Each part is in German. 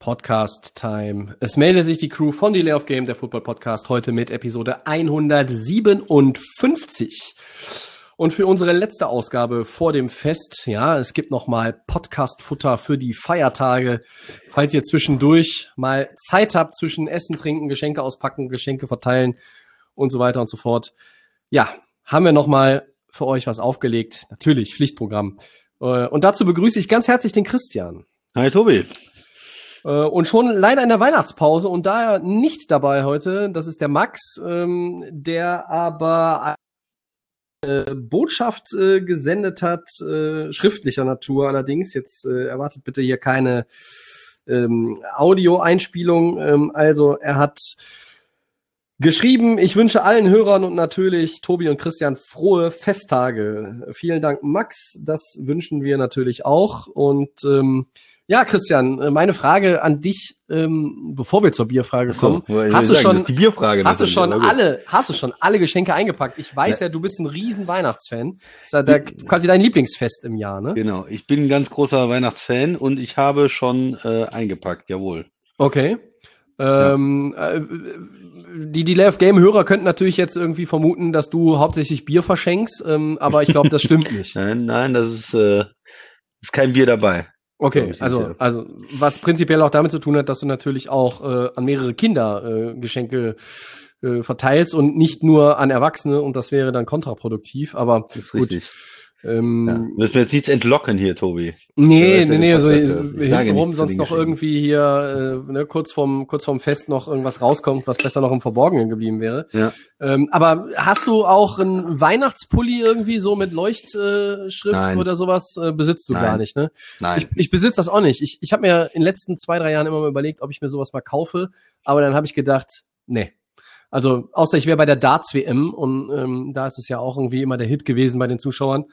Podcast Time. Es meldet sich die Crew von Delay of Game, der Football Podcast, heute mit Episode 157. Und für unsere letzte Ausgabe vor dem Fest, ja, es gibt noch mal Podcast-Futter für die Feiertage. Falls ihr zwischendurch mal Zeit habt zwischen Essen, Trinken, Geschenke auspacken, Geschenke verteilen und so weiter und so fort. Ja, haben wir noch mal für euch was aufgelegt. Natürlich, Pflichtprogramm. Äh, Und dazu begrüße ich ganz herzlich den Christian. Hi Tobi. Äh, Und schon leider in der Weihnachtspause und daher nicht dabei heute, das ist der Max, ähm, der aber eine Botschaft äh, gesendet hat, äh, schriftlicher Natur allerdings. Jetzt äh, erwartet bitte hier keine ähm, Audioeinspielung. Ähm, also er hat geschrieben, ich wünsche allen Hörern und natürlich Tobi und Christian frohe Festtage. Vielen Dank, Max. Das wünschen wir natürlich auch. Und ähm, ja, Christian, äh, meine Frage an dich, ähm, bevor wir zur Bierfrage kommen. So, hast du sagen, schon, die Bierfrage hast du schon alle, hast du schon alle Geschenke eingepackt? Ich weiß ja, du bist ein riesen Weihnachtsfan. Das ist ja der, quasi dein Lieblingsfest im Jahr, ne? Genau, ich bin ein ganz großer Weihnachtsfan und ich habe schon äh, eingepackt, jawohl. Okay. Ähm, äh, die Delay of Game Hörer könnten natürlich jetzt irgendwie vermuten, dass du hauptsächlich Bier verschenkst, ähm, aber ich glaube, das stimmt nicht. Nein, nein, das ist, äh, ist kein Bier dabei. Okay, also, also was prinzipiell auch damit zu tun hat, dass du natürlich auch äh, an mehrere Kinder äh, Geschenke äh, verteilst und nicht nur an Erwachsene und das wäre dann kontraproduktiv, aber gut. richtig. Ähm, Ja. Müssen wir jetzt nichts entlocken hier, Tobi. Nee, nee, nee, das so ist ja- ich sage hintenrum sonst noch irgendwie hier, äh, ne, kurz vorm, kurz vorm Fest noch irgendwas rauskommt, was besser noch im Verborgenen geblieben wäre. Ja. Ähm, aber hast du auch einen Weihnachtspulli irgendwie so mit Leuchtschrift Nein. oder sowas? Äh, besitzt du Nein. gar nicht, ne? Nein. Ich, ich besitze das auch nicht. Ich, ich habe mir in den letzten zwei, drei Jahren immer mal überlegt, ob ich mir sowas mal kaufe, aber dann habe ich gedacht, nee. Also, außer ich wäre bei der Darts-WM und ähm, da ist es ja auch irgendwie immer der Hit gewesen bei den Zuschauern.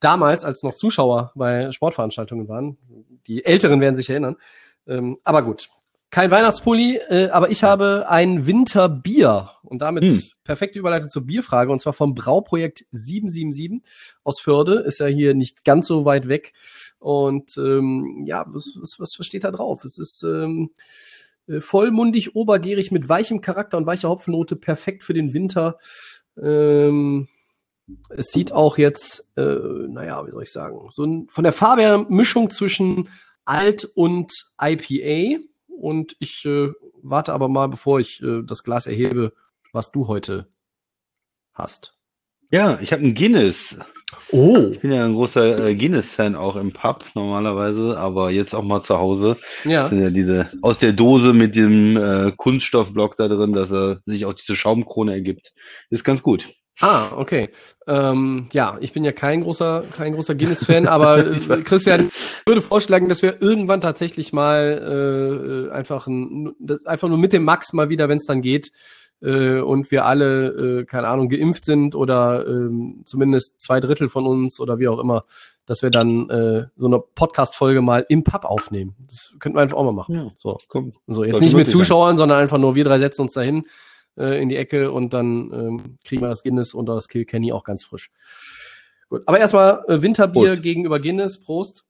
Damals, als noch Zuschauer bei Sportveranstaltungen waren, die Älteren werden sich erinnern. Ähm, aber gut, kein Weihnachtspulli, äh, aber ich habe ein Winterbier und damit Hm. perfekte Überleitung zur Bierfrage und zwar vom Brauprojekt 777 aus Förde, ist ja hier nicht ganz so weit weg. Und ähm, ja, was, was, was steht da drauf? Es ist ähm, äh, vollmundig, obergärig mit weichem Charakter und weicher Hopfennote, perfekt für den Winter. Ähm, es sieht auch jetzt, äh, naja, wie soll ich sagen, so ein, von der Farbe her Mischung zwischen Alt und IPA. Und ich äh, warte aber mal, bevor ich äh, das Glas erhebe, was du heute hast. Ja, ich habe einen Guinness. Oh, Ich bin ja ein großer äh, Guinness-Fan auch im Pub normalerweise, aber jetzt auch mal zu Hause. Das ja. sind ja diese aus der Dose mit dem äh, Kunststoffblock da drin, dass er sich auch diese Schaumkrone ergibt. Ist ganz gut. Ah, okay. Ähm, ja, ich bin ja kein großer, kein großer Guinness-Fan, aber äh. Christian ich würde vorschlagen, dass wir irgendwann tatsächlich mal äh, einfach, ein, das, einfach nur mit dem Max mal wieder, wenn es dann geht, äh, und wir alle, äh, keine Ahnung, geimpft sind oder ähm, zumindest zwei Drittel von uns oder wie auch immer, dass wir dann äh, so eine Podcast-Folge mal im Pub aufnehmen. Das könnten wir einfach auch mal machen. Ja, So. komm. So, jetzt nicht mit möglich sein. Zuschauern, sondern einfach nur wir drei setzen uns dahin äh, in die Ecke und dann ähm, kriegen wir das Guinness und das Kill Kenny auch ganz frisch. Gut, aber erstmal äh, Winterbier Prost. gegenüber Guinness. Prost.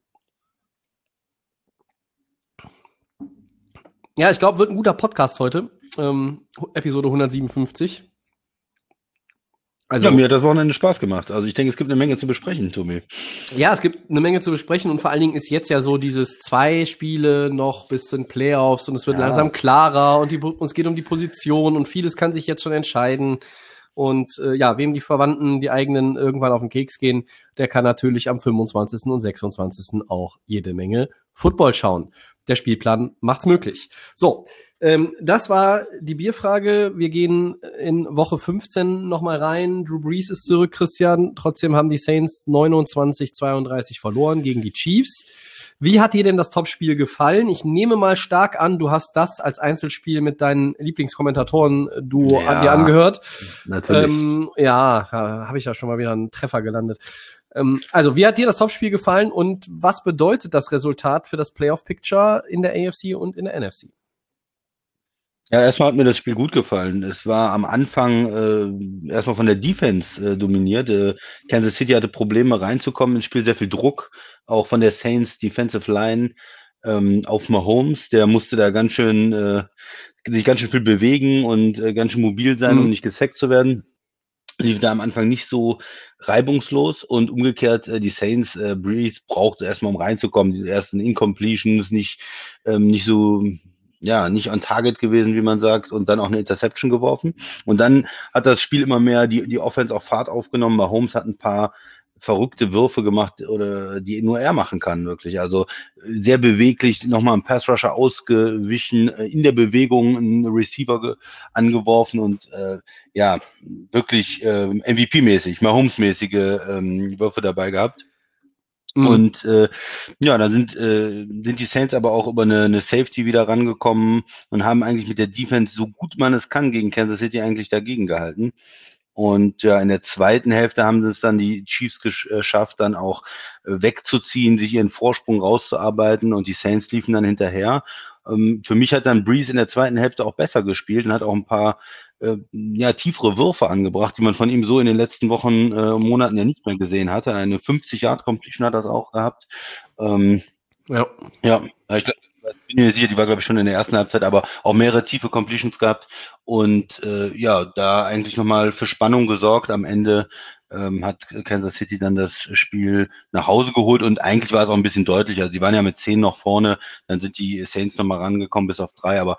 Ja, ich glaube, wird ein guter Podcast heute. Ähm, Episode 157. Also, ja, mir hat das Wochenende Spaß gemacht. Also ich denke, es gibt eine Menge zu besprechen, Tobi. Ja, es gibt eine Menge zu besprechen und vor allen Dingen ist jetzt ja so dieses zwei Spiele noch bis zu den Playoffs und es wird Ja. langsam klarer und die, und es geht um die Position und vieles kann sich jetzt schon entscheiden. Und äh, ja, wem die Verwandten, die eigenen irgendwann auf den Keks gehen, der kann natürlich am 25. und 26. auch jede Menge Football schauen. Der Spielplan macht's möglich. So, ähm, das war die Bierfrage. Wir gehen in Woche 15 nochmal rein. Drew Brees ist zurück, Christian. Trotzdem haben die Saints 29-32 verloren gegen die Chiefs. Wie hat dir denn das Topspiel gefallen? Ich nehme mal stark an, du hast das als Einzelspiel mit deinen Lieblingskommentatoren du Ja, an dir angehört. Natürlich. Ähm, ja, ja habe ich ja schon mal wieder einen Treffer gelandet. Ähm, also, wie hat dir das Topspiel gefallen und was bedeutet das Resultat für das Playoff-Picture in der AFC und in der NFC? Ja, erstmal hat mir das Spiel gut gefallen. Es war am Anfang äh, erstmal von der Defense äh, dominiert. Äh, Kansas City hatte Probleme reinzukommen ins Spiel, sehr viel Druck, auch von der Saints Defensive Line ähm, auf Mahomes. Der musste da ganz schön äh, sich ganz schön viel bewegen und äh, ganz schön mobil sein, Mhm. um nicht gesackt zu werden. Lief da am Anfang nicht so reibungslos und umgekehrt äh, die Saints äh, Breeze brauchte erstmal um reinzukommen, die ersten Incompletions nicht ähm, nicht so ja, nicht on target gewesen, wie man sagt, und dann auch eine Interception geworfen. Und dann hat das Spiel immer mehr die, die Offense auf Fahrt aufgenommen. Mahomes hat ein paar verrückte Würfe gemacht oder die nur er machen kann, wirklich. Also sehr beweglich, nochmal ein Pass Rusher ausgewichen, äh, in der Bewegung einen Receiver ge- angeworfen und äh, ja, wirklich äh, MVP-mäßig, Mahomes-mäßige ähm, Würfe dabei gehabt. Mhm. Und äh, ja, dann sind, äh, sind die Saints aber auch über eine, eine Safety wieder rangekommen und haben eigentlich mit der Defense so gut man es kann gegen Kansas City eigentlich dagegen gehalten. Und ja, in der zweiten Hälfte haben es dann die Chiefs äh, geschafft, dann auch äh, wegzuziehen, sich ihren Vorsprung rauszuarbeiten und die Saints liefen dann hinterher. Ähm, für mich hat dann Breeze in der zweiten Hälfte auch besser gespielt und hat auch ein paar äh, ja, tiefere Würfe angebracht, die man von ihm so in den letzten Wochen, äh, Monaten ja nicht mehr gesehen hatte. Eine 50-Yard-Completion hat das auch gehabt. Ähm, ja. ja, ich glaub, bin mir sicher, die war, glaube ich, schon in der ersten Halbzeit, aber auch mehrere tiefe Completions gehabt und äh, ja, da eigentlich nochmal für Spannung gesorgt. Am Ende ähm, hat Kansas City dann das Spiel nach Hause geholt und eigentlich war es auch ein bisschen deutlicher. Sie waren ja mit zehn noch vorne, dann sind die Saints nochmal rangekommen bis auf drei, aber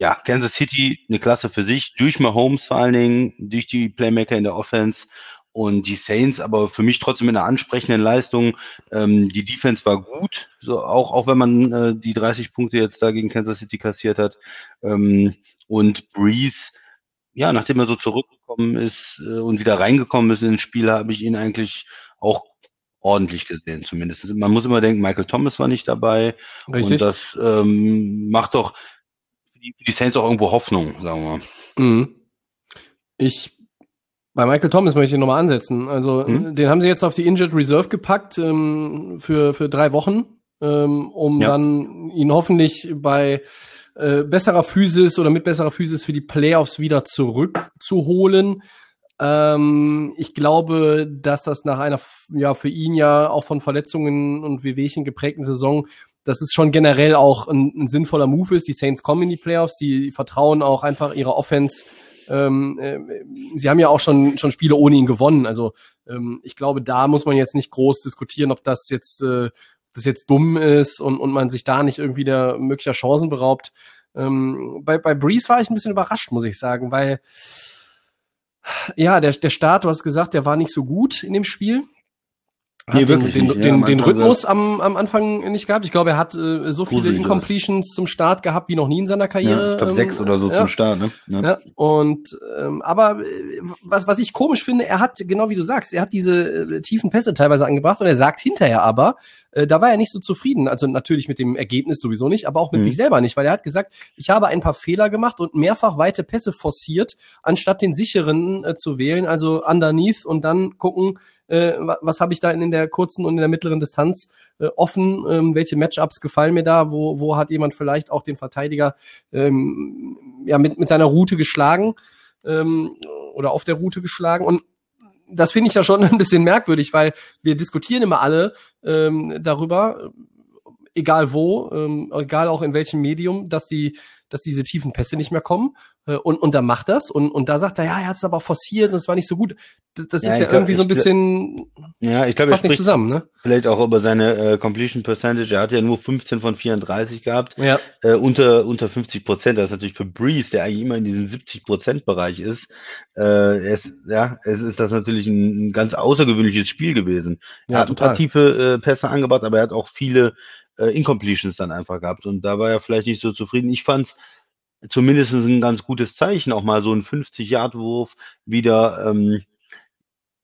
ja, Kansas City eine Klasse für sich, durch Mahomes vor allen Dingen, durch die Playmaker in der Offense und die Saints aber für mich trotzdem in einer ansprechenden Leistung. Ähm, die Defense war gut, so auch, auch wenn man äh, die 30 Punkte jetzt da gegen Kansas City kassiert hat. Ähm, und Breeze, ja, nachdem er so zurückgekommen ist äh, und wieder reingekommen ist ins Spiel, habe ich ihn eigentlich auch ordentlich gesehen, zumindest. Man muss immer denken, Michael Thomas war nicht dabei. Richtig. Und das ähm, macht doch die, für die Saints auch irgendwo Hoffnung, sagen wir mal. Mhm. Ich bei Michael Thomas möchte ich nochmal ansetzen. Also Mhm. den haben sie jetzt auf die Injured Reserve gepackt ähm, für, für drei Wochen, ähm, um Ja. dann ihn hoffentlich bei äh, besserer Physis oder mit besserer Physis für die Playoffs wieder zurückzuholen. Ähm, ich glaube, dass das nach einer ja für ihn ja auch von Verletzungen und Wehwehchen geprägten Saison, dass es schon generell auch ein, ein sinnvoller Move ist. Die Saints kommen in die Playoffs, die vertrauen auch einfach ihrer Offense. Ähm, äh, sie haben ja auch schon schon Spiele ohne ihn gewonnen. Also ähm, ich glaube, da muss man jetzt nicht groß diskutieren, ob das jetzt äh, das jetzt dumm ist und, und man sich da nicht irgendwie der möglicher Chancen beraubt. Ähm, bei, bei Breeze war ich ein bisschen überrascht, muss ich sagen, weil ja, der, der Start, du hast gesagt, der war nicht so gut in dem Spiel. Hat Nee, den, wirklich den. Ja, den, am den Rhythmus am, am Anfang nicht gehabt. Ich glaube, er hat äh, so viele Incompletions zum Start gehabt wie noch nie in seiner Karriere. Ja, ich glaube ähm, sechs oder so ja. zum Start, ne? Ja. Ja, und ähm, aber äh, was, was ich komisch finde, er hat, genau wie du sagst, er hat diese äh, tiefen Pässe teilweise angebracht und er sagt hinterher aber, äh, da war er nicht so zufrieden. Also natürlich mit dem Ergebnis sowieso nicht, aber auch mit Mhm. sich selber nicht, weil er hat gesagt, ich habe ein paar Fehler gemacht und mehrfach weite Pässe forciert, anstatt den sicheren äh, zu wählen, also underneath und dann gucken, äh, wa- was habe ich da in der kurzen und in der mittleren Distanz äh, offen, ähm, welche Matchups gefallen mir da, wo, wo hat jemand vielleicht auch den Verteidiger ähm, ja, mit, mit seiner Route geschlagen ähm, oder auf der Route geschlagen? Und das finde ich ja schon ein bisschen merkwürdig, weil wir diskutieren immer alle ähm, darüber, egal wo, ähm, egal auch in welchem Medium, dass die, dass diese tiefen Pässe nicht mehr kommen. Äh, und, und da macht das und, und da sagt er, ja, er hat es aber forciert und es war nicht so gut. Das, Ja, ist ja glaub, irgendwie so ein bisschen Ja, ich glaube, passt nicht zusammen, ne? vielleicht auch über seine äh, Completion Percentage. Er hat ja nur 15 von 34 gehabt, Ja, äh, unter, unter 50 Prozent. Das ist natürlich für Breeze, der eigentlich immer in diesem 70 Prozent Bereich ist, äh, es, ja, es ist das natürlich ein, ein ganz außergewöhnliches Spiel gewesen. Er ja, hat ein paar tiefe äh, Pässe angebracht, aber er hat auch viele äh, Incompletions dann einfach gehabt und da war er vielleicht nicht so zufrieden. Ich fand's zumindest ein ganz gutes Zeichen, auch mal so ein 50-Yard-Wurf wieder ähm,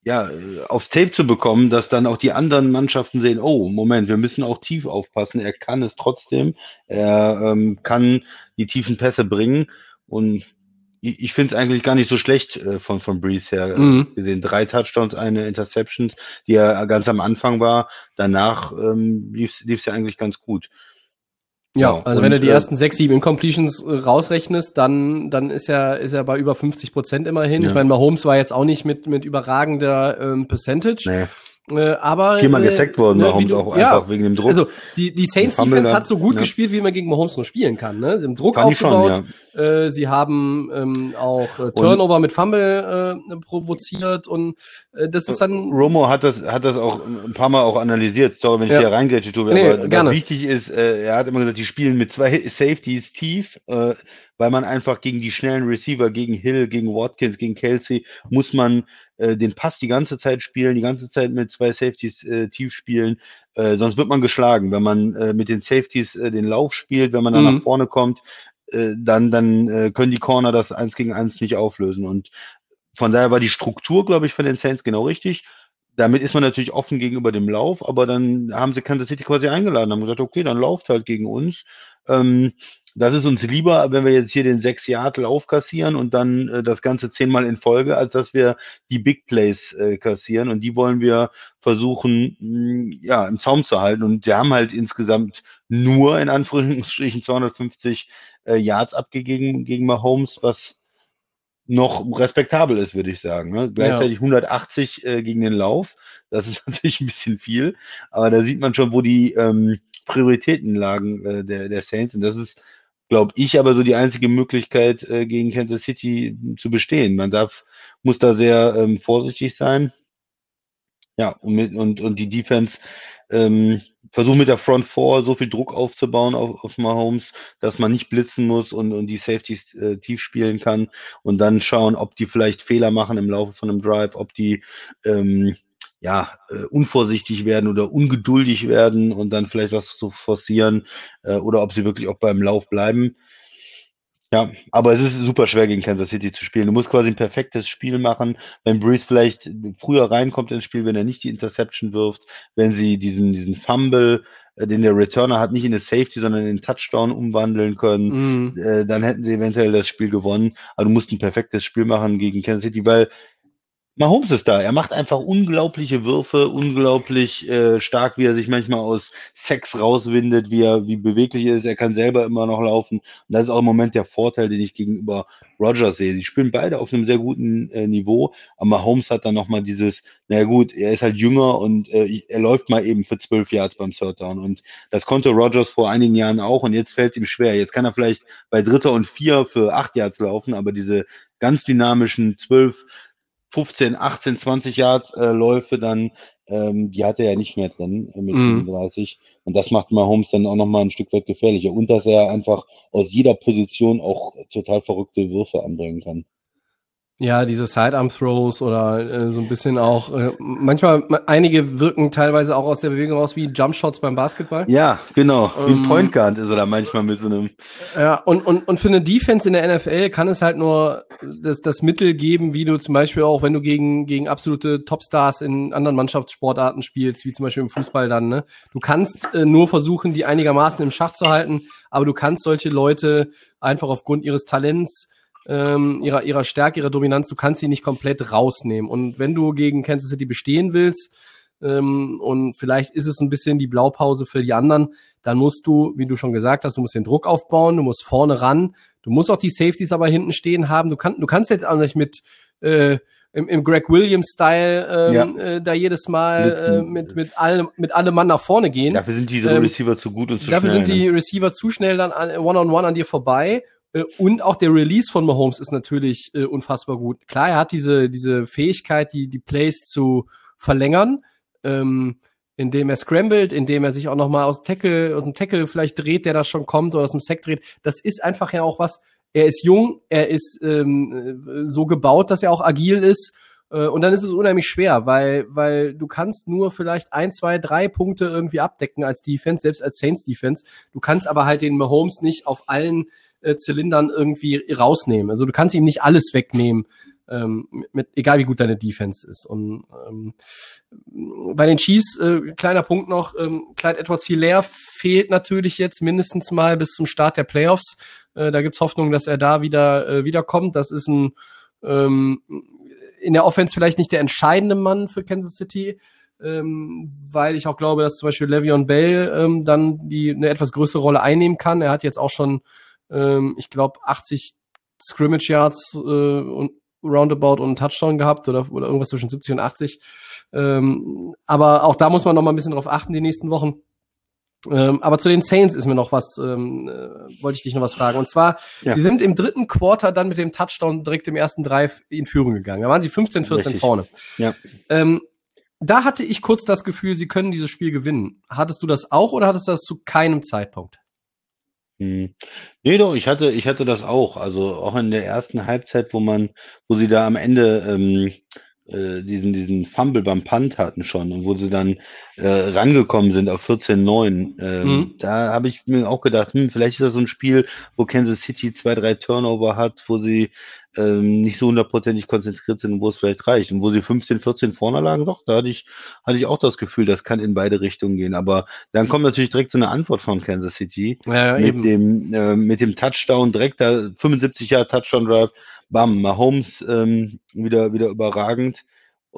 ja, aufs Tape zu bekommen, dass dann auch die anderen Mannschaften sehen, oh, Moment, wir müssen auch tief aufpassen. Er kann es trotzdem. Er ähm, kann die tiefen Pässe bringen. Und ich, ich finde es eigentlich gar nicht so schlecht äh, von, von Breeze her äh, Mhm. gesehen. Drei Touchdowns, eine Interceptions, die er ganz am Anfang war. Danach ähm, lief es ja eigentlich ganz gut. Ja, Ja, also und, wenn du die äh, ersten sechs, sieben Incompletions äh, rausrechnest, dann, dann ist er, ist er bei über 50 Prozent immerhin. Ja. Ich meine, Mahomes war jetzt auch nicht mit, mit überragender ähm, Percentage. Nee. Äh, aber Viermal äh, gesackt worden, ne, Mahomes du- auch ja, einfach wegen dem Druck. Also die, die Saints Defense da, hat so gut ne? gespielt, wie man gegen Mahomes nur spielen kann. Ne? Sie haben Druck Fand ich schon, aufgebaut. äh, sie haben ähm, auch äh, Turnover mit Fumble äh, provoziert und äh, das ist dann Romo hat das, hat das auch ein paar Mal auch analysiert. Sorry, wenn ich Ja. hier reingrätsche, Tobi, Nee, aber gerne. was wichtig ist, äh, er hat immer gesagt, die spielen mit zwei Safeties tief, äh, weil man einfach gegen die schnellen Receiver, gegen Hill, gegen Watkins, gegen Kelsey, muss man äh, den Pass die ganze Zeit spielen, die ganze Zeit mit zwei Safeties äh, tief spielen, äh, sonst wird man geschlagen. Wenn man äh, mit den Safeties äh, den Lauf spielt, wenn man dann Mhm. nach vorne kommt, äh, dann, dann äh, können die Corner das eins gegen eins nicht auflösen. Und von daher war die Struktur, glaube ich, von den Saints genau richtig. Damit ist man natürlich offen gegenüber dem Lauf, aber dann haben sie Kansas City quasi eingeladen, haben gesagt, okay, dann lauft halt gegen uns. Ähm, das ist uns lieber, wenn wir jetzt hier den sechs Yard Lauf kassieren und dann äh, das Ganze zehnmal in Folge, als dass wir die Big Plays äh, kassieren und die wollen wir versuchen, mh, ja, im Zaum zu halten und sie haben halt insgesamt nur in Anführungsstrichen 250 äh, Yards abgegeben gegen Mahomes, was noch respektabel ist, würde ich sagen. Ne? Gleichzeitig 180 äh, gegen den Lauf. Das ist natürlich ein bisschen viel, aber da sieht man schon, wo die ähm, Prioritäten lagen äh, der, der Saints. Und das ist, glaube ich, aber so die einzige Möglichkeit, äh, gegen Kansas City zu bestehen. Man darf, muss da sehr ähm, vorsichtig sein. Ja, und, mit, und, und die Defense ähm, versucht mit der Front Four so viel Druck aufzubauen auf, auf Mahomes, dass man nicht blitzen muss und, und die Safeties äh, tief spielen kann und dann schauen, ob die vielleicht Fehler machen im Laufe von einem Drive, ob die ähm, ja, äh, unvorsichtig werden oder ungeduldig werden und dann vielleicht was zu forcieren äh, oder ob sie wirklich auch beim Lauf bleiben. Ja, aber es ist super schwer gegen Kansas City zu spielen. Du musst quasi ein perfektes Spiel machen. Wenn Breeze vielleicht früher reinkommt ins Spiel, wenn er nicht die Interception wirft, wenn sie diesen, diesen Fumble, äh, den der Returner hat, nicht in eine Safety, sondern in einen Touchdown umwandeln können, mh, äh, dann hätten sie eventuell das Spiel gewonnen. Aber du musst ein perfektes Spiel machen gegen Kansas City, weil Mahomes ist da. Er macht einfach unglaubliche Würfe, unglaublich äh, stark, wie er sich manchmal aus Sex rauswindet, wie er wie beweglich er ist. Er kann selber immer noch laufen. Und das ist auch im Moment der Vorteil, den ich gegenüber Rogers sehe. Sie spielen beide auf einem sehr guten äh, Niveau, aber Mahomes hat dann nochmal dieses, naja gut, er ist halt jünger und äh, er läuft mal eben für zwölf Yards beim Third Down. Und das konnte Rogers vor einigen Jahren auch und jetzt fällt es ihm schwer. Jetzt kann er vielleicht bei Dritter und Vier für acht Yards laufen, aber diese ganz dynamischen zwölf 15, 18, 20 Yard äh, Läufe dann, ähm, die hat er ja nicht mehr drin äh, mit Mhm. 37. Und das macht Mahomes dann auch nochmal ein Stück weit gefährlicher. Und dass er einfach aus jeder Position auch total verrückte Würfe anbringen kann. Ja, diese Sidearm-Throws oder äh, so ein bisschen auch, äh, manchmal, einige wirken teilweise auch aus der Bewegung raus wie Jumpshots beim Basketball. Ja, genau. Wie ein Ähm, Point Guard ist er da manchmal mit so einem. Ja, und, und, und für eine Defense in der NFL kann es halt nur das, das Mittel geben, wie du zum Beispiel auch, wenn du gegen, gegen absolute Topstars in anderen Mannschaftssportarten spielst, wie zum Beispiel im Fußball dann, ne? Du kannst äh, nur versuchen, die einigermaßen im Schach zu halten, aber du kannst solche Leute einfach aufgrund ihres Talents, ähm, ihrer, ihrer Stärke, ihrer Dominanz, du kannst sie nicht komplett rausnehmen. Und wenn du gegen Kansas City bestehen willst, ähm, und vielleicht ist es ein bisschen die Blaupause für die anderen, dann musst du, wie du schon gesagt hast, du musst den Druck aufbauen, du musst vorne ran, du musst auch die Safeties aber hinten stehen haben. Du, kann, du kannst jetzt auch nicht mit äh, im, im Greg Williams-Style ähm, Ja. äh, da jedes Mal äh, mit, mit, allem, mit allem Mann nach vorne gehen. Dafür sind diese Ähm, Receiver zu gut und zu Dafür schnell. sind die ne? Receiver zu schnell dann an- one-on-one an dir vorbei. Äh, Und auch der Release von Mahomes ist natürlich äh, unfassbar gut. Klar, er hat diese, diese Fähigkeit, die, die Plays zu verlängern, ähm, indem er scrambled, indem er sich auch nochmal aus, Tackle, aus dem Tackle vielleicht dreht, der da schon kommt, oder aus dem Sack dreht. Das ist einfach ja auch was. Er ist jung, er ist ähm, äh, so gebaut, dass er auch agil ist. Äh, Und dann ist es unheimlich schwer, weil, weil du kannst nur vielleicht ein, zwei, drei Punkte irgendwie abdecken als Defense, selbst als Saints Defense. Du kannst aber halt den Mahomes nicht auf allen äh, Zylindern irgendwie rausnehmen. Also du kannst ihm nicht alles wegnehmen. Ähm, mit, egal wie gut deine Defense ist. Und ähm, bei den Chiefs, äh, kleiner Punkt noch, ähm, Clyde Edwards Hilaire fehlt natürlich jetzt mindestens mal bis zum Start der Playoffs. Äh, da gibt's Hoffnung, dass er da wieder äh, wiederkommt. Das ist ein ähm, in der Offense vielleicht nicht der entscheidende Mann für Kansas City, ähm, weil ich auch glaube, dass zum Beispiel Le'Veon Bell ähm, dann die eine etwas größere Rolle einnehmen kann. Er hat jetzt auch schon, ähm, ich glaube, 80 Scrimmage Yards äh, und Roundabout und einen Touchdown gehabt oder, oder irgendwas zwischen 70 und 80. Ähm, aber auch da muss man noch mal ein bisschen drauf achten die nächsten Wochen. Ähm, aber zu den Saints ist mir noch was, ähm, äh, wollte ich dich noch was fragen. Und zwar, ja. sie sind im dritten Quarter dann mit dem Touchdown direkt im ersten Drive in Führung gegangen. Da waren sie 15, 14 Richtig. vorne. Ja. Ähm, da hatte ich kurz das Gefühl, sie können dieses Spiel gewinnen. Hattest du das auch oder hattest du das zu keinem Zeitpunkt? Hm. Nee, doch, ich hatte, ich hatte das auch. Also auch in der ersten Halbzeit, wo man, wo sie da am Ende ähm, äh, diesen, diesen Fumble beim Punt hatten schon und wo sie dann äh, rangekommen sind auf 14-9, ähm, mhm. da habe ich mir auch gedacht, hm, vielleicht ist das so ein Spiel, wo Kansas City zwei, drei Turnover hat, wo sie ähm, nicht so hundertprozentig konzentriert sind wo es vielleicht reicht. Und wo sie 15, 14 vorne lagen, doch, da hatte ich, hatte ich auch das Gefühl, das kann in beide Richtungen gehen. Aber dann kommt natürlich direkt so eine Antwort von Kansas City ja, mit eben. dem äh, mit dem Touchdown direkt da 75 Jahre Touchdown Drive bam, Mahomes ähm, wieder, wieder überragend.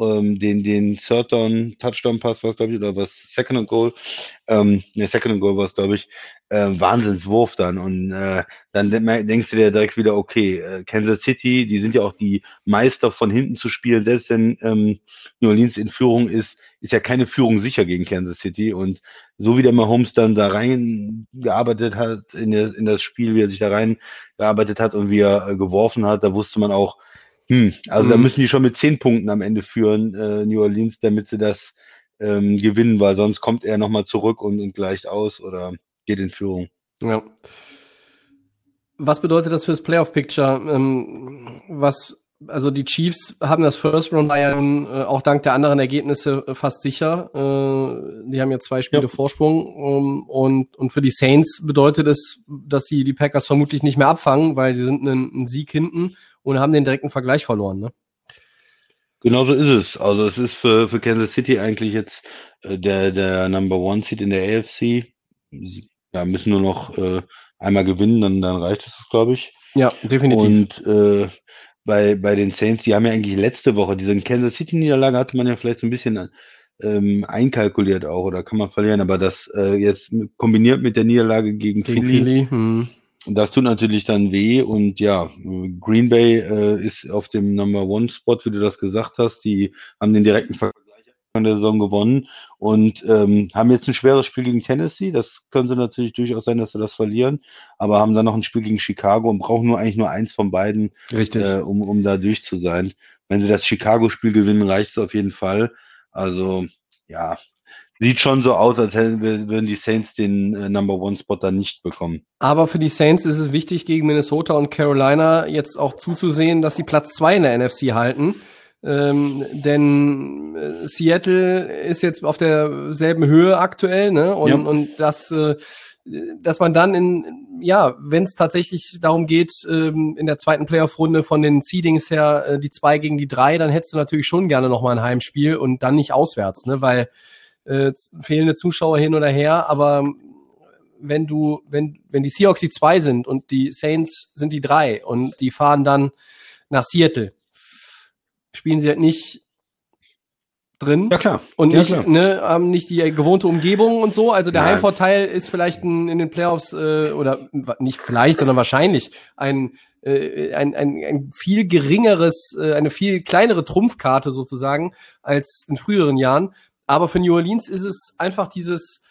Ähm, den, den Third Down Touchdown Pass was glaube ich, oder was Second and Goal, ähm, ne, Second and Goal war es, glaube ich, äh, Wahnsinnswurf dann. Und äh, dann denkst du dir direkt wieder, okay, äh, Kansas City, die sind ja auch die Meister von hinten zu spielen, selbst wenn ähm, New Orleans in Führung ist, ist ja keine Führung sicher gegen Kansas City. Und so wie der Mahomes dann da reingearbeitet hat in, der, in das Spiel, wie er sich da reingearbeitet hat und wie er äh, geworfen hat, da wusste man auch, hm, also mhm. da müssen die schon mit zehn Punkten am Ende führen, äh, New Orleans, damit sie das ähm, gewinnen, weil sonst kommt er nochmal zurück und, und gleicht aus oder geht in Führung. Ja. Was bedeutet das fürs Playoff-Picture? Ähm, was, also die Chiefs haben das First Round ja nun äh, auch dank der anderen Ergebnisse äh, fast sicher. Äh, die haben ja zwei Spiele ja. Vorsprung ähm, und, und für die Saints bedeutet es, dass sie die Packers vermutlich nicht mehr abfangen, weil sie sind einen, einen Sieg hinten und haben den direkten Vergleich verloren. Ne? Genau so ist es. Also es ist für, für Kansas City eigentlich jetzt äh, der, der Number One Seed in der AFC ja, müssen nur noch äh, einmal gewinnen, dann, dann reicht es, glaube ich. Ja, definitiv. Und äh, bei, bei den Saints, die haben ja eigentlich letzte Woche, diese Kansas City-Niederlage hatte man ja vielleicht so ein bisschen ähm, einkalkuliert auch oder kann man verlieren, aber das äh, jetzt kombiniert mit der Niederlage gegen, gegen Philly, Philly hm. das tut natürlich dann weh und ja, Green Bay äh, ist auf dem Number One Spot, wie du das gesagt hast, die haben den direkten Vergleich in der Saison gewonnen und ähm, haben jetzt ein schweres Spiel gegen Tennessee. Das könnte natürlich durchaus sein, dass sie das verlieren, aber haben dann noch ein Spiel gegen Chicago und brauchen nur eigentlich nur eins von beiden, Richtig. Äh, um, um da durch zu sein. Wenn sie das Chicago-Spiel gewinnen, reicht es auf jeden Fall. Also ja, sieht schon so aus, als hätten, würden die Saints den äh, Number One Spot dann nicht bekommen. Aber für die Saints ist es wichtig, gegen Minnesota und Carolina jetzt auch zuzusehen, dass sie Platz zwei in der NFC halten. Ähm, denn äh, Seattle ist jetzt auf derselben Höhe aktuell, ne? Und, ja. und das, äh, dass man dann in, ja, wenn es tatsächlich darum geht, ähm, in der zweiten Playoff-Runde von den Seedings her äh, die zwei gegen die drei, dann hättest du natürlich schon gerne nochmal ein Heimspiel und dann nicht auswärts, ne? Weil äh, fehlende Zuschauer hin oder her, aber wenn du, wenn, wenn die Seahawks die zwei sind und die Saints sind die drei und die fahren dann nach Seattle, spielen sie halt nicht drin. Ja, klar. Und ja, nicht, klar. ne, haben nicht die gewohnte Umgebung und so. Also der Nein. Heimvorteil ist vielleicht ein, in den Playoffs, äh, oder nicht vielleicht, sondern wahrscheinlich ein, äh, ein, ein, ein viel geringeres, äh, eine viel kleinere Trumpfkarte sozusagen als in früheren Jahren. Aber für New Orleans ist es einfach dieses,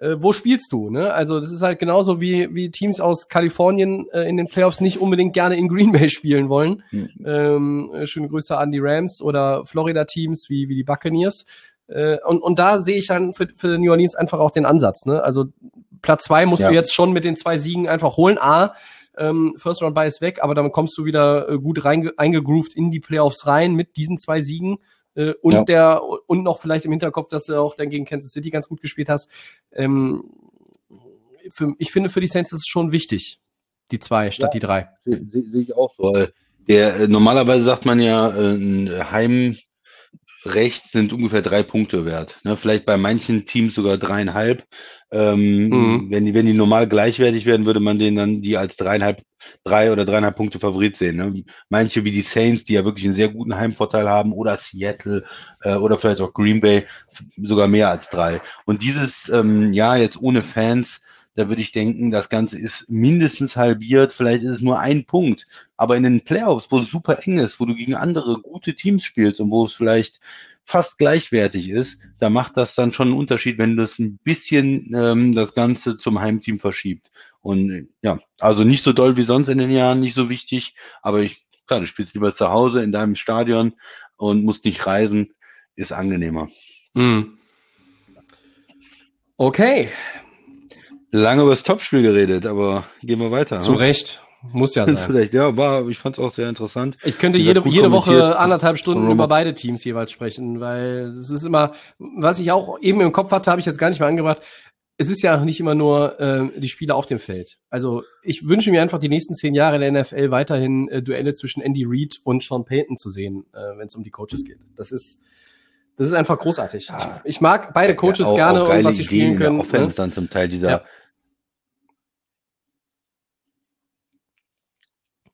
äh, wo spielst du? Ne? Also das ist halt genauso wie, wie Teams aus Kalifornien äh, in den Playoffs nicht unbedingt gerne in Green Bay spielen wollen. Mhm. Ähm, äh, schöne Grüße an die Rams oder Florida-Teams wie, wie die Buccaneers. Äh, und, und da sehe ich dann für, für New Orleans einfach auch den Ansatz. Ne? Also Platz zwei musst ja. du jetzt schon mit den zwei Siegen einfach holen. A, ähm, First Round ist weg, aber dann kommst du wieder äh, gut rein, eingegroovt in die Playoffs rein mit diesen zwei Siegen. Äh, und ja. der und noch vielleicht im Hinterkopf, dass du auch dann gegen Kansas City ganz gut gespielt hast. Ähm, für, ich finde, für die Saints ist es schon wichtig, die zwei statt ja, die drei. Sehe seh ich auch so. Der, äh, normalerweise sagt man ja, äh, ein Heimrecht sind ungefähr drei Punkte wert. Ne? Vielleicht bei manchen Teams sogar dreieinhalb. Ähm, Mhm. wenn, die, wenn die normal gleichwertig werden, würde man denen dann die als dreieinhalb, drei oder dreieinhalb Punkte Favorit sehen. Ne? Manche wie die Saints, die ja wirklich einen sehr guten Heimvorteil haben, oder Seattle äh, oder vielleicht auch Green Bay, sogar mehr als drei. Und dieses ähm, Jahr jetzt ohne Fans, da würde ich denken, das Ganze ist mindestens halbiert, vielleicht ist es nur ein Punkt. Aber in den Playoffs, wo es super eng ist, wo du gegen andere gute Teams spielst und wo es vielleicht fast gleichwertig ist, da macht das dann schon einen Unterschied, wenn das ein bisschen ähm, das Ganze zum Heimteam verschiebt. Und ja, also nicht so doll wie sonst in den Jahren, nicht so wichtig, aber ich, klar, du spielst lieber zu Hause in deinem Stadion und musst nicht reisen, ist angenehmer. Mhm. Okay, Lange über das Topspiel geredet, aber gehen wir weiter. zu ne? Recht. Muss ja sein. Vielleicht, ja, war, ich fand es auch sehr interessant. Ich könnte jede, jede. Woche anderthalb Stunden über beide Teams jeweils sprechen, weil es ist immer, was ich auch eben im Kopf hatte, habe ich jetzt gar nicht mehr angebracht. Es ist ja nicht immer nur ähm, die Spiele auf dem Feld. Also ich wünsche mir einfach die nächsten zehn Jahre in der NFL weiterhin äh, Duelle zwischen Andy Reid und Sean Payton zu sehen, äh, wenn es um die Coaches geht. Das ist, das ist einfach großartig. Ja. Ich, ich mag beide Coaches Ja, auch- gerne auch und was sie Ideen spielen in der können. Offense Ne? dann zum Teil dieser. Ja.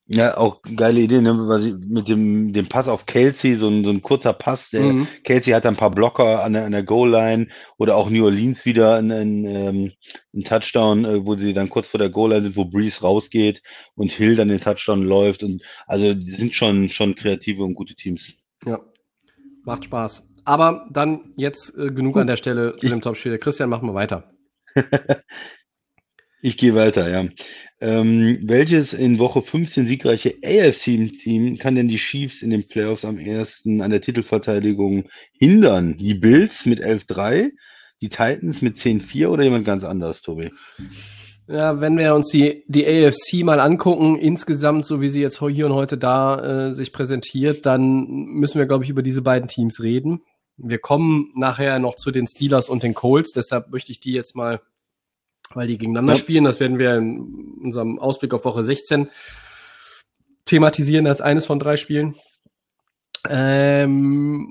Ja, auch geile Idee, ne? Was ich, mit dem, dem Pass auf Kelsey, so ein, so ein kurzer Pass. Der, Mhm. Kelsey hat ein paar Blocker an der, an der Goal-Line oder auch New Orleans wieder ein, ein, ähm, ein Touchdown, äh, wo sie dann kurz vor der Goal-Line sind, wo Breeze rausgeht und Hill dann den Touchdown läuft. Und also die sind schon, schon kreative und gute Teams. Ja, macht Spaß. Aber dann jetzt äh, genug an der Stelle zu dem Topspiel. Christian, machen wir weiter. Ich gehe weiter, ja. Ähm, welches in Woche 15 siegreiche AFC-Team kann denn die Chiefs in den Playoffs am ersten an der Titelverteidigung hindern? Die Bills mit 11-3, die Titans mit 10-4 oder jemand ganz anderes, Tobi? Ja, wenn wir uns die, die AFC mal angucken, insgesamt, so wie sie jetzt hier und heute da äh, sich präsentiert, dann müssen wir, glaube ich, über diese beiden Teams reden. Wir kommen nachher noch zu den Steelers und den Colts, deshalb möchte ich die jetzt mal, weil die gegeneinander Ja. spielen, das werden wir in unserem Ausblick auf Woche 16 thematisieren als eines von drei Spielen. Ähm,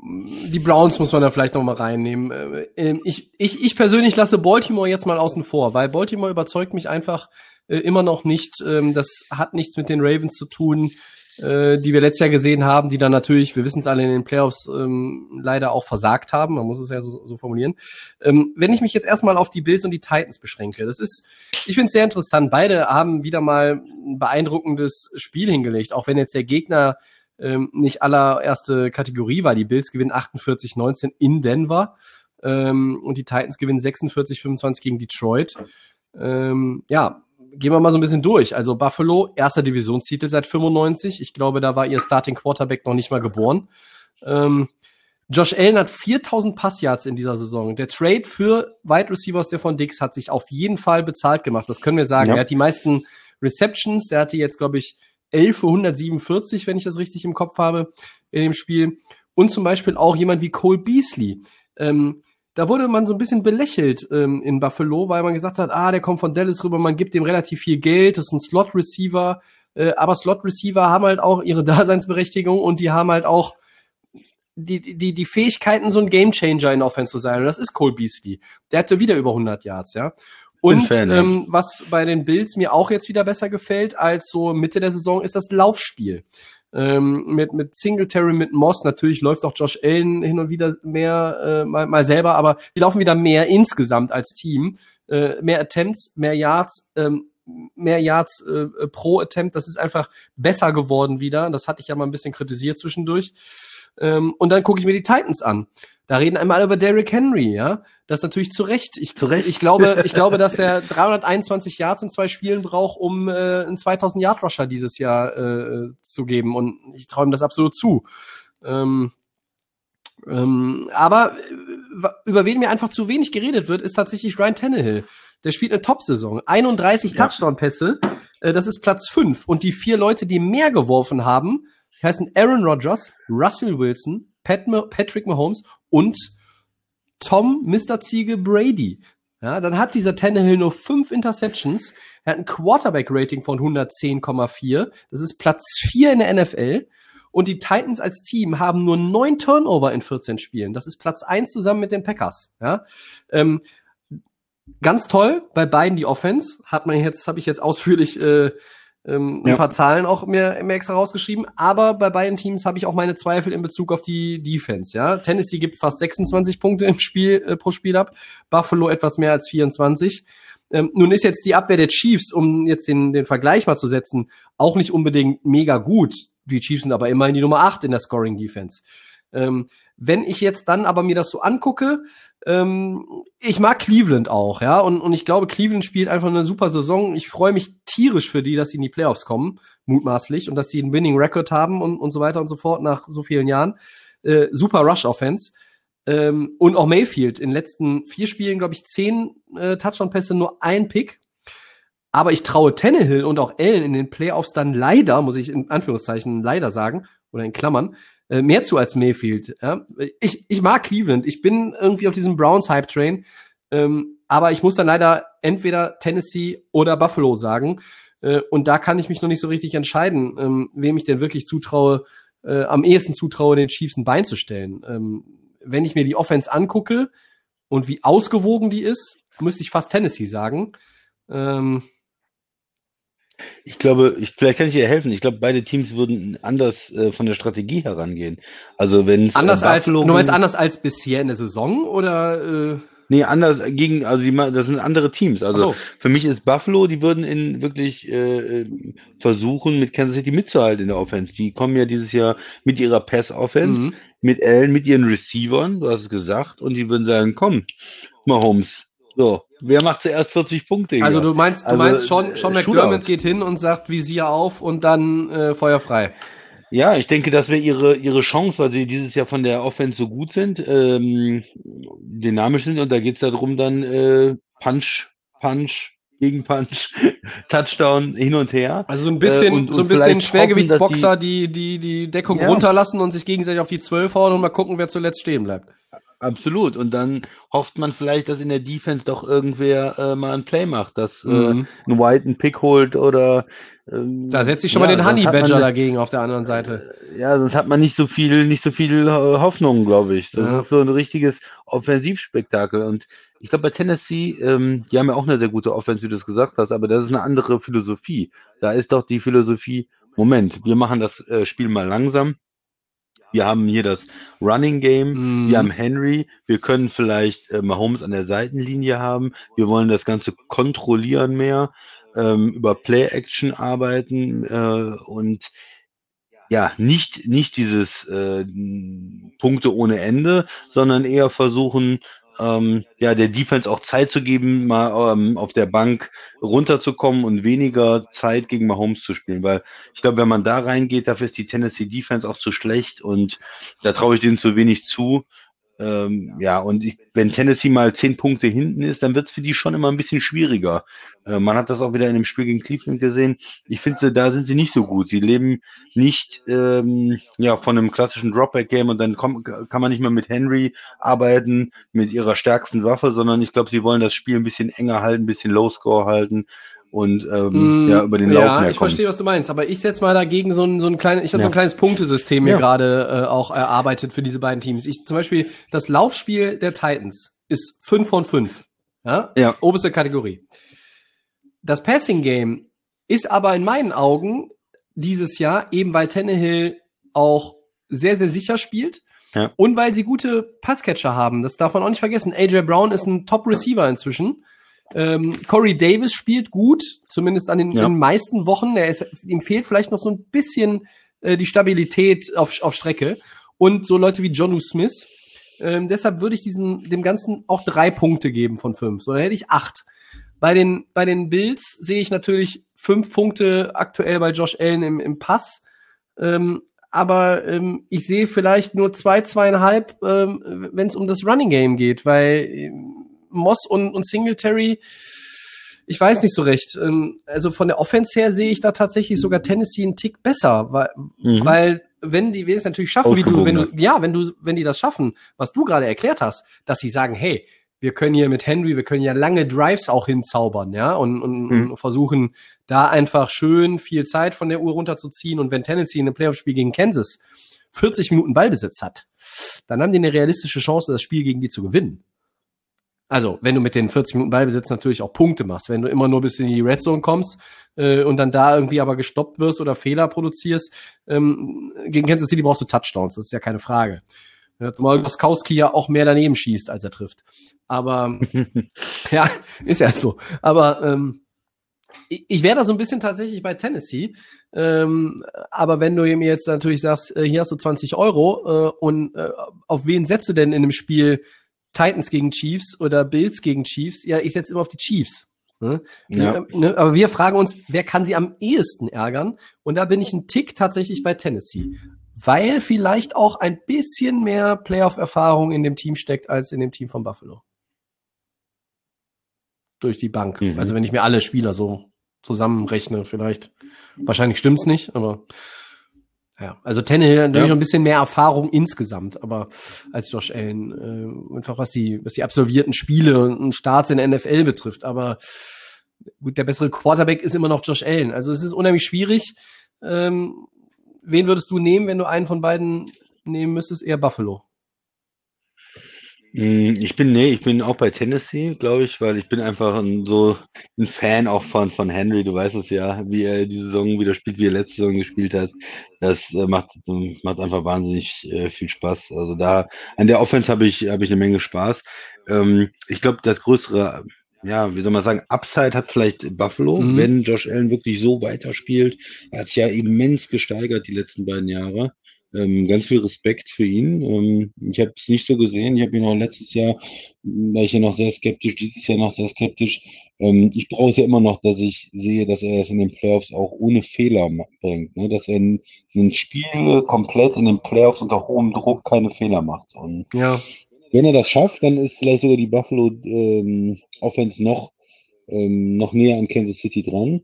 die Browns muss man da vielleicht noch mal reinnehmen. Äh, ähm, ich, ich, ich persönlich lasse Baltimore jetzt mal außen vor, weil Baltimore überzeugt mich einfach äh, immer noch nicht. Ähm, das hat nichts mit den Ravens zu tun, äh, die wir letztes Jahr gesehen haben, die dann natürlich, wir wissen es alle in den Playoffs, ähm, leider auch versagt haben. Man muss es ja so, so formulieren. Ähm, wenn ich mich jetzt erstmal auf die Bills und die Titans beschränke, das ist, ich finde es sehr interessant. Beide haben wieder mal ein beeindruckendes Spiel hingelegt, auch wenn jetzt der Gegner ähm, nicht allererste Kategorie war. Die Bills gewinnen 48-19 in Denver ähm, und die Titans gewinnen 46-25 gegen Detroit. Ähm, ja, gehen wir mal so ein bisschen durch. Also Buffalo, erster Divisionstitel seit 95. Ich glaube, da war ihr Starting Quarterback noch nicht mal geboren. Ähm, Josh Allen hat 4000 Passyards in dieser Saison. Der Trade für Wide Receivers der von Dix hat sich auf jeden Fall bezahlt gemacht. Das können wir sagen. Ja. Er hat die meisten Receptions. Der hatte jetzt, glaube ich, 11 für 147, wenn ich das richtig im Kopf habe, in dem Spiel. Und zum Beispiel auch jemand wie Cole Beasley. Ähm, da wurde man so ein bisschen belächelt ähm, in Buffalo, weil man gesagt hat, ah, der kommt von Dallas rüber, man gibt dem relativ viel Geld, das ist ein Slot-Receiver, äh, aber Slot-Receiver haben halt auch ihre Daseinsberechtigung und die haben halt auch die, die, die Fähigkeiten, so ein Gamechanger in Offense zu sein. Und das ist Cole Beasley. Der hatte wieder über 100 Yards, ja. Und Fan, ja. ähm, was bei den Bills mir auch jetzt wieder besser gefällt als so Mitte der Saison, ist das Laufspiel. Ähm, mit, mit Singletary, mit Moss, natürlich läuft auch Josh Allen hin und wieder mehr äh, mal, mal selber, aber die laufen wieder mehr insgesamt als Team. Äh, mehr Attempts, mehr Yards, ähm, mehr Yards äh, pro Attempt, das ist einfach besser geworden wieder. Das hatte ich ja mal ein bisschen kritisiert zwischendurch. Ähm, und dann gucke ich mir die Titans an. Da reden einmal über Derrick Henry, ja. Das ist natürlich zu Recht. Ich, Zu Recht. ich glaube, ich glaube, dass er 321 Yards in zwei Spielen braucht, um äh, einen 2000 Yard Rusher dieses Jahr äh, zu geben. Und ich traue ihm das absolut zu. Ähm, ähm, aber äh, über wen mir einfach zu wenig geredet wird, ist tatsächlich Ryan Tannehill. Der spielt eine Top-Saison. 31 Ja. Touchdown-Pässe. Äh, das ist Platz 5. Und die vier Leute, die mehr geworfen haben, heißen Aaron Rodgers, Russell Wilson, Pat Patrick Mahomes und Tom Mr. Ziege Brady. Ja, dann hat dieser Tannehill nur fünf Interceptions. Er hat ein Quarterback-Rating von 110,4. Das ist Platz vier in der NFL. Und die Titans als Team haben nur neun Turnover in 14 Spielen. Das ist Platz eins zusammen mit den Packers. Ja, ähm, ganz toll bei beiden die Offense. Hat man jetzt, habe ich jetzt ausführlich äh, ähm, ein Ja. paar Zahlen auch mir, mir extra rausgeschrieben. Aber bei beiden Teams habe ich auch meine Zweifel in Bezug auf die Defense. Ja, Tennessee gibt fast 26 Punkte im Spiel äh, pro Spiel ab. Buffalo etwas mehr als 24. Ähm, nun ist jetzt die Abwehr der Chiefs, um jetzt den, den Vergleich mal zu setzen, auch nicht unbedingt mega gut. Die Chiefs sind aber immerhin die Nummer 8 in der Scoring Defense. Ähm, wenn ich jetzt dann aber mir das so angucke, ähm, ich mag Cleveland auch, ja, und, und ich glaube, Cleveland spielt einfach eine super Saison. Ich freue mich tierisch für die, dass sie in die Playoffs kommen, mutmaßlich, und dass sie einen Winning Record haben und, und so weiter und so fort nach so vielen Jahren. Äh, super Rush Offense. Ähm, und auch Mayfield in den letzten vier Spielen, glaube ich, zehn äh, Touchdown-Pässe, nur ein Pick. Aber ich traue Tannehill und auch Allen in den Playoffs dann leider, muss ich in Anführungszeichen leider sagen, oder in Klammern, äh, mehr zu als Mayfield. Ja? Ich, ich mag Cleveland. Ich bin irgendwie auf diesem Browns-Hype-Train. Ähm, aber ich muss dann leider entweder Tennessee oder Buffalo sagen. Äh, und da kann ich mich noch nicht so richtig entscheiden, ähm, wem ich denn wirklich zutraue, äh, am ehesten zutraue, den Chiefs ein Bein zu stellen. Ähm, wenn ich mir die Offense angucke und wie ausgewogen die ist, müsste ich fast Tennessee sagen. Ähm, Ich glaube, ich, vielleicht kann ich dir helfen. Ich glaube, beide Teams würden anders äh, von der Strategie herangehen. Also wenn es anders äh, als, du meinst anders als bisher in der Saison oder? Äh, Nee, anders gegen, also die, das sind andere Teams. Also so. für mich ist Buffalo, die würden in wirklich äh, äh, versuchen, mit Kansas City mitzuhalten in der Offense. Die kommen ja dieses Jahr mit ihrer Pass-Offense, Mhm. mit Allen, mit ihren Receivern, du hast es gesagt, und die würden sagen, komm, Mahomes, so, wer macht zuerst 40 Punkte? hier? Also du meinst, du Also, meinst schon, schon äh, McDermott geht hin und sagt Visier auf und dann äh, Feuer frei. Ja, ich denke, das wäre ihre, ihre Chance, weil sie dieses Jahr von der Offense so gut sind, ähm, dynamisch sind und da geht's darum, dann äh, Punch, Punch, Gegenpunch, Touchdown hin und her. Also so ein bisschen, Äh, und- so ein bisschen Schwergewichtsboxer, die, die, die Deckung Ja. runterlassen und sich gegenseitig auf die 12 hauen und mal gucken, wer zuletzt stehen bleibt. Absolut. Und dann hofft man vielleicht, dass in der Defense doch irgendwer äh, mal ein Play macht, dass Mhm. äh, ein White einen Pick holt oder ähm, Da setze ich schon ja, mal den Honey Badger ne- dagegen auf der anderen Seite. Ja, sonst hat man nicht so viel, nicht so viel äh, Hoffnung, glaube ich. Das Ja. ist so ein richtiges Offensivspektakel. Und ich glaube, bei Tennessee, ähm, die haben ja auch eine sehr gute Offense, wie du es gesagt hast, aber das ist eine andere Philosophie. Da ist doch die Philosophie, Moment, wir machen das äh, Spiel mal langsam. Wir haben hier das Running Game, Mhm. wir haben Henry, wir können vielleicht äh, Mahomes an der Seitenlinie haben, wir wollen das Ganze kontrollieren mehr, ähm, über Play-Action arbeiten äh, und ja, nicht, nicht dieses äh, Punkte ohne Ende, sondern eher versuchen, ähm, ja, der Defense auch Zeit zu geben, mal ähm, auf der Bank runterzukommen und weniger Zeit gegen Mahomes zu spielen. Weil ich glaube, wenn man da reingeht, dafür ist die Tennessee Defense auch zu schlecht und da traue ich denen zu wenig zu. Ähm, ja, und ich, wenn Tennessee mal zehn Punkte hinten ist, dann wird es für die schon immer ein bisschen schwieriger. Äh, man hat das auch wieder in dem Spiel gegen Cleveland gesehen. Ich finde, da sind sie nicht so gut. Sie leben nicht ähm, ja, von einem klassischen Dropback-Game und dann kommt, kann man nicht mehr mit Henry arbeiten, mit ihrer stärksten Waffe, sondern ich glaube, sie wollen das Spiel ein bisschen enger halten, ein bisschen Low-Score halten und ähm, Mm, ja, über den Lauf ja, ich verstehe, was du meinst, aber ich setze mal dagegen so ein, so ein kleines, ich habe so ein Ja. kleines Punktesystem mir Ja. gerade äh, auch erarbeitet für diese beiden Teams. Ich zum Beispiel das Laufspiel der Titans ist 5 von 5. Ja? Ja. Oberste Kategorie. Das Passing Game ist aber in meinen Augen dieses Jahr, eben weil Tannehill auch sehr, sehr sicher spielt Ja. und weil sie gute Passcatcher haben. Das darf man auch nicht vergessen. AJ Brown ist ein Top-Receiver inzwischen. Ähm, Corey Davis spielt gut, zumindest an den, Ja. den meisten Wochen. Er ist, ihm fehlt vielleicht noch so ein bisschen äh, die Stabilität auf, auf Strecke. Und so Leute wie Jonu Smith. Ähm, deshalb würde ich diesem, dem Ganzen auch drei Punkte geben von fünf. So, dann hätte ich acht. Bei den, bei den Bills sehe ich natürlich fünf Punkte aktuell bei Josh Allen im, im Pass. Ähm, aber ähm, ich sehe vielleicht nur zwei, zweieinhalb, ähm, wenn es um das Running Game geht, weil ähm, Moss und, und Singletary, ich weiß nicht so recht. Ähm, also von der Offense her sehe ich da tatsächlich sogar Tennessee einen Tick besser, weil, Mhm. weil wenn die wenn es natürlich schaffen, wie du, wenn du, ja, wenn du, wenn die das schaffen, was du gerade erklärt hast, dass sie sagen, hey, wir können hier mit Henry, wir können ja lange Drives auch hinzaubern, ja, und, und, Mhm. und versuchen da einfach schön viel Zeit von der Uhr runterzuziehen. Und wenn Tennessee in einem Playoff-Spiel gegen Kansas 40 Minuten Ballbesitz hat, dann haben die eine realistische Chance, das Spiel gegen die zu gewinnen. Also, wenn du mit den 40 Minuten Ballbesitz natürlich auch Punkte machst, wenn du immer nur bis in die Red Zone kommst äh, und dann da irgendwie aber gestoppt wirst oder Fehler produzierst, ähm, gegen Kansas City brauchst du Touchdowns, das ist ja keine Frage. Zumal Goskowski ja auch mehr daneben schießt, als er trifft. Aber ja, ist ja so. Aber ähm, ich, ich wäre da so ein bisschen tatsächlich bei Tennessee. Ähm, aber wenn du mir jetzt natürlich sagst, äh, hier hast du 20 Euro äh, und äh, auf wen setzt du denn in dem Spiel Titans gegen Chiefs oder Bills gegen Chiefs? Ja, ich setze immer auf die Chiefs. Ne? Ja. Äh, ne? Aber wir fragen uns, wer kann sie am ehesten ärgern? Und da bin ich ein Tick tatsächlich bei Tennessee. Weil vielleicht auch ein bisschen mehr Playoff-Erfahrung in dem Team steckt als in dem Team von Buffalo. Durch die Bank. Mhm. Also wenn ich mir alle Spieler so zusammenrechne, vielleicht. Wahrscheinlich stimmt's nicht, aber ja. Also Tannehill hat natürlich Ja. noch ein bisschen mehr Erfahrung insgesamt, aber als Josh Allen, äh, einfach was die, was die absolvierten Spiele und Starts in der NFL betrifft. Aber gut, der bessere Quarterback ist immer noch Josh Allen. Also es ist unheimlich schwierig. Ähm, wen würdest du nehmen, wenn du einen von beiden nehmen müsstest? Eher Buffalo. Mm, Ich bin, nee, ich bin auch bei Tennessee, glaube ich, weil ich bin einfach ein, so ein Fan auch von, von Henry. Du weißt es ja, wie er die Saison wieder spielt, wie er letzte Saison gespielt hat. Das äh, macht, macht einfach wahnsinnig äh, viel Spaß. Also da, an der Offense habe ich, habe ich eine Menge Spaß. Ähm, ich glaube, das größere, ja, wie soll man sagen, Upside hat vielleicht Buffalo, Mhm. wenn Josh Allen wirklich so weiterspielt. Er hat sich ja immens gesteigert die letzten beiden Jahre. Ähm, ganz viel Respekt für ihn. Ähm, ich habe es nicht so gesehen. Ich habe ihn auch letztes Jahr, da ich ja noch sehr skeptisch, dieses Jahr noch sehr skeptisch. Ähm, ich brauche es ja immer noch, dass ich sehe, dass er es in den Playoffs auch ohne Fehler bringt. Ne? Dass er ein, ein Spiel komplett in den Playoffs unter hohem Druck keine Fehler macht. Und Ja. wenn er das schafft, dann ist vielleicht sogar die Buffalo ähm, Offense noch, ähm, noch näher an Kansas City dran.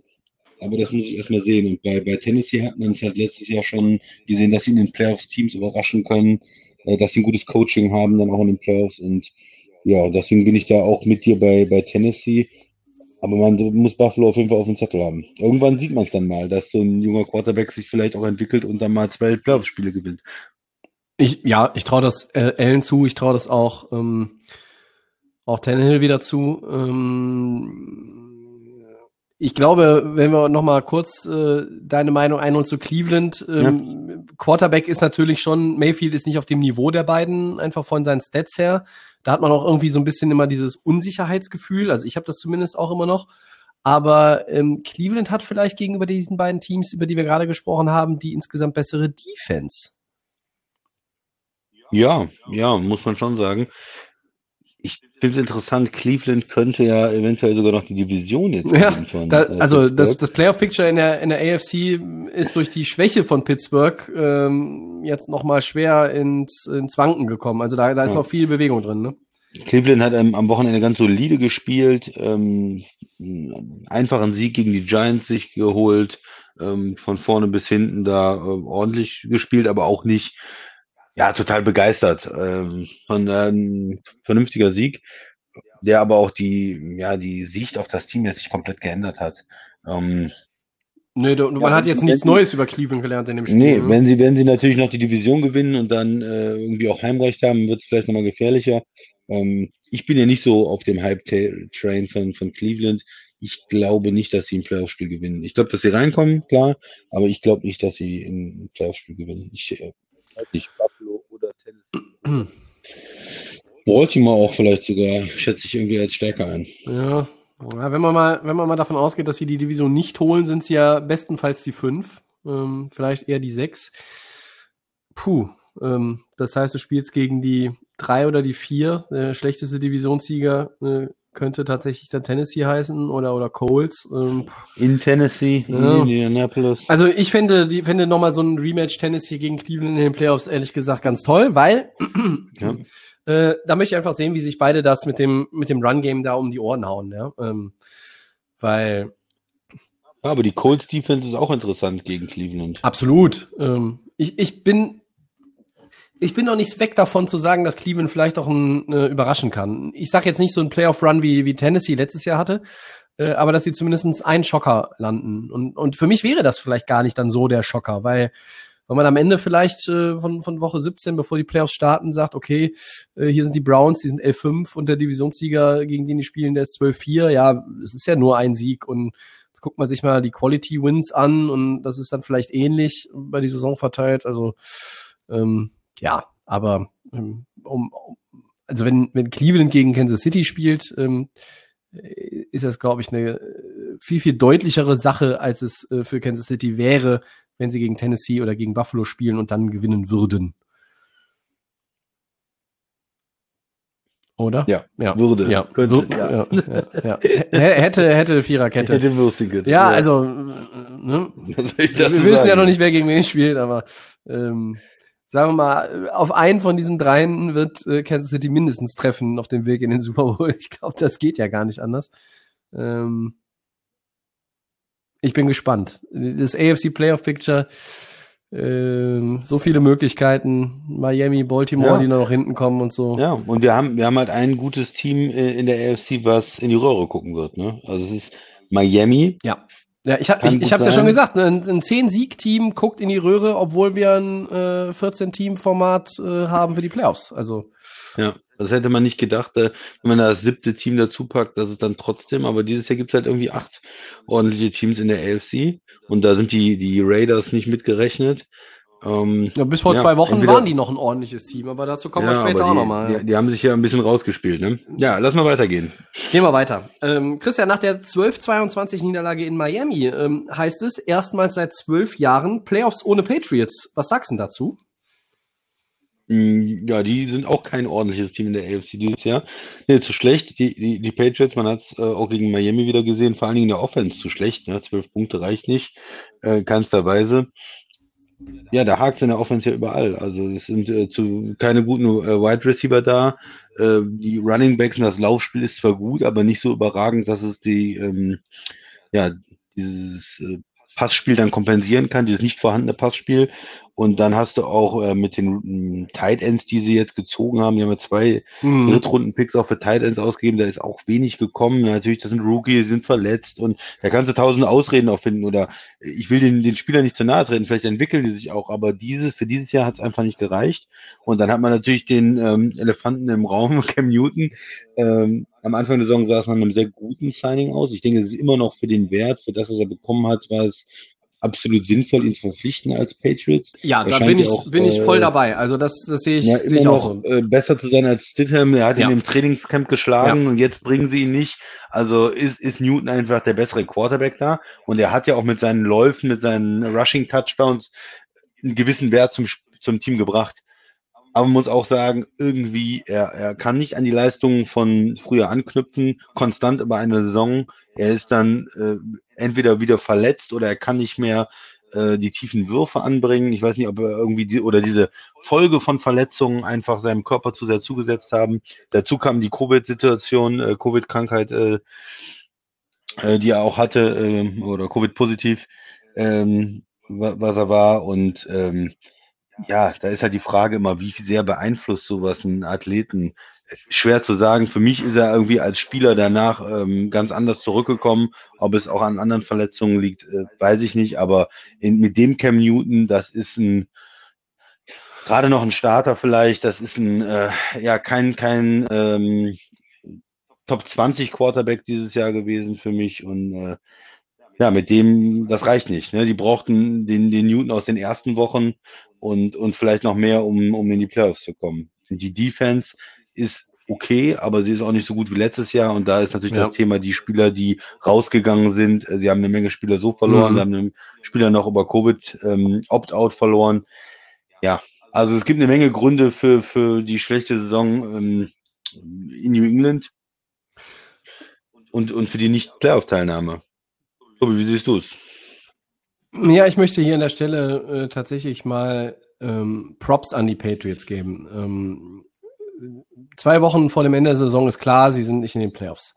Aber das muss ich erstmal sehen. Und bei, bei Tennessee hat man es halt letztes Jahr schon gesehen, dass sie in den Playoffs Teams überraschen können, äh, dass sie ein gutes Coaching haben dann auch in den Playoffs. Und ja, deswegen bin ich da auch mit dir bei, bei Tennessee. Aber man muss Buffalo auf jeden Fall auf dem Zettel haben. Irgendwann sieht man es dann mal, dass so ein junger Quarterback sich vielleicht auch entwickelt und dann mal zwei Playoff-Spiele gewinnt. Ich, ja, ich traue das äh, Allen zu, ich traue das auch, ähm, auch Tannehill wieder zu. Ähm, ich glaube, wenn wir noch mal kurz äh, deine Meinung einholen zu Cleveland, ähm, Quarterback ist natürlich schon, Mayfield ist nicht auf dem Niveau der beiden, einfach von seinen Stats her. Da hat man auch irgendwie so ein bisschen immer dieses Unsicherheitsgefühl. Also ich habe das zumindest auch immer noch. Aber ähm, Cleveland hat vielleicht gegenüber diesen beiden Teams, über die wir gerade gesprochen haben, die insgesamt bessere Defense. Ja, ja, muss man schon sagen. Ich finde es interessant, Cleveland könnte ja eventuell sogar noch die Division jetzt Ja, von da, äh, also das, Pittsburgh. das Playoff-Picture in der, in der AFC ist durch die Schwäche von Pittsburgh ähm, jetzt nochmal schwer ins, ins Wanken gekommen. Also da, da ist Ja. noch viel Bewegung drin. Ne? Cleveland hat ähm, am Wochenende ganz solide gespielt, ähm, einen einfachen Sieg gegen die Giants sich geholt, ähm, von vorne bis hinten da äh, ordentlich gespielt, aber auch nicht ja total begeistert. Ähm, von ein vernünftiger Sieg, der aber auch die ja die Sicht auf das Team jetzt sich komplett geändert hat. Ähm, Nee, du, man Ja, hat jetzt nichts Neues über Cleveland gelernt in dem Spiel. Nee, ne? wenn sie, wenn sie natürlich noch die Division gewinnen und dann äh, irgendwie auch Heimrecht haben, wird es vielleicht nochmal gefährlicher. Ähm, ich bin ja nicht so auf dem Hype-Train von, von Cleveland. Ich glaube nicht, dass sie ein Playoff-Spiel gewinnen. Ich glaube, dass sie reinkommen, klar, aber ich glaube nicht, dass sie ein Playoff-Spiel gewinnen. Ich äh, nicht, Buffalo oder Tennessee. Baltimore auch vielleicht sogar, schätze ich irgendwie als stärker ein. Ja. ja, wenn man mal, wenn man mal davon ausgeht, dass sie die Division nicht holen, sind sie ja bestenfalls die fünf, ähm, vielleicht eher die sechs. Puh, ähm, das heißt, du spielst gegen die drei oder die vier. Der schlechteste Divisionssieger äh, könnte tatsächlich dann Tennessee heißen oder oder Colts. Ähm, In Tennessee, Ja. in Indianapolis. also ich fände, die fände nochmal so ein Rematch Tennessee gegen Cleveland in den Playoffs ehrlich gesagt ganz toll, weil Ja. äh, da möchte ich einfach sehen, wie sich beide das mit dem mit dem Run Game da um die Ohren hauen, ja, ähm, weil Ja, aber die Colts Defense ist auch interessant gegen Cleveland. absolut. Ähm, ich ich bin ich bin noch nicht weg davon zu sagen, dass Cleveland vielleicht auch ein, äh, überraschen kann. Ich sage jetzt nicht so ein Playoff-Run wie, wie Tennessee letztes Jahr hatte, äh, aber dass sie zumindestens einen Schocker landen. Und, und für mich wäre das vielleicht gar nicht dann so der Schocker, weil weil man am Ende vielleicht äh, von, von Woche 17, bevor die Playoffs starten, sagt, okay, äh, hier sind die Browns, die sind 11-5 und der Divisionssieger, gegen den die spielen, der ist 12-4. Ja, es ist ja nur ein Sieg und jetzt guckt man sich mal die Quality Wins an und das ist dann vielleicht ähnlich bei die Saison verteilt. Also ähm, ja, aber ähm, um, also wenn, wenn Cleveland gegen Kansas City spielt, ähm, ist das, glaube ich, eine viel, viel deutlichere Sache, als es äh, für Kansas City wäre, wenn sie gegen Tennessee oder gegen Buffalo spielen und dann gewinnen würden. Oder? Ja, ja. würde. Ja, Könnte, ja. ja. Hätte, hätte Viererkette. Hätte Würstiges. Ja, also, ne? Soll ich wir wissen ja noch nicht, wer gegen wen spielt, aber ähm, sagen wir mal, auf einen von diesen dreien wird äh, Kansas City mindestens treffen auf dem Weg in den Super Bowl. Ich glaube, das geht ja gar nicht anders. Ähm, ich bin gespannt. Das AFC Playoff Picture, ähm, so viele Möglichkeiten. Miami, Baltimore, Ja. die noch hinten kommen und so. Ja, und wir haben, wir haben halt ein gutes Team äh, in der AFC, was in die Röhre gucken wird. Ne? Also es ist Miami. Ja. Ja, ich, hab, Kann ich, ich habe es ja schon gesagt, ne, ein, ein 10-Sieg-Team guckt in die Röhre, obwohl wir ein äh, 14-Team-Format äh, haben für die Playoffs. Also, Ja, das hätte man nicht gedacht, äh, wenn man da das siebte Team dazu packt, dass es dann trotzdem, aber dieses Jahr gibt es halt irgendwie acht ordentliche Teams in der AFC und da sind die, die Raiders nicht mitgerechnet. Ähm, ja, bis vor Ja, zwei Wochen entweder- waren die noch ein ordentliches Team, aber dazu kommen wir ja, später aber auch nochmal. Die, die haben sich ja ein bisschen rausgespielt, ne? Ja, lass mal weitergehen. Gehen wir weiter. Ähm, Christian, nach der 12-22 Niederlage in Miami ähm, heißt es erstmals seit zwölf Jahren Playoffs ohne Patriots. Was sagst du denn dazu? Mm, Ja, die sind auch kein ordentliches Team in der AFC dieses Jahr. Nee, zu schlecht. Die, die, die Patriots, man hat es äh, auch gegen Miami wieder gesehen, vor allen Dingen in der Offense zu schlecht. Ne? Zwölf Punkte reicht nicht, äh, keinster Weise. Ja, der hakt in der Offense ja überall. Also es sind äh, zu keine guten äh, Wide Receiver da. Äh, die Running Backs und das Laufspiel ist zwar gut, aber nicht so überragend, dass es die ähm, ja dieses äh, Passspiel dann kompensieren kann, dieses nicht vorhandene Passspiel. Und dann hast du auch äh, mit den mm, Tight Ends, die sie jetzt gezogen haben, die haben ja zwei Hm. Drittrunden-Picks auch für Tight Ends ausgegeben, da ist auch wenig gekommen. Natürlich, das sind Rookie, die sind verletzt und da kannst du tausend Ausreden auch finden oder ich will den, den Spieler nicht zu nahe treten, vielleicht entwickeln die sich auch, aber dieses, für dieses Jahr hat es einfach nicht gereicht. Und dann hat man natürlich den ähm, Elefanten im Raum, Cam Newton. Ähm, am Anfang der Saison sah es nach einem sehr guten Signing aus. Ich denke, es ist immer noch für den Wert, für das, was er bekommen hat, war es absolut sinnvoll, ihn zu verpflichten als Patriots. Ja, da bin ja ich, auch, bin ich voll äh, dabei. Also das, das sehe ich, ja, sehe ich auch so. äh, besser zu sein als Stidham. Er hat Ja. ihn im Trainingscamp geschlagen und jetzt bringen sie ihn nicht. Also ist, ist Newton einfach der bessere Quarterback da. Und er hat ja auch mit seinen Läufen, mit seinen Rushing Touchdowns einen gewissen Wert zum, zum Team gebracht. Aber man muss auch sagen, irgendwie, er, er kann nicht an die Leistungen von früher anknüpfen, konstant über eine Saison. Er ist dann äh, entweder wieder verletzt oder er kann nicht mehr äh, die tiefen Würfe anbringen. Ich weiß nicht, ob er irgendwie die, oder diese Folge von Verletzungen einfach seinem Körper zu sehr zugesetzt haben. Dazu kam die Covid-Situation, äh, Covid-Krankheit, äh, äh, die er auch hatte, äh, oder Covid-positiv, ähm, wa- was er war. Und ähm, ja, da ist halt die Frage immer, wie sehr beeinflusst sowas einen Athleten? Schwer zu sagen. Für mich ist er irgendwie als Spieler danach ähm, ganz anders zurückgekommen. Ob es auch an anderen Verletzungen liegt, äh, weiß ich nicht. Aber in, mit dem Cam Newton, das ist ein gerade noch ein Starter vielleicht. Das ist ein äh, ja kein kein ähm, Top 20 Quarterback dieses Jahr gewesen für mich und äh, ja, mit dem, das reicht nicht. Ne? Die brauchten den, den Newton aus den ersten Wochen und, und vielleicht noch mehr, um, um in die Playoffs zu kommen. Die Defense ist okay, aber sie ist auch nicht so gut wie letztes Jahr. Und da ist natürlich Ja. das Thema, die Spieler, die rausgegangen sind, sie haben eine Menge Spieler so verloren, Mhm. sie haben einen Spieler noch über Covid ähm, Opt-out verloren. Ja, also es gibt eine Menge Gründe für, für die schlechte Saison ähm, in New England und, und für die Nicht-Playoff-Teilnahme. Tobi, wie siehst du es? Ja, ich möchte hier an der Stelle äh, tatsächlich mal ähm, Props an die Patriots geben. Ähm, zwei Wochen vor dem Ende der Saison ist klar, sie sind nicht in den Playoffs.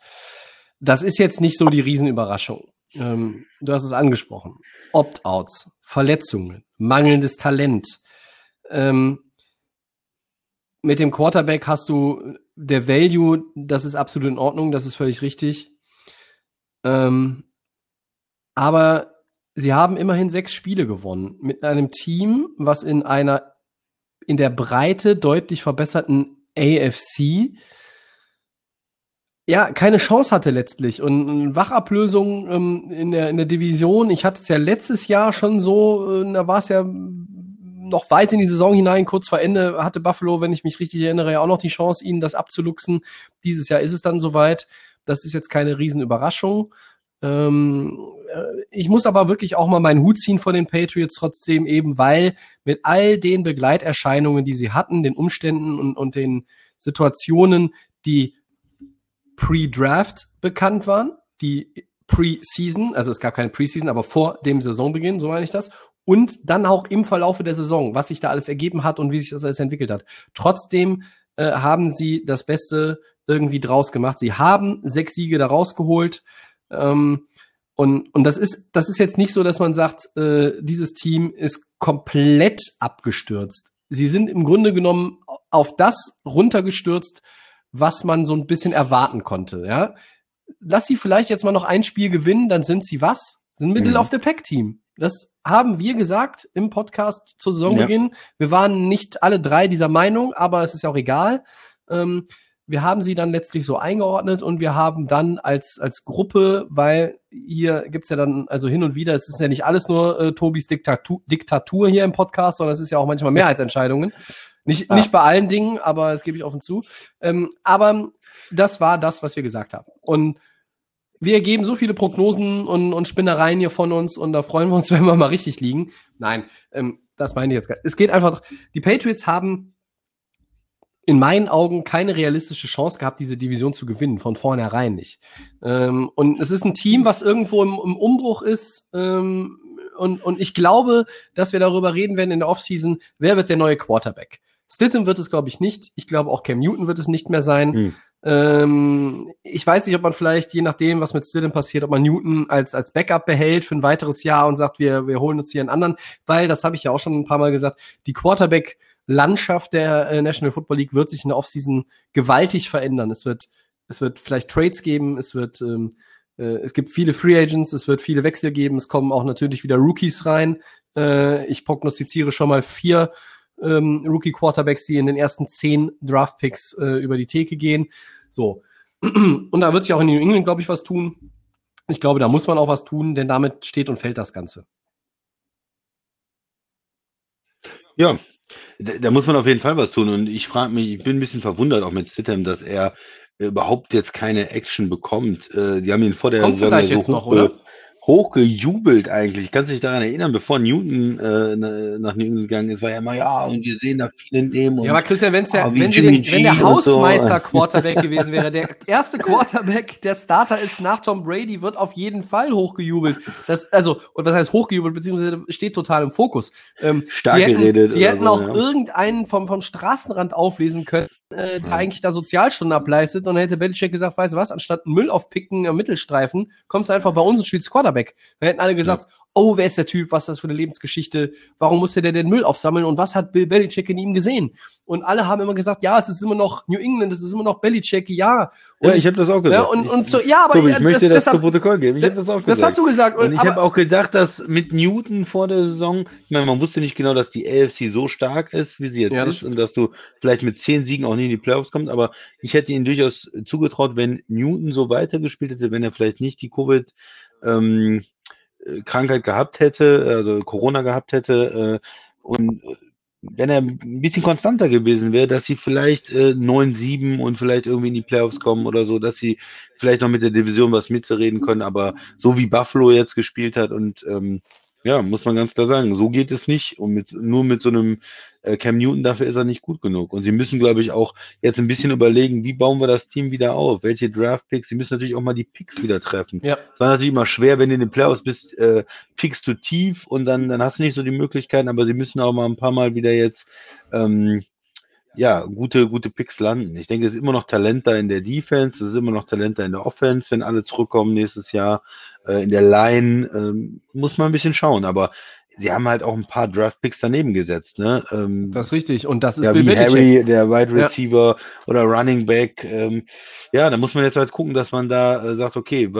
Das ist jetzt nicht so die Riesenüberraschung. Ähm, du hast es angesprochen. Opt-outs, Verletzungen, mangelndes Talent. Ähm, mit dem Quarterback hast du der Value, das ist absolut in Ordnung, das ist völlig richtig. Ähm, aber sie haben immerhin sechs Spiele gewonnen mit einem Team, was in einer in der Breite deutlich verbesserten AFC ja keine Chance hatte letztlich und Wachablösung ähm, in der in der Division. Ich hatte es ja letztes Jahr schon so, äh, da war es ja noch weit in die Saison hinein, kurz vor Ende hatte Buffalo, wenn ich mich richtig erinnere, ja auch noch die Chance, ihnen das abzuluxen. Dieses Jahr ist es dann soweit. Das ist jetzt keine Riesenüberraschung. Ähm, äh, ich muss aber wirklich auch mal meinen Hut ziehen vor den Patriots trotzdem eben, weil mit all den Begleiterscheinungen, die sie hatten, den Umständen und, und den Situationen, die pre-Draft bekannt waren, die Pre-Season, also es gab keine Pre-Season, aber vor dem Saisonbeginn, so meine ich das, und dann auch im Verlaufe der Saison, was sich da alles ergeben hat und wie sich das alles entwickelt hat. Trotzdem äh, haben sie das Beste irgendwie draus gemacht. Sie haben sechs Siege da rausgeholt. Ähm, und, und das ist, das ist jetzt nicht so, dass man sagt, äh, dieses Team ist komplett abgestürzt. Sie sind im Grunde genommen auf das runtergestürzt, was man so ein bisschen erwarten konnte, ja. Lass sie vielleicht jetzt mal noch ein Spiel gewinnen, dann sind sie was? Sind Middle mhm. of the Pack Team. Das haben wir gesagt im Podcast zu Saisonbeginn. Ja. Wir waren nicht alle drei dieser Meinung, aber es ist ja auch egal. Ähm, wir haben sie dann letztlich so eingeordnet und wir haben dann als, als Gruppe, weil hier gibt's ja dann, also hin und wieder, es ist ja nicht alles nur äh, Tobis Diktatur, Diktatur hier im Podcast, sondern es ist ja auch manchmal Mehrheitsentscheidungen. Nicht, ja. nicht bei allen Dingen, aber das gebe ich offen zu. Ähm, aber das war das, was wir gesagt haben. Und wir geben so viele Prognosen und, und Spinnereien hier von uns und da freuen wir uns, wenn wir mal richtig liegen. Nein, ähm, das meine ich jetzt gar nicht. Es geht einfach, die Patriots haben in meinen Augen keine realistische Chance gehabt, diese Division zu gewinnen, von vornherein nicht. Ähm, und es ist ein Team, was irgendwo im, im Umbruch ist. Ähm, und, und ich glaube, dass wir darüber reden werden in der Offseason, wer wird der neue Quarterback. Stittem wird es, glaube ich, nicht. Ich glaube, auch Cam Newton wird es nicht mehr sein. Hm. Ähm, ich weiß nicht, ob man vielleicht, je nachdem, was mit Stidham passiert, ob man Newton als, als Backup behält für ein weiteres Jahr und sagt, wir, wir holen uns hier einen anderen, weil, das habe ich ja auch schon ein paar Mal gesagt, die Quarterback- Landschaft der äh, National Football League wird sich in der Offseason gewaltig verändern. Es wird, es wird vielleicht Trades geben, es wird, ähm, äh, es gibt viele Free Agents, es wird viele Wechsel geben, es kommen auch natürlich wieder Rookies rein. Äh, ich prognostiziere schon mal vier ähm, Rookie Quarterbacks, die in den ersten zehn Draft Picks äh, über die Theke gehen. So. Und da wird sich auch in New England, glaube ich, was tun. Ich glaube, da muss man auch was tun, denn damit steht und fällt das Ganze. Ja, da, da muss man auf jeden Fall was tun. Und ich frage mich, ich bin ein bisschen verwundert auch mit Stidham, dass er überhaupt jetzt keine Action bekommt. Äh, die haben ihn vor der Kommt Saison so jetzt noch, oder? Hochgejubelt eigentlich. Ich kann sich daran erinnern, bevor Newton äh, nach Newton gegangen ist, war ja immer, ja, und wir sehen da viele nehmen. ja, aber Christian, wenn's ja, ah, wenn, den, wenn der Hausmeister so. Quarterback gewesen wäre, der erste Quarterback, der Starter ist nach Tom Brady, wird auf jeden Fall hochgejubelt. Das, also, und was heißt hochgejubelt, beziehungsweise steht total im Fokus. Ähm, Stark die hätten, geredet. Die hätten so, auch ja. irgendeinen vom, vom Straßenrand auflesen können äh, der eigentlich da Sozialstunden ableistet und dann hätte Belichick gesagt, weißt du was, anstatt Müll aufpicken am Mittelstreifen, kommst du einfach bei uns und spielst Quarterback. Dann hätten alle gesagt, ja. Oh, wer ist der Typ, was ist das für eine Lebensgeschichte, warum musste der den Müll aufsammeln und was hat Bill Belichick in ihm gesehen? Und alle haben immer gesagt, ja, es ist immer noch New England, es ist immer noch Belichick, ja. Und, ja, ich habe das auch gesagt. Ja, und, und so, ja, aber Tobi, ich möchte das, das, das zu Protokoll geben. Ich habe das auch gesagt. Das hast du gesagt. Und, und ich habe auch gedacht, dass mit Newton vor der Saison, ich meine, man wusste nicht genau, dass die AFC so stark ist, wie sie jetzt ja, ist und dass du vielleicht mit zehn Siegen auch nie in die Playoffs kommst, aber ich hätte ihnen durchaus zugetraut, wenn Newton so weitergespielt hätte, wenn er vielleicht nicht die Covid ähm, Krankheit gehabt hätte, also Corona gehabt hätte äh, und wenn er ein bisschen konstanter gewesen wäre, dass sie vielleicht äh, 9-7 und vielleicht irgendwie in die Playoffs kommen oder so, dass sie vielleicht noch mit der Division was mitzureden können, aber so wie Buffalo jetzt gespielt hat und ähm, ja, muss man ganz klar sagen, so geht es nicht. Und mit, nur mit so einem äh, Cam Newton, dafür ist er nicht gut genug. Und sie müssen, glaube ich, auch jetzt ein bisschen überlegen, wie bauen wir das Team wieder auf? Welche Draft-Picks? Sie müssen natürlich auch mal die Picks wieder treffen. Ja. Es war natürlich immer schwer, wenn du in den Playoffs bist, äh, pickst du tief und dann, dann hast du nicht so die Möglichkeiten, aber sie müssen auch mal ein paar Mal wieder jetzt ähm, ja, gute, gute Picks landen. Ich denke, es ist immer noch Talent da in der Defense, es ist immer noch Talent da in der Offense, wenn alle zurückkommen nächstes Jahr. Äh, in der Line ähm, muss man ein bisschen schauen, aber sie haben halt auch ein paar Draftpicks daneben gesetzt, ne? Ähm, Das ist richtig. Und das ist ja, Bill wie. Harry, der Wide Ja. Receiver oder Running Back. Ähm, ja, da muss man jetzt halt gucken, dass man da äh, sagt, okay,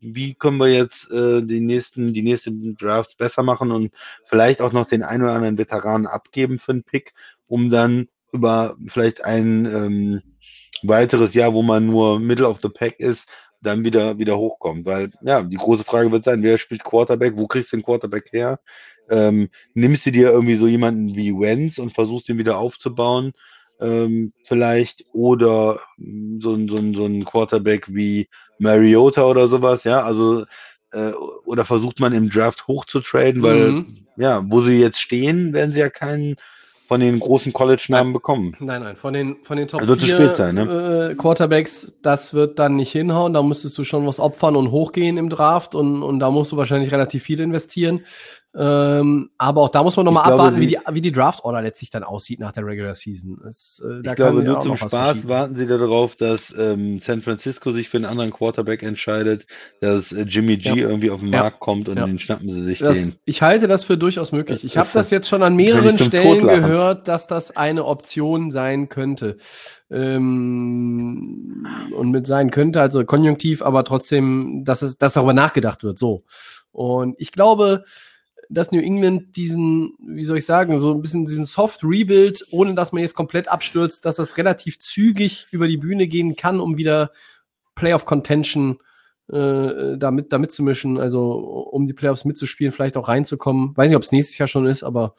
wie können wir jetzt äh, die nächsten, die nächsten Drafts besser machen und vielleicht auch noch den einen oder anderen Veteranen abgeben für einen Pick, um dann über vielleicht ein ähm, weiteres Jahr, wo man nur Middle of the Pack ist, dann wieder wieder hochkommt. Weil ja, die große Frage wird sein, wer spielt Quarterback, wo kriegst du den Quarterback her? Ähm, nimmst du dir irgendwie so jemanden wie Wenz und versuchst ihn wieder aufzubauen, ähm, vielleicht, oder mm, so ein, so, ein, so ein Quarterback wie Mariota oder sowas, ja, also äh, oder versucht man im Draft hochzutraden, weil Mhm. ja, wo sie jetzt stehen, werden sie ja keinen von den großen College-Namen bekommen. Nein, nein, von den, von den Top Also wird zu 4 spät sein, ne? äh, Quarterbacks, das wird dann nicht hinhauen. Da müsstest du schon was opfern und hochgehen im Draft und, und da musst du wahrscheinlich relativ viel investieren. Ähm, aber auch da muss man nochmal abwarten, wie die, wie die Draft-Order letztlich dann aussieht nach der Regular Season. Es, äh, da Ich glaube, nur zum Spaß warten sie darauf, dass ähm, San Francisco sich für einen anderen Quarterback entscheidet, dass äh, Jimmy G Ja. irgendwie auf den Ja. Markt kommt und Ja. den schnappen sie sich den. Das, ich halte das für durchaus möglich. Ich habe das jetzt schon an mehreren Stellen gehört, dass das eine Option sein könnte. Ähm, und mit sein könnte, also konjunktiv, aber trotzdem, dass es, dass darüber nachgedacht wird. So. Und ich glaube, dass New England diesen, wie soll ich sagen, so ein bisschen diesen Soft Rebuild, ohne dass man jetzt komplett abstürzt, dass das relativ zügig über die Bühne gehen kann, um wieder Playoff Contention äh, damit, da mitzumischen, also um die Playoffs mitzuspielen, vielleicht auch reinzukommen. Weiß nicht, ob es nächstes Jahr schon ist, aber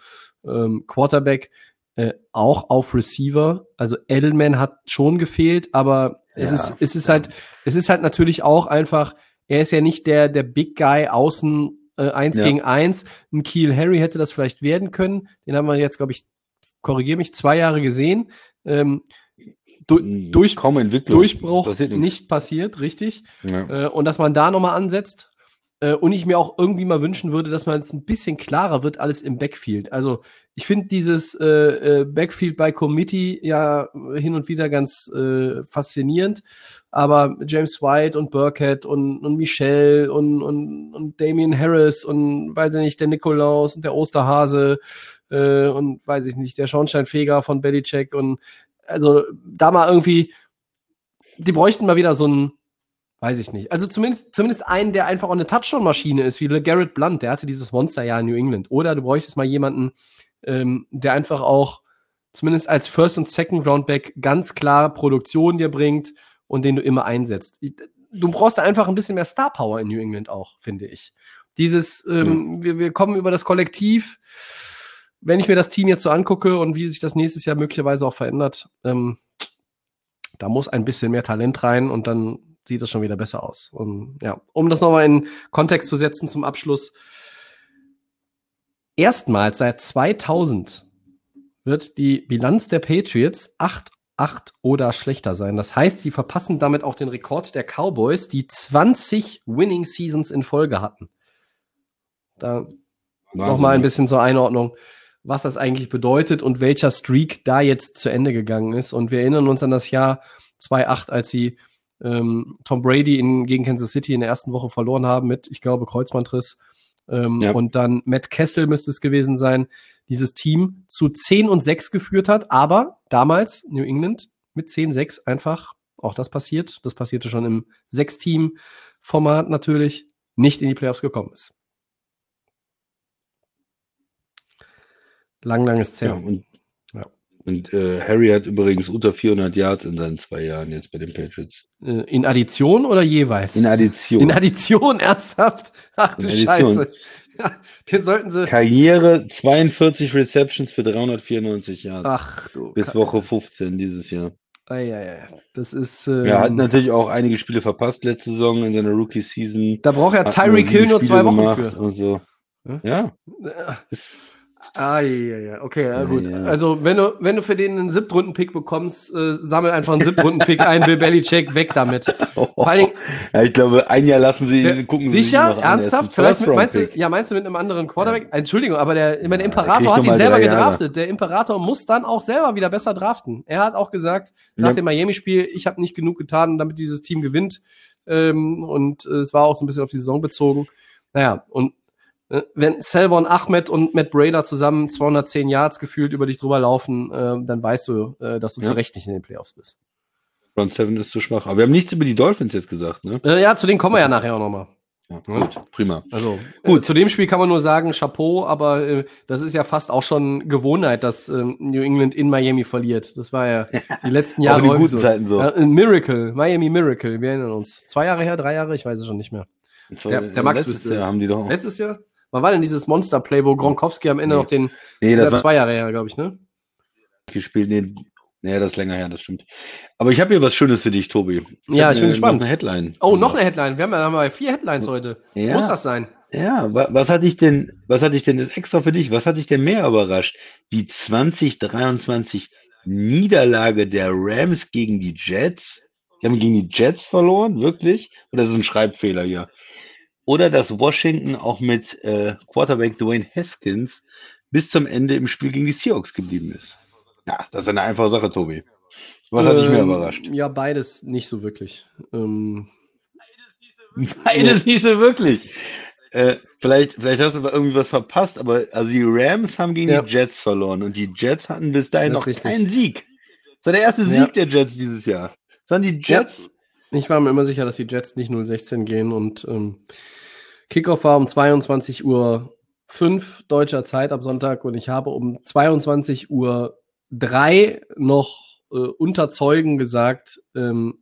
ähm, Quarterback äh, auch auf Receiver. Also Edelman hat schon gefehlt, aber es Ja, ist, es ist halt, es ist halt natürlich auch einfach, er ist ja nicht der, der Big Guy außen äh, eins Ja. gegen eins. Ein Keel Harry hätte das vielleicht werden können. Den haben wir jetzt, glaube ich, korrigiere mich, zwei Jahre gesehen. Ähm, du, Mhm. durch, Kaum Entwicklung. Durchbruch nicht passiert, richtig. Ja. Äh, und dass man da nochmal ansetzt. Äh, und ich mir auch irgendwie mal wünschen würde, dass man jetzt ein bisschen klarer wird, alles im Backfield. Also ich finde dieses äh, äh, Backfield by Committee ja hin und wieder ganz äh, faszinierend. Aber James White und Burkhead und, und Michelle und, und, und Damian Harris und weiß ich nicht, der Nikolaus und der Osterhase äh, und weiß ich nicht, der Schornsteinfeger von Belichick und also da mal irgendwie, die bräuchten mal wieder so einen, weiß ich nicht. Also zumindest, zumindest einen, der einfach auch eine Touchdown-Maschine ist, wie Garrett Blunt, der hatte dieses Monsterjahr in New England. Oder du bräuchtest mal jemanden, ähm, der einfach auch zumindest als First- und Second-Round-Back ganz klar Produktion dir bringt und den du immer einsetzt. Du brauchst einfach ein bisschen mehr Star-Power in New England auch, finde ich. Dieses, ähm, wir, wir kommen über das Kollektiv. Wenn ich mir das Team jetzt so angucke und wie sich das nächstes Jahr möglicherweise auch verändert, ähm, da muss ein bisschen mehr Talent rein und dann sieht es schon wieder besser aus. Und ja, um das nochmal in Kontext zu setzen zum Abschluss. Erstmals seit 2000 wird die Bilanz der Patriots 8, 8 oder schlechter sein. Das heißt, sie verpassen damit auch den Rekord der Cowboys, die 20 Winning Seasons in Folge hatten. Da nochmal ein bisschen zur Einordnung, was das eigentlich bedeutet und welcher Streak da jetzt zu Ende gegangen ist. Und wir erinnern uns an das Jahr 2008, als sie ähm, Tom Brady in, gegen Kansas City in der ersten Woche verloren haben mit, ich glaube, Kreuzbandriss. Ähm, Ja. Und dann Matt Kessel müsste es gewesen sein, dieses Team zu 10 und 6 geführt hat, aber damals New England mit 10-6 einfach, auch das passiert, das passierte schon im Sechs-Team-Format natürlich, nicht in die Playoffs gekommen ist. Lang, lang ist Ja, und. Und äh, Harry hat übrigens unter 400 Yards in seinen zwei Jahren jetzt bei den Patriots. Äh, In Addition oder jeweils? In Addition. In Addition, ernsthaft? Ach du. Scheiße. Ja, den sollten sie. Karriere 42 Receptions für 394 Yards. Ach du. bis Woche 15 dieses Jahr. Ei, ei, ei. Das ist. Ähm, Er hat natürlich auch einige Spiele verpasst letzte Saison in seiner Rookie-Season. da braucht er Tyreek nur Hill nur zwei Wochen für. Und so. Hm? Ja, Ah, ja, ja, okay, ja, gut. ja. Also, wenn du, wenn du für den einen Siebtrunden-Pick bekommst, äh, sammel einfach einen Siebtrunden-Pick ein, Bill Belichick, weg damit. Vor allen Dingen, ja, ich glaube, ein Jahr lassen sie, der, gucken sie sich sicher. Er ein ernsthaft? Vielleicht mit, meinst du, ja, meinst du mit einem anderen Quarterback? Entschuldigung, aber der, ich meine, der Imperator hat ihn selber gedraftet. Der Imperator muss dann auch selber wieder besser draften. Er hat auch gesagt, nach dem Miami-Spiel, ich habe nicht genug getan, damit dieses Team gewinnt. Ähm, und äh, es war auch so ein bisschen auf die Saison bezogen. Naja, und Wenn Selvon Ahmed und Matt Brader zusammen 210 Yards gefühlt über dich drüber laufen, äh, dann weißt du, äh, dass du Ja. zu Recht nicht in den Playoffs bist. Front Seven ist zu schwach. Aber wir haben nichts über die Dolphins jetzt gesagt, ne? Äh, ja, zu denen kommen wir ja nachher auch nochmal. Ja, Ja. Gut, prima. Also Gut. Äh, zu dem Spiel kann man nur sagen, Chapeau, aber äh, das ist ja fast auch schon Gewohnheit, dass ähm, New England in Miami verliert. Das war ja die letzten Jahre häufig guten Zeiten so. Ja, ein Miracle, Miami Miracle, wir erinnern uns. Zwei Jahre her, drei Jahre, ich weiß es schon nicht mehr. So, Der, der Max letztes wüsste Jahr es. haben die doch. Letztes Jahr? Wann war denn dieses Monster-Play, wo Gronkowski am Ende Nee. noch den, nee, das das war zwei Jahre her, glaube ich, ne? gespielt. Nee, nee, das ist länger her, das stimmt. Aber ich habe hier was Schönes für dich, Tobi. Ja, hab ich bin mir gespannt. Noch eine Headline. Oh, noch eine Headline. Wir haben ja haben wir vier Headlines heute. Ja. Muss das sein? Ja, wa was hat dich denn, was hat dich denn, das ist extra für dich, was hat dich denn mehr überrascht? Die 2023 Niederlage der Rams gegen die Jets? Die haben gegen die Jets verloren, wirklich? Oder ist es ein Schreibfehler hier? Oder dass Washington auch mit äh, Quarterback Dwayne Haskins bis zum Ende im Spiel gegen die Seahawks geblieben ist? Ja, das ist eine einfache Sache, Tobi. Was hat dich mehr Ähm, überrascht? Ja, beides nicht so wirklich. Ähm, Beides nicht so wirklich. Äh, vielleicht, vielleicht hast du aber irgendwie was verpasst, aber also die Rams haben gegen Ja. die Jets verloren und die Jets hatten bis dahin noch richtig. keinen Sieg. Das war der erste Ja. Sieg der Jets dieses Jahr. Das waren die Ja. Ich war mir immer sicher, dass die Jets nicht 016 gehen und ähm, Kickoff war um 22 Uhr 5 deutscher Zeit am Sonntag und ich habe um 22 Uhr 3 noch äh, unter Zeugen gesagt, ähm,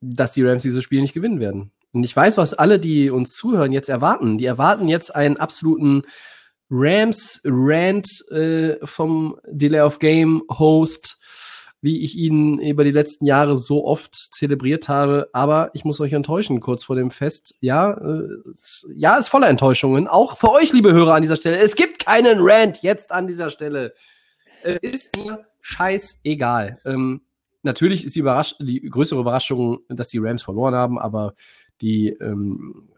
dass die Rams dieses Spiel nicht gewinnen werden. Und ich weiß, was alle, die uns zuhören, jetzt erwarten. Die erwarten jetzt einen absoluten Rams-Rant äh, vom Delay of Game Host, wie ich ihn über die letzten Jahre so oft zelebriert habe. Aber ich muss euch enttäuschen, kurz vor dem Fest. Ja, äh, ja, ist voller Enttäuschungen. Auch für euch, liebe Hörer, an dieser Stelle. Es gibt keinen Rant jetzt an dieser Stelle. Es ist mir scheißegal. Ähm, natürlich ist die, die größere Überraschung, dass die Rams verloren haben, aber die, ähm,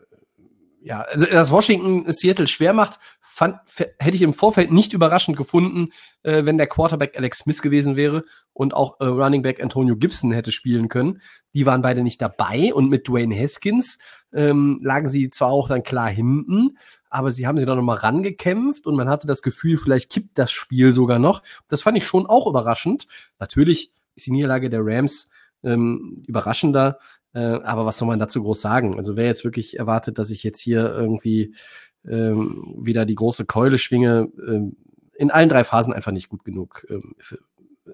ja, also dass Washington Seattle schwer macht, fand, hätte ich im Vorfeld nicht überraschend gefunden, äh, wenn der Quarterback Alex Smith gewesen wäre und auch äh, Running Back Antonio Gibson hätte spielen können. Die waren beide nicht dabei und mit Dwayne Haskins ähm, lagen sie zwar auch dann klar hinten, aber sie haben sich dann nochmal rangekämpft und man hatte das Gefühl, vielleicht kippt das Spiel sogar noch. Das fand ich schon auch überraschend. Natürlich ist die Niederlage der Rams ähm, überraschender, äh, aber was soll man dazu groß sagen? Also wer jetzt wirklich erwartet, dass ich jetzt hier irgendwie ähm, wieder die große Keule schwinge, ähm, in allen drei Phasen einfach nicht gut genug. Ähm, für,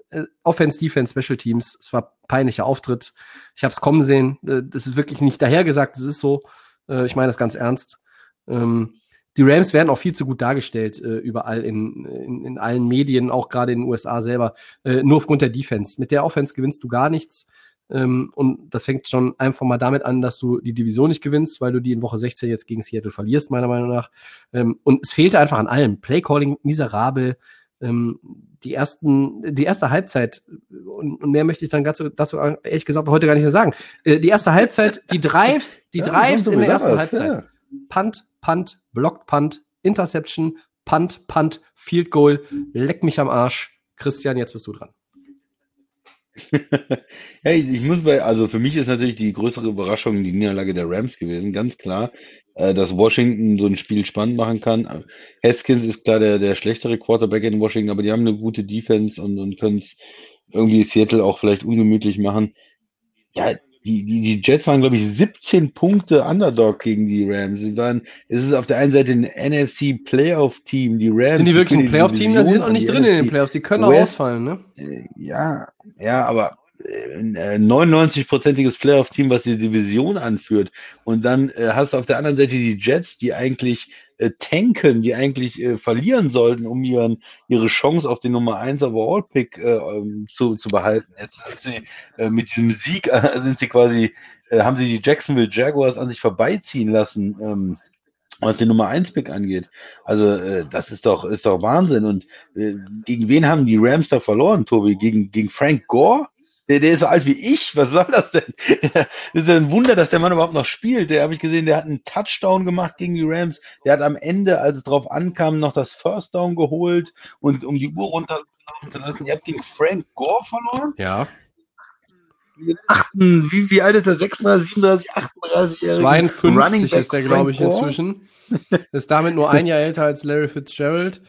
äh, Offense, Defense, Special Teams, es war peinlicher Auftritt. Ich habe es kommen sehen. Äh, das ist wirklich nicht dahergesagt, es ist so. Äh, ich meine das ganz ernst. Ähm, die Rams werden auch viel zu gut dargestellt, äh, überall in, in, in allen Medien, auch gerade in den USA selber, äh, nur aufgrund der Defense. Mit der Offense gewinnst du gar nichts. Ähm, und das fängt schon einfach mal damit an, dass du die Division nicht gewinnst, weil du die in Woche 16 jetzt gegen Seattle verlierst, meiner Meinung nach. Ähm, und es fehlte einfach an allem. Playcalling miserabel. Ähm, die ersten, die erste Halbzeit, und, und mehr möchte ich dann dazu, dazu ehrlich gesagt heute gar nicht mehr sagen. Äh, die erste Halbzeit, die Drives, die Drives in der ersten Halbzeit. Punt, Punt, Blocked Punt, Interception, Punt, Punt, Field Goal, leck mich am Arsch. Christian, jetzt bist du dran. Ja, ich, ich muss bei, also für mich ist natürlich die größere Überraschung die Niederlage der Rams gewesen, ganz klar, äh, dass Washington so ein Spiel spannend machen kann. Haskins ist klar der, der schlechtere Quarterback in Washington, aber die haben eine gute Defense und, und können es irgendwie Seattle auch vielleicht ungemütlich machen. Ja, die, die, die Jets waren, glaube ich, 17 Punkte Underdog gegen die Rams. Sie waren, es ist auf der einen Seite ein NFC Playoff Team, die Rams. Sind die wirklich ein Playoff-Team? Da Division sind auch an, nicht die drin in den NFC Playoffs. Die können auch West. ausfallen, ne? äh, Ja, ja, aber äh, ein äh, 99-prozentiges Playoff-Team, was die Division anführt. Und dann äh, hast du auf der anderen Seite die Jets, die eigentlich äh, tanken, die eigentlich äh, verlieren sollten, um ihren, ihre Chance auf den Nummer 1 Overall-Pick äh, ähm, zu, zu behalten. Jetzt sind sie äh, mit diesem Sieg äh, sind sie quasi, äh, haben sie die Jacksonville Jaguars an sich vorbeiziehen lassen. Ähm, was den Nummer 1 Pick angeht. Also äh, das ist doch ist doch Wahnsinn und äh, gegen wen haben die Rams da verloren, Tobi? Gegen gegen Frank Gore? Der, der ist so alt wie ich. Was soll das denn? das ist ja ein Wunder, dass der Mann überhaupt noch spielt. Der habe ich gesehen, der hat einen Touchdown gemacht gegen die Rams. Der hat am Ende, als es drauf ankam, noch das First Down geholt und um die Uhr runterzulaufen zu lassen. Ihr habt gegen Frank Gore verloren? Ja. achten, wie, wie alt ist der? 36, 37, 38 52 ist der, glaube ich, inzwischen. ist damit nur ein Jahr älter als Larry Fitzgerald.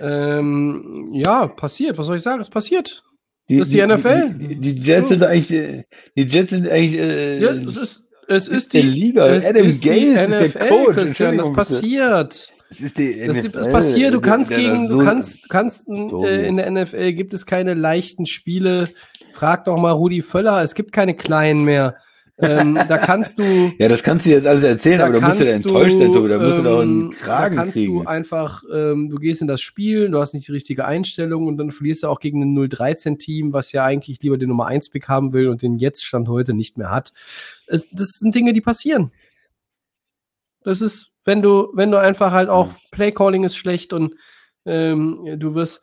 Ähm, ja, passiert. Was soll ich sagen? Es passiert. Die, das ist die, die NFL. Die, die, Jets sind eigentlich, die Jets sind eigentlich, äh, ja, es ist, es ist, ist die Liga. Es Adam ist Gase die NFL, Christian, das passiert. Das ist die Das, NFL. das passiert, du kannst gegen, du kannst, kannst äh, in der NFL gibt es keine leichten Spiele. Frag doch mal Rudi Völler, es gibt keine kleinen mehr. Ähm, da kannst du, Ja, das kannst du jetzt alles erzählen, aber da musst du ja enttäuscht sein, Tobi. Da musst du doch ähm, einen Kragen da kannst kriegen. du einfach, ähm, du gehst in das Spiel, du hast nicht die richtige Einstellung und dann verlierst du auch gegen ein 0-13-Team, was ja eigentlich lieber den Nummer 1-Pick haben will und den jetzt Stand heute nicht mehr hat. Es, das sind Dinge, die passieren. Das ist, wenn du, wenn du einfach halt auch Playcalling ist schlecht und ähm, du wirst.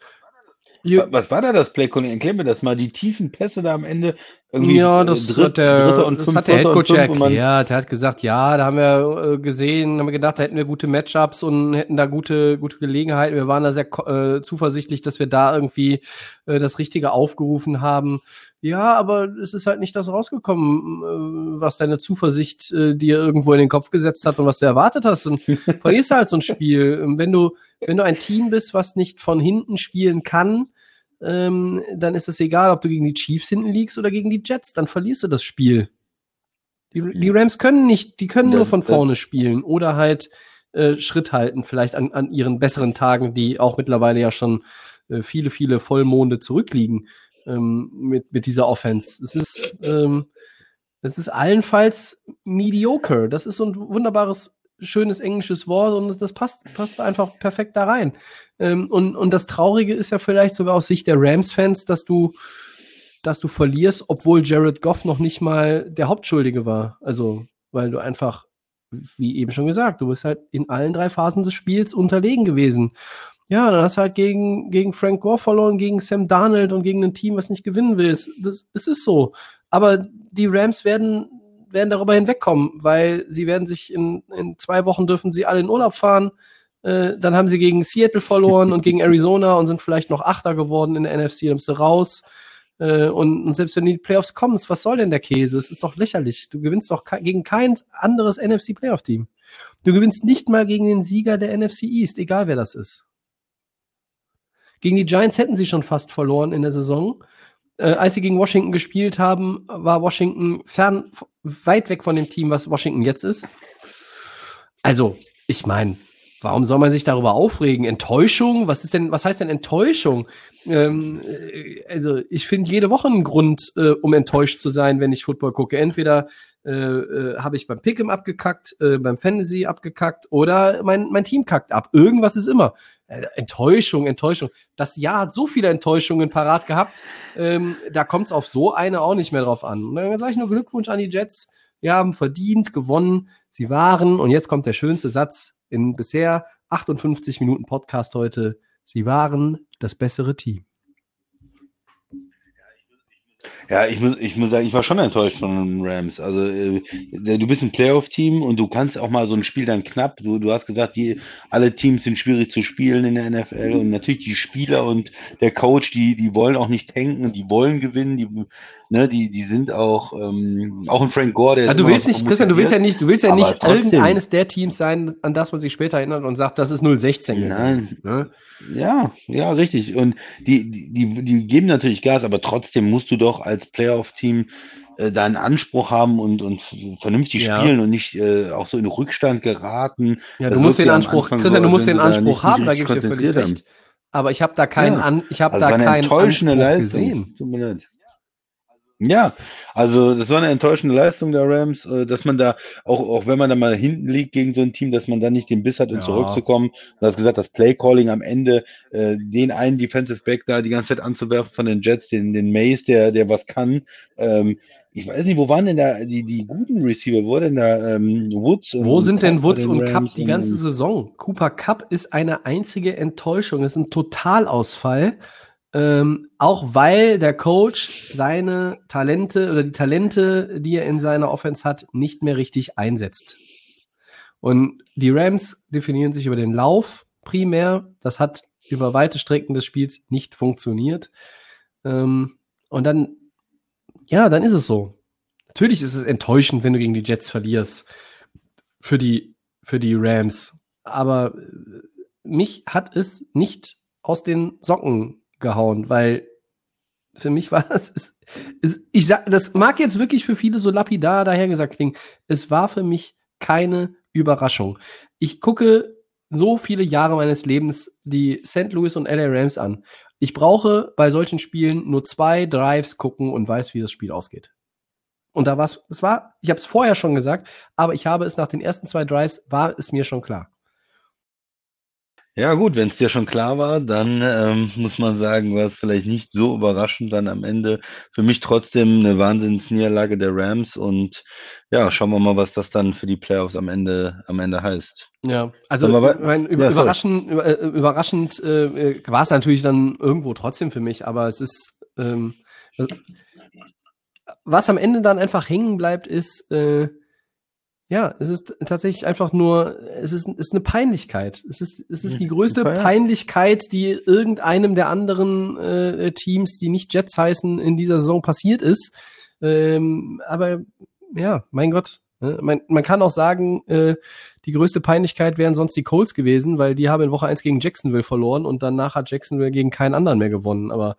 Wa- Was war da das Playcalling? Erklär mir das mal. Die tiefen Pässe da am Ende. Irgendwie Ja, äh, das Dritt- hat der, und das fünf, hat der ja und man- erklärt. Er hat gesagt, ja, da haben wir äh, gesehen, haben wir gedacht, da hätten wir gute Matchups und hätten da gute, gute Gelegenheiten. Wir waren da sehr äh, zuversichtlich, dass wir da irgendwie äh, das Richtige aufgerufen haben. Ja, aber es ist halt nicht das rausgekommen, äh, was deine Zuversicht äh, dir irgendwo in den Kopf gesetzt hat und was du erwartet hast. Und verlierst du halt so ein Spiel. Und Wenn du, wenn du ein Team bist, was nicht von hinten spielen kann, ähm, dann ist es egal, ob du gegen die Chiefs hinten liegst oder gegen die Jets, dann verlierst du das Spiel. Die, die Rams können nicht, die können nur von das- vorne spielen oder halt äh, Schritt halten, vielleicht an, an ihren besseren Tagen, die auch mittlerweile ja schon äh, viele, viele Vollmonde zurückliegen ähm, mit, mit dieser Offense. Es ist, ähm, es ist allenfalls mediocre. Das ist so ein wunderbares, schönes englisches Wort und das passt, passt einfach perfekt da rein. Ähm, und, und das Traurige ist ja vielleicht sogar aus Sicht der Rams-Fans, dass du, dass du verlierst, obwohl Jared Goff noch nicht mal der Hauptschuldige war. Also, weil du einfach, wie eben schon gesagt, du bist halt in allen drei Phasen des Spiels unterlegen gewesen. Ja, dann hast du halt gegen, gegen Frank Gore verloren, gegen Sam Darnold und gegen ein Team, was nicht gewinnen will. Es, das, es ist so. Aber die Rams werden, werden darüber hinwegkommen, weil sie werden sich in, in zwei Wochen dürfen sie alle in Urlaub fahren. Äh, dann haben sie gegen Seattle verloren und gegen Arizona und sind vielleicht noch Achter geworden in der NFC, dann bist du raus. Äh, und, und selbst wenn die Playoffs kommen, was soll denn der Käse? Es ist doch lächerlich. Du gewinnst doch ke gegen kein anderes NFC-Playoff-Team. Du gewinnst nicht mal gegen den Sieger der NFC East, egal wer das ist. Gegen die Giants hätten sie schon fast verloren in der Saison. Äh, als sie gegen Washington gespielt haben, war Washington fern, weit weg von dem Team, was Washington jetzt ist. Also, ich meine, warum soll man sich darüber aufregen? Enttäuschung? Was ist denn, was heißt denn Enttäuschung? Ähm, äh, also, ich finde jede Woche einen Grund, äh, um enttäuscht zu sein, wenn ich Football gucke. Entweder äh, äh, habe ich beim Pick'em abgekackt, äh, beim Fantasy abgekackt oder mein, mein Team kackt ab. Irgendwas ist immer. Äh, Enttäuschung, Enttäuschung. Das Jahr hat so viele Enttäuschungen parat gehabt, ähm, da kommt es auf so eine auch nicht mehr drauf an. Und dann sage ich nur Glückwunsch an die Jets. Wir haben verdient, gewonnen. Sie waren, und jetzt kommt der schönste Satz in bisher 58 Minuten Podcast heute, sie waren das bessere Team. Ja, ich muss, ich muss sagen, ich war schon enttäuscht von den Rams. Also, äh, du bist ein Playoff-Team und du kannst auch mal so ein Spiel dann knapp. Du, du hast gesagt, die, alle Teams sind schwierig zu spielen in der NFL und natürlich die Spieler und der Coach, die, die wollen auch nicht tanken, die wollen gewinnen, die, ne, die, die sind auch, ähm, auch ein Frank Gore, der ist Also du willst nicht, Christian, du willst ja nicht, du willst ja nicht irgendeines der Teams sein, an das man sich später erinnert und sagt, das ist 016. Nein. Ne? Ja, ja, richtig. Und die, die, die, die geben natürlich Gas, aber trotzdem musst du doch als Playoff-Team äh, deinen Anspruch haben und, und vernünftig Ja. spielen und nicht äh, auch so in Rückstand geraten. Ja, Das du musst den Anspruch, Christian, so, du musst den Anspruch haben, da gebe ich dir völlig recht. Aber ich habe da keinen, Ja. an, ich habe Also da keinen Anspruch gesehen. Tut mir leid. Ja, also das war eine enttäuschende Leistung der Rams, äh, dass man da, auch, auch wenn man da mal hinten liegt gegen so ein Team, dass man da nicht den Biss hat, um Ja. zurückzukommen. Du hast gesagt, das Play-Calling am Ende, äh, den einen Defensive Back da die ganze Zeit anzuwerfen von den Jets, den, den Mace, der, der was kann. Ähm, ich weiß nicht, wo waren denn da die, die guten Receiver? Wo denn da ähm, Woods? und- Wo sind denn Cup bei Woods und Cup die ganze Saison? Cooper Cup ist eine einzige Enttäuschung, ist ein Totalausfall. Ähm, auch weil der Coach seine Talente oder die Talente, die er in seiner Offense hat, nicht mehr richtig einsetzt. Und die Rams definieren sich über den Lauf primär. Das hat über weite Strecken des Spiels nicht funktioniert. Ähm, und dann ja, dann ist es so. Natürlich ist es enttäuschend, wenn du gegen die Jets verlierst. Für die, für die Rams. Aber äh, mich hat es nicht aus den Socken gehauen, weil für mich war das, es, es, ich sag, das mag jetzt wirklich für viele so lapidar dahergesagt klingen. Es war für mich keine Überraschung. Ich gucke so viele Jahre meines Lebens die St. Louis und LA Rams an. Ich brauche bei solchen Spielen nur zwei Drives gucken und weiß, wie das Spiel ausgeht. Und da war es, es war, ich habe es vorher schon gesagt, aber ich habe es nach den ersten zwei Drives, war es mir schon klar. Ja gut, wenn es dir schon klar war, dann ähm, muss man sagen, war es vielleicht nicht so überraschend dann am Ende. Für mich trotzdem eine Wahnsinnsniederlage der Rams und ja, schauen wir mal, was das dann für die Playoffs am Ende am Ende heißt. Ja, also bei- mein, über, Ja, überraschend, über, äh, überraschend äh, war es natürlich dann irgendwo trotzdem für mich, aber es ist ähm, was am Ende dann einfach hängen bleibt, ist äh, ja, es ist tatsächlich einfach nur, es ist, es ist eine Peinlichkeit. Es ist, es ist die größte Ja. Peinlichkeit, die irgendeinem der anderen äh, Teams, die nicht Jets heißen, in dieser Saison passiert ist. Ähm, aber ja, mein Gott. ne, Man, man kann auch sagen, äh, die größte Peinlichkeit wären sonst die Colts gewesen, weil die haben in Woche 1 gegen Jacksonville verloren und danach hat Jacksonville gegen keinen anderen mehr gewonnen. Aber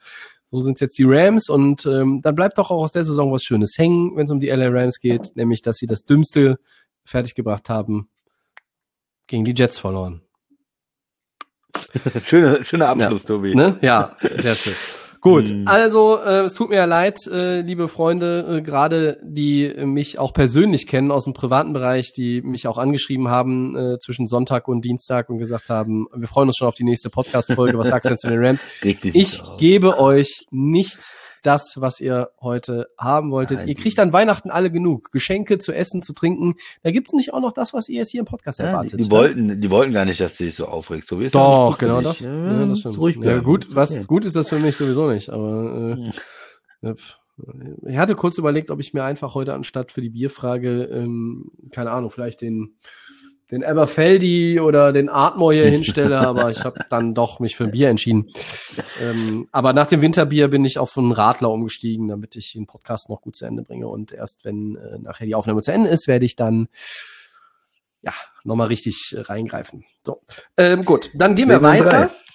so sind es jetzt die Rams und ähm, dann bleibt doch auch aus der Saison was Schönes hängen, wenn es um die LA Rams geht, nämlich dass sie das Dümmste fertiggebracht haben, gegen die Jets verloren. schöner, schöner Abschluss, Tobi. Ne? Ja, sehr schön. Gut, Hm. also äh, es tut mir ja leid, äh, liebe Freunde, äh, gerade die äh, mich auch persönlich kennen aus dem privaten Bereich, die mich auch angeschrieben haben äh, zwischen Sonntag und Dienstag und gesagt haben, wir freuen uns schon auf die nächste Podcast-Folge, was sagst du denn zu den Rams? Dich Ich gebe euch nicht das, was ihr heute haben wolltet. Nein. Ihr kriegt an Weihnachten alle genug. Geschenke zu essen, zu trinken. Da gibt's nicht auch noch das, was ihr jetzt hier im Podcast Ja, die, erwartet. die, wollten, die wollten gar nicht, dass du dich so aufregst. Ist ja Doch, nicht gut für genau das. Ja, Ja, das stimmt. Ruhig ja, gut, was gut ist das für mich sowieso nicht, aber äh, ja, ich hatte kurz überlegt, ob ich mir einfach heute anstatt für die Bierfrage, ähm, keine Ahnung, vielleicht den den Eberfeldi oder den Artmore hier hinstelle, aber ich habe dann doch mich für ein Bier entschieden. Ähm, aber nach dem Winterbier bin ich auf einen Radler umgestiegen, damit ich den Podcast noch gut zu Ende bringe. Und erst wenn äh, nachher die Aufnahme zu Ende ist, werde ich dann ja nochmal richtig äh, reingreifen. So, ähm, gut, dann gehen wir Segment weiter. Äh,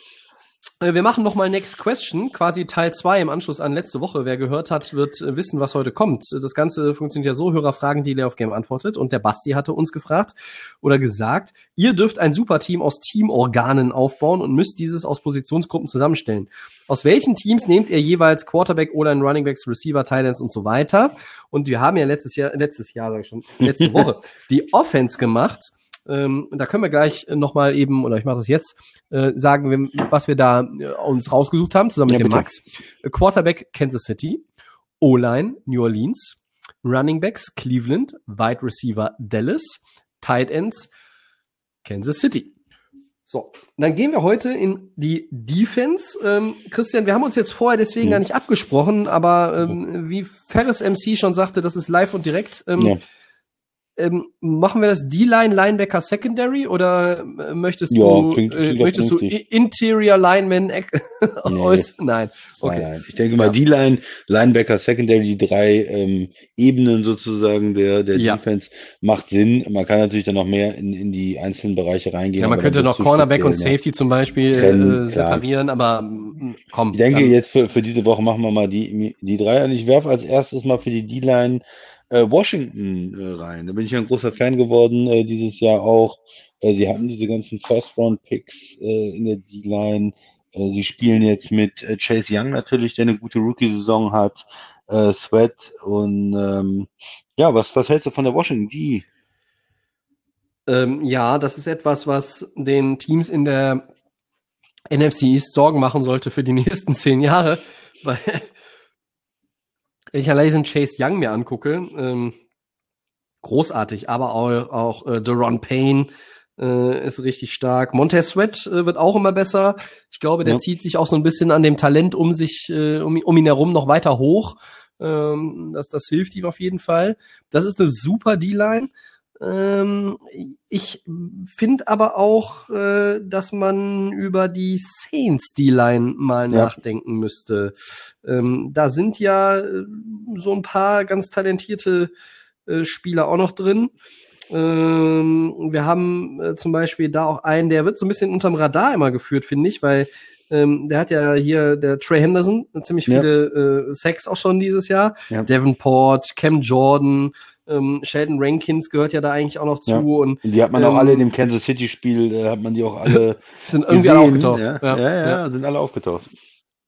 Wir machen nochmal Next Question, quasi Teil 2 im Anschluss an letzte Woche. Wer gehört hat, wird äh, wissen, was heute kommt. Das Ganze funktioniert ja so, Hörerfragen, die Layoff Game antwortet. Und der Basti hatte uns gefragt oder gesagt, ihr dürft ein Superteam aus Teamorganen aufbauen und müsst dieses aus Positionsgruppen zusammenstellen. Aus welchen Teams nehmt ihr jeweils Quarterback oder Running Backs, Receiver, Titans und so weiter? Und wir haben ja letztes Jahr, letztes Jahr sag ich schon, letzte Woche die Offense gemacht. Ähm, da können wir gleich nochmal eben, oder ich mache das jetzt, äh, sagen, wir, was wir da äh, uns rausgesucht haben, zusammen mit Ja, dem bitte. Max. Quarterback Kansas City, O-Line New Orleans, Running Backs Cleveland, Wide Receiver Dallas, Tight Ends Kansas City. So, dann gehen wir heute in die Defense. Ähm, Christian, wir haben uns jetzt vorher deswegen Hm. gar nicht abgesprochen, aber ähm, wie Ferris MC schon sagte, das ist live und direkt. Ähm, Ja. Ähm, machen wir das D-Line Linebacker Secondary oder äh, möchtest Ja, du klingt- äh, klingt doch möchtest du vernünftig. Interior Lineman aus? Nein. Okay. Nein, nein. Ich denke mal, die Line, Linebacker, Secondary, die drei ähm, Ebenen sozusagen der, der Ja. Defense macht Sinn. Man kann natürlich dann noch mehr in, in die einzelnen Bereiche reingehen. Ja, man könnte noch Cornerback und? Safety zum Beispiel Trennen, äh, klar. separieren, aber mm, komm. Ich denke, dann- jetzt für, für diese Woche machen wir mal die, die drei. Und ich werfe als erstes mal für die D-Line äh, Washington äh, rein. Da bin ich ein großer Fan geworden äh, dieses Jahr auch. Äh, sie hatten diese ganzen First-Round-Picks äh, in der D-Line. Äh, sie spielen jetzt mit äh, Chase Young natürlich, der eine gute Rookie-Saison hat. Äh, Sweat und ähm, ja, was, was hältst du von der Washington D? Ähm, ja, das ist etwas, was den Teams in der NFC East Sorgen machen sollte für die nächsten zehn Jahre, weil wenn ich allein diesen Chase Young mir angucke, ähm, großartig, aber auch, auch äh, Deron Payne äh, ist richtig stark. Montez Sweat äh, wird auch immer besser. Ich glaube, der Ja. zieht sich auch so ein bisschen an dem Talent um sich, äh, um, um ihn herum noch weiter hoch. Ähm, das, das hilft ihm auf jeden Fall. Das ist eine super D-Line. Ähm, ich finde aber auch, äh, dass man über die Saints D-Line mal Ja. nachdenken müsste. Ähm, da sind ja äh, so ein paar ganz talentierte äh, Spieler auch noch drin. Ähm, wir haben äh, zum Beispiel da auch einen, der wird so ein bisschen unterm Radar immer geführt, finde ich, weil ähm, der hat ja hier, der Trey Henderson, ziemlich Ja. viele äh, Sacks auch schon dieses Jahr. Ja. Davenport, Cam Jordan, ähm, Sheldon Rankins gehört ja da eigentlich auch noch zu Ja. und die hat man auch Ähm, alle in dem Kansas City Spiel, äh, hat man die auch alle sind irgendwie gesehen. alle aufgetaucht. Ja, ja, ja, sind alle aufgetaucht.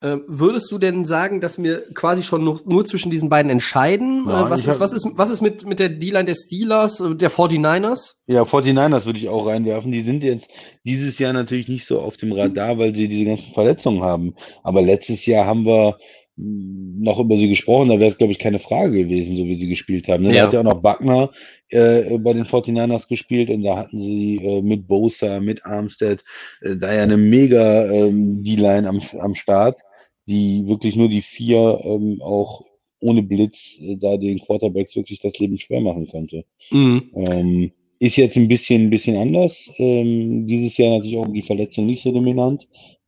Ähm, würdest du denn sagen, dass wir quasi schon nur, nur zwischen diesen beiden entscheiden? Äh, was, ist, was, ist, was ist mit, mit der D-Line der Steelers, äh, der 49ers? Ja, 49ers würde ich auch reinwerfen. Die sind jetzt dieses Jahr natürlich nicht so auf dem Radar, weil sie diese ganzen Verletzungen haben. Aber letztes Jahr haben wir noch über sie gesprochen, da wäre es, glaube ich, keine Frage gewesen, so wie sie gespielt haben. Ne? Da Ja. hat ja auch noch Buckner äh, bei den 49ers gespielt und da hatten sie äh, mit Bosa, mit Armstead, äh, da ja eine mega ähm, D-Line am, am Start, die wirklich nur die vier ähm, auch ohne Blitz äh, da den Quarterbacks wirklich das Leben schwer machen konnte. Mhm. Ähm, ist jetzt ein bisschen, ein bisschen anders. Ähm, dieses Jahr natürlich auch die Verletzung nicht so dominant.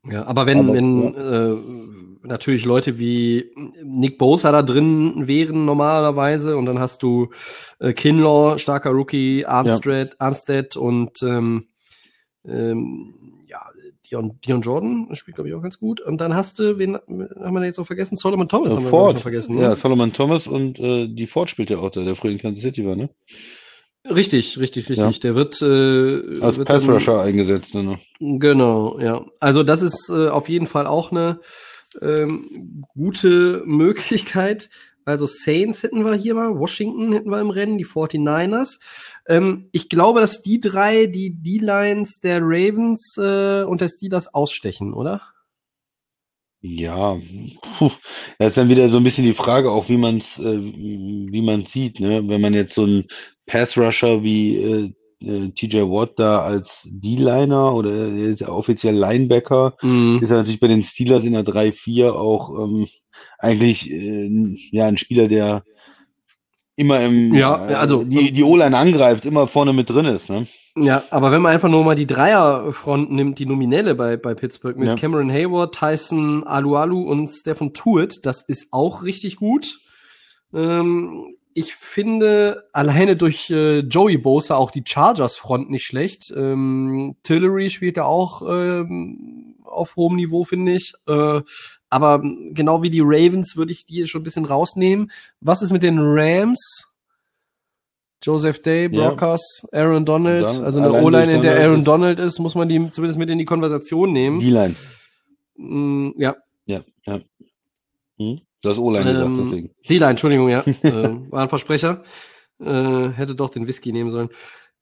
Ja, aber wenn, Aber, wenn äh, natürlich Leute wie Nick Bosa da drin wären normalerweise und dann hast du äh, Kinlaw, starker Rookie, Armstead, Armstead und ähm, ähm, ja, Dion, Dion Jordan spielt, glaube ich, auch ganz gut. Und dann hast du, wen haben wir da jetzt noch vergessen? Solomon Thomas haben wir, glaub ich, noch vergessen. Ne? Ja, Solomon Thomas und äh, die Ford spielt ja auch da, der früher in Kansas City war, ne? Richtig, richtig, richtig. Ja. Der wird, äh, Als wird Pass Rusher eingesetzt, ne? Genau, ja. Also das ist äh, auf jeden Fall auch eine ähm, gute Möglichkeit. Also Saints hätten wir hier mal, Washington hätten wir im Rennen, die 49ers. Ähm, ich glaube, dass die drei die D-Lines der Ravens äh, und der Steelers ausstechen, oder? Ja, puh. Ja, ist dann wieder so ein bisschen die Frage, auch wie man es, äh, wie man sieht, ne? Wenn man jetzt so einen Pass Rusher wie äh, äh, TJ Watt da als D-Liner oder er ist ja offiziell Linebacker, Mhm. ist er natürlich bei den Steelers in der 3-4 auch ähm, eigentlich äh, ja ein Spieler, der immer im Ja, äh, also- die, die O-Line angreift, immer vorne mit drin ist, ne? Ja, aber wenn man einfach nur mal die Dreierfront nimmt, die nominelle bei, bei Pittsburgh mit Ja. Cameron Hayward, Tyson Alualu und Stephen Tuitt, das ist auch richtig gut. Ähm, ich finde alleine durch äh, Joey Bosa auch die Chargers-Front nicht schlecht. Ähm, Tillery spielt da auch ähm, auf hohem Niveau, finde ich. Äh, aber genau wie die Ravens würde ich die schon ein bisschen rausnehmen. Was ist mit den Rams? Joseph Day, Ja. Brockers, Aaron Donald, Dann also eine O-Line, in der Aaron Donald ist, muss man die zumindest mit in die Konversation nehmen. D-Line. Mm, ja, Ja, ja. Hm? Du hast O-Line gesagt, Ähm, deswegen. D-Line, Entschuldigung, ja. äh, war ein Versprecher. Äh, hätte doch den Whisky nehmen sollen.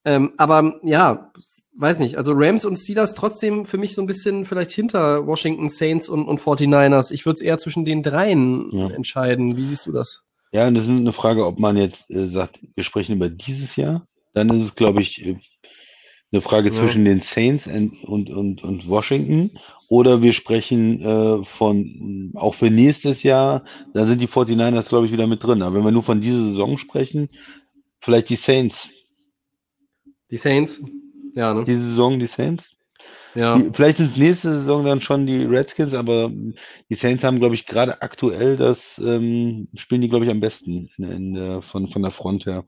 Ähm, aber ja, weiß nicht. Also Rams und Steelers trotzdem für mich so ein bisschen vielleicht hinter Washington Saints und, und 49ers. Ich würde es eher zwischen den dreien Ja. entscheiden. Wie siehst du das? Ja, und das ist eine Frage, ob man jetzt äh, sagt, wir sprechen über dieses Jahr. Dann ist es, glaube ich, äh, eine Frage Ja. zwischen den Saints und, und, und, und Washington. Oder wir sprechen äh, von, auch für nächstes Jahr, da sind die 49ers, glaube ich, wieder mit drin. Aber wenn wir nur von dieser Saison sprechen, vielleicht die Saints. Die Saints? Ja, ne? Diese Saison die Saints. ja. Die, vielleicht sind nächste Saison dann schon die Redskins, aber die Saints haben, glaube ich, gerade aktuell das, ähm, spielen die, glaube ich, am besten in, in der, von, von der Front her.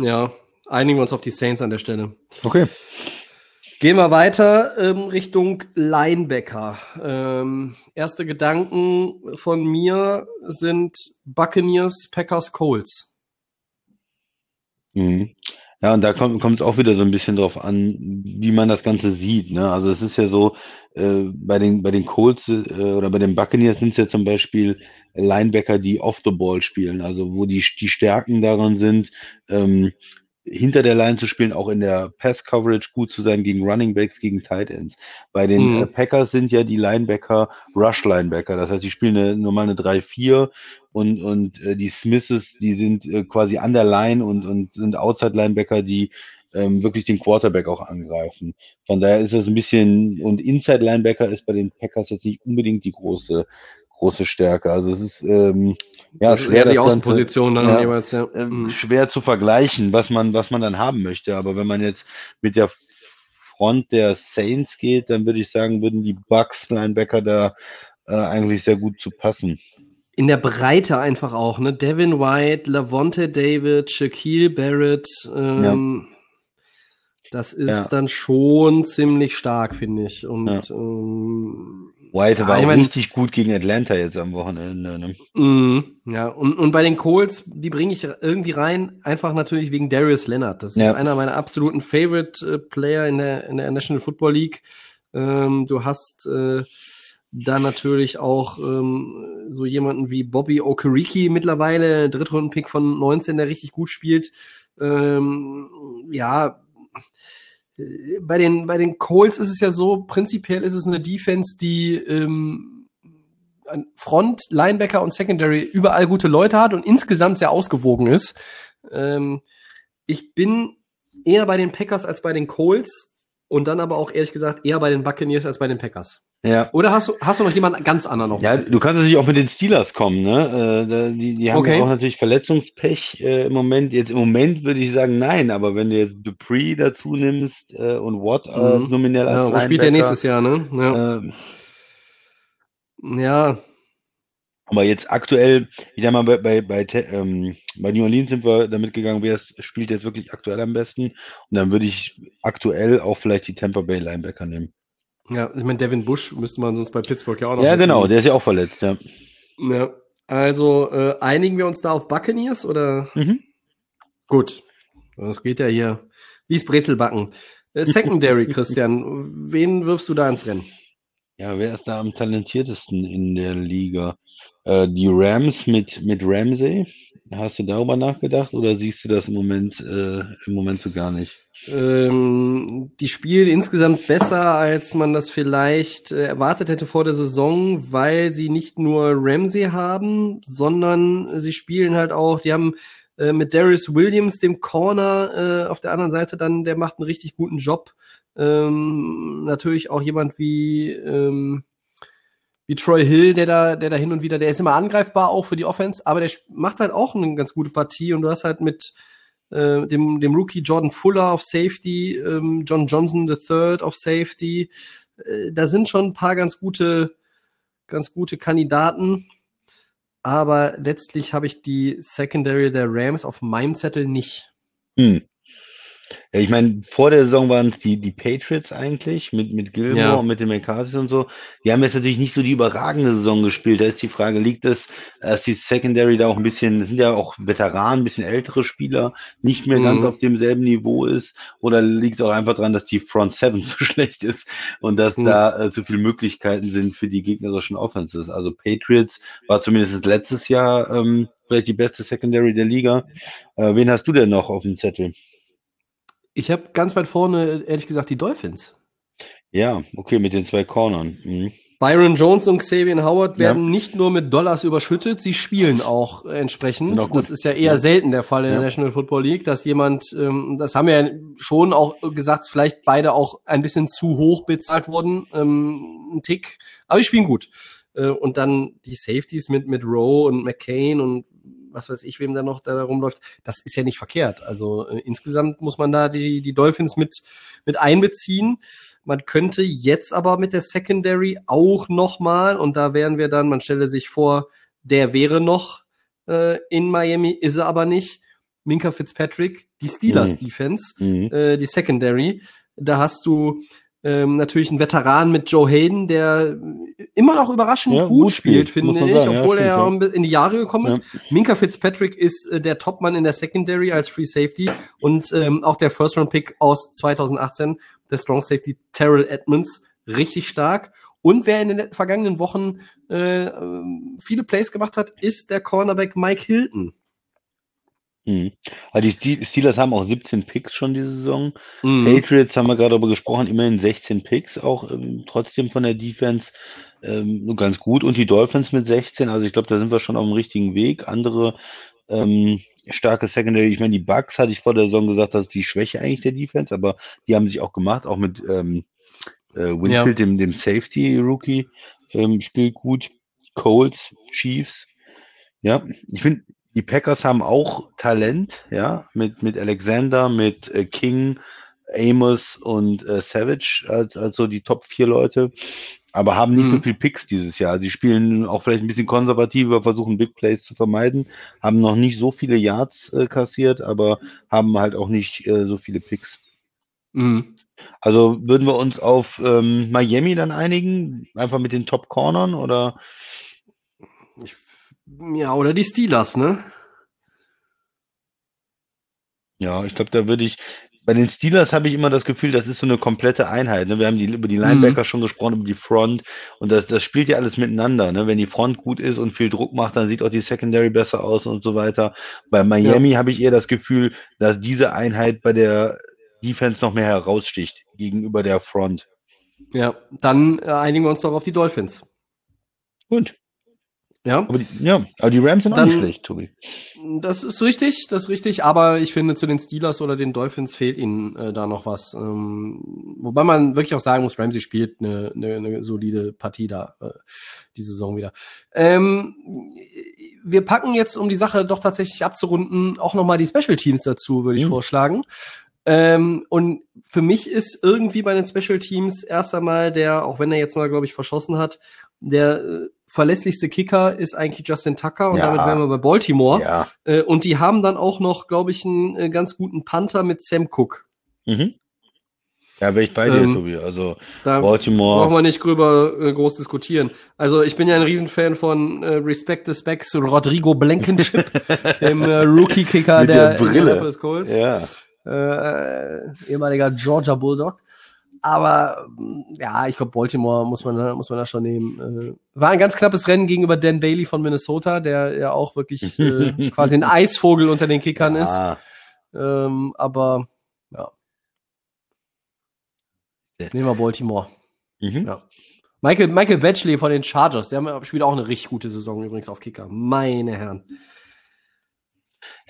Ja. Einigen wir uns auf die Saints an der Stelle. Okay. Gehen wir weiter ähm, Richtung Linebacker. Ähm, erste Gedanken von mir sind Buccaneers, Packers, Colts. Mhm. Ja, und da kommt es auch wieder so ein bisschen drauf an, wie man das Ganze sieht. Ne? Also es ist ja so, äh, bei den bei den Colts äh, oder bei den Buccaneers sind es ja zum Beispiel Linebacker, die off the ball spielen, also wo die die Stärken daran sind, ähm, hinter der Line zu spielen, auch in der Pass Coverage gut zu sein gegen Running Backs, gegen Tight Ends. Bei den Mhm. äh, Packers sind ja die Linebacker Rush Linebacker, das heißt, die spielen eine normale 3-4 und und äh, die Smiths, die sind äh, quasi an der Line und und sind Outside Linebacker, die ähm, wirklich den Quarterback auch angreifen. Von daher ist das ein bisschen und Inside Linebacker ist bei den Packers jetzt nicht unbedingt die große große Stärke. Also es ist ähm, Ja, das schwer, die Ganze- Außenposition dann ja, jeweils, ja. ähm, Mhm. schwer zu vergleichen, was man, was man dann haben möchte. Aber wenn man jetzt mit der Front der Saints geht, dann würde ich sagen, würden die Bucks Linebacker da äh, eigentlich sehr gut zu passen. In der Breite einfach auch, ne? Devin White, Lavonte David, Shaquille Barrett, ähm, das ist Ja. dann schon ziemlich stark, finde ich. Und Ja. ähm, White Ja, war ich auch mein- richtig gut gegen Atlanta jetzt am Wochenende. Ne? Mhm, ja, und, und bei den Colts, die bringe ich irgendwie rein, einfach natürlich wegen Darius Leonard. Das Ja. ist einer meiner absoluten Favorite äh, Player in der, in der National Football League. Ähm, du hast äh, dann natürlich auch ähm, so jemanden wie Bobby Okereke mittlerweile, Drittrunden-Pick von 19, der richtig gut spielt. Ähm, ja, bei den, bei den Colts ist es ja so, prinzipiell ist es eine Defense, die ähm, Front, Linebacker und Secondary überall gute Leute hat und insgesamt sehr ausgewogen ist. Ähm, ich bin eher bei den Packers als bei den Colts und dann aber auch ehrlich gesagt eher bei den Buccaneers als bei den Packers. Ja. Oder hast du, hast du noch jemanden ganz anderen auf Ja, du kannst natürlich auch mit den Steelers kommen, ne? Äh, die, die haben Okay. auch natürlich Verletzungspech äh, im Moment. Jetzt im Moment würde ich sagen, nein, aber wenn du jetzt Dupree dazu nimmst äh, und Watt äh, Mhm. nominell als Ja, wo spielt der nächstes Jahr, ne? Ja. ähm, ja. aber jetzt aktuell, ich sag mal, bei, bei, bei, ähm, bei New Orleans sind wir damit gegangen, wer spielt jetzt wirklich aktuell am besten. Und dann würde ich aktuell auch vielleicht die Tampa Bay Linebacker nehmen. Ja, ich meine, Devin Bush müsste man sonst bei Pittsburgh ja auch noch. Ja, genau, der ist ja auch verletzt, ja. Ja. Also äh, einigen wir uns da auf Buccaneers oder? Mhm. Gut. Das geht ja hier wie's Brezelbacken. Äh, Secondary, Christian. Wen wirfst du da ins Rennen? Ja, wer ist da am talentiertesten in der Liga? Äh, die Rams mit, mit Ramsey. Hast du darüber nachgedacht oder siehst du das im Moment, äh, im Moment so gar nicht? Ähm, die spielen insgesamt besser, als man das vielleicht äh, erwartet hätte vor der Saison, weil sie nicht nur Ramsey haben, sondern sie spielen halt auch, die haben äh, mit Darius Williams, dem Corner, äh, auf der anderen Seite dann, der macht einen richtig guten Job. Ähm, natürlich auch jemand wie, ähm, wie Troy Hill, der da, der da hin und wieder, der ist immer angreifbar auch für die Offense, aber der macht halt auch eine ganz gute Partie und du hast halt mit äh, dem, dem Rookie Jordan Fuller auf Safety, ähm, John Johnson III auf Safety. Äh, da sind schon ein paar ganz gute, ganz gute Kandidaten. Aber letztlich habe ich die Secondary der Rams auf meinem Zettel nicht. Hm. Ja, ich meine, vor der Saison waren es die, die Patriots eigentlich mit, mit Gilmore Ja. und mit den McCarthy und so. Die haben jetzt natürlich nicht so die überragende Saison gespielt. Da ist die Frage, liegt es, dass die Secondary da auch ein bisschen, das sind ja auch Veteranen, ein bisschen ältere Spieler, nicht mehr ganz Mhm. auf demselben Niveau ist? Oder liegt es auch einfach daran, dass die Front Seven zu schlecht ist und dass Mhm. da äh, zu viele Möglichkeiten sind für die gegnerischen Offenses? Also Patriots war zumindest letztes Jahr ähm, vielleicht die beste Secondary der Liga. Äh, wen hast du denn noch auf dem Zettel? Ich habe ganz weit vorne, ehrlich gesagt, die Dolphins. Ja, okay, mit den zwei Cornern. Mhm. Byron Jones und Xavier Howard Ja. werden nicht nur mit Dollars überschüttet, sie spielen auch entsprechend. Auch gut. Das ist ja eher Ja. selten der Fall in der Ja. National Football League, dass jemand, ähm, das haben wir ja schon auch gesagt, vielleicht beide auch ein bisschen zu hoch bezahlt wurden, ähm, ein Tick, aber die spielen gut. Äh, und dann die Safeties mit, mit Rowe und McCain und was weiß ich, wem da noch da rumläuft, das ist ja nicht verkehrt. Also äh, insgesamt muss man da die, die Dolphins mit, mit einbeziehen. Man könnte jetzt aber mit der Secondary auch nochmal, und da wären wir dann, man stelle sich vor, der wäre noch äh, in Miami, ist er aber nicht. Minka Fitzpatrick, die Steelers Mhm. Defense, Mhm. äh, die Secondary. Da hast du ähm, natürlich einen Veteran mit Joe Hayden, der immer noch überraschend Ja, gut, gut spielt, spielt, finde ich, sagen, ja, obwohl er ja in die Jahre gekommen ist. Minka Fitzpatrick ist äh, der Topmann in der Secondary als Free Safety und ähm, auch der First-Round-Pick aus 2018, der Strong Safety Terrell Edmonds, richtig stark. Und wer in den vergangenen Wochen äh, ähm, viele Plays gemacht hat, ist der Cornerback Mike Hilton. Mhm. Also die Ste- Steelers haben auch 17 Picks schon diese Saison. Mhm. Patriots haben wir gerade darüber gesprochen, immerhin 16 Picks, auch ähm, trotzdem von der Defense ähm, ganz gut. Und die Dolphins mit 16, also ich glaube, da sind wir schon auf dem richtigen Weg. Andere ähm, starke Secondary, ich meine, die Bucks hatte ich vor der Saison gesagt, das ist die Schwäche eigentlich der Defense, aber die haben sich auch gemacht, auch mit ähm, äh, Winfield, dem, dem Safety-Rookie, ähm, spielt gut. Colts, Chiefs, Ja, ich finde, die Packers haben auch Talent, ja, mit, mit Alexander, mit äh, King, Amos und äh, Savage als, als so die Top vier Leute, aber haben nicht Mhm. so viel Picks dieses Jahr. Sie spielen auch vielleicht ein bisschen konservativer, versuchen Big Plays zu vermeiden, haben noch nicht so viele Yards äh, kassiert, aber haben halt auch nicht äh, so viele Picks. Mhm. Also würden wir uns auf ähm, Miami dann einigen, einfach mit den Top Cornern oder? Ich, ja, oder die Steelers, ne? Ja, ich glaube, da würde ich, bei den Steelers habe ich immer das Gefühl, das ist so eine komplette Einheit. Ne? Wir haben die, über die Mhm. Linebacker schon gesprochen, über die Front und das, das spielt ja alles miteinander. Ne? Wenn die Front gut ist und viel Druck macht, dann sieht auch die Secondary besser aus und so weiter. Bei Miami habe ich eher das Gefühl, dass diese Einheit bei der Defense noch mehr heraussticht gegenüber der Front. Ja, dann äh, einigen wir uns doch auf die Dolphins. Gut. Ja, Aber die, ja, aber die Rams sind auch Dann- nicht schlecht, Tobi. das ist richtig, das ist richtig, aber ich finde, zu den Steelers oder den Dolphins fehlt ihnen äh, da noch was. Ähm, wobei man wirklich auch sagen muss, Ramsey spielt eine, eine, eine solide Partie da, äh, die Saison wieder. Ähm, wir packen jetzt, um die Sache doch tatsächlich abzurunden, auch nochmal die Special Teams dazu, würde ich Mhm. vorschlagen. Ähm, und für mich ist irgendwie bei den Special Teams erst einmal der, auch wenn er jetzt mal, glaube ich, verschossen hat, der äh, verlässlichste Kicker ist eigentlich Justin Tucker und Ja. damit wären wir bei Baltimore. Ja. Äh, und die haben dann auch noch, glaube ich, einen äh, ganz guten Panther mit Sam Cook. Mhm. Ja, wäre ich bei dir, Ähm, Tobi. Also Da Baltimore. brauchen wir nicht drüber äh, groß diskutieren. Also ich bin ja ein Riesenfan von äh, Respect the Specs Rodrigo Blankenship, dem äh, Rookie-Kicker der, der Brille. Indianapolis Colts. Ja. Äh, ehemaliger Georgia Bulldog. Aber mh, ja, ich glaube, Baltimore muss man, da, muss man da schon nehmen. Äh, war ein ganz knappes Rennen gegenüber Dan Bailey von Minnesota, der ja auch wirklich äh, quasi ein Eisvogel unter den Kickern ist. Ah, Ähm, aber ja. Nehmen wir Baltimore. mhm. Ja. Michael, Michael Batchley von den Chargers, der spielt auch eine richtig gute Saison übrigens auf Kicker. Meine Herren.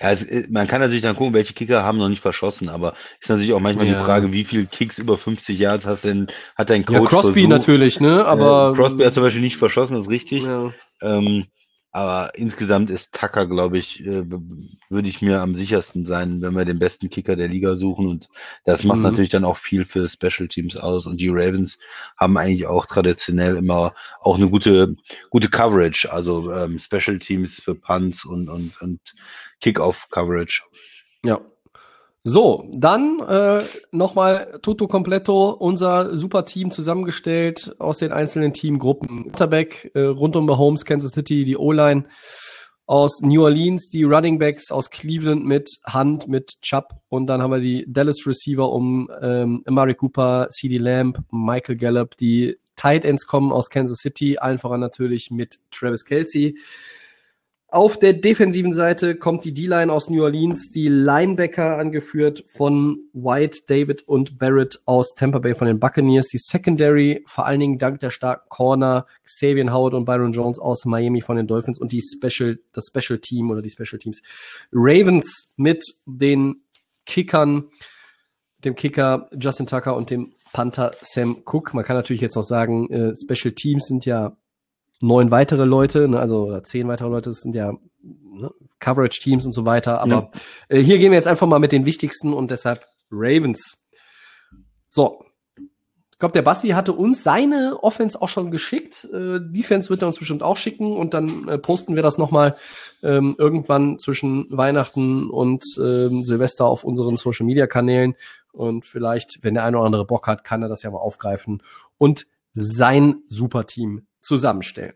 Ja, es, äh, man kann natürlich dann gucken, welche Kicker haben noch nicht verschossen, aber ist natürlich auch manchmal Ja. die Frage, wie viel Kicks über 50 Yards hat denn, hat dein Coach Ja, Crosby versucht? natürlich, ne? Aber äh, Crosby hat zum Beispiel nicht verschossen, das ist richtig. ja. Ähm, aber insgesamt ist Tucker, glaube ich, äh, würde ich mir am sichersten sein, wenn wir den besten Kicker der Liga suchen. Und das macht Mhm. natürlich dann auch viel für Special Teams aus. Und die Ravens haben eigentlich auch traditionell immer auch eine gute, gute Coverage, also ähm, Special Teams für Punts und, und, und Kickoff Coverage. Ja. So, dann äh, nochmal Toto Completo, unser super Team zusammengestellt aus den einzelnen Teamgruppen. Quarterback äh, rund um Mahomes, Kansas City, die O-Line aus New Orleans, die Running Backs aus Cleveland mit Hunt, mit Chubb und dann haben wir die Dallas Receiver um ähm, Amari Cooper, CD Lamb, Michael Gallup, die Tight Ends kommen aus Kansas City, allen voran natürlich mit Travis Kelsey. Auf der defensiven Seite kommt die D-Line aus New Orleans, die Linebacker angeführt von White, David und Barrett aus Tampa Bay von den Buccaneers, die Secondary vor allen Dingen dank der starken Corner Xavier Howard und Byron Jones aus Miami von den Dolphins und die Special, das Special Team oder die Special Teams Ravens mit den Kickern, dem Kicker Justin Tucker und dem Panther Sam Cook. Man kann natürlich jetzt noch sagen, äh, Special Teams sind ja neun weitere Leute, ne, also zehn weitere Leute, das sind ja ne, Coverage-Teams und so weiter. Aber äh, hier gehen wir jetzt einfach mal mit den wichtigsten und deshalb Ravens. So. Ich glaube, der Basti hatte uns seine Offense auch schon geschickt. Äh, Defense wird er uns bestimmt auch schicken und dann äh, posten wir das nochmal ähm, irgendwann zwischen Weihnachten und ähm, Silvester auf unseren Social-Media-Kanälen. Und vielleicht, wenn der eine oder andere Bock hat, kann er das ja mal aufgreifen und sein Superteam zusammenstellen.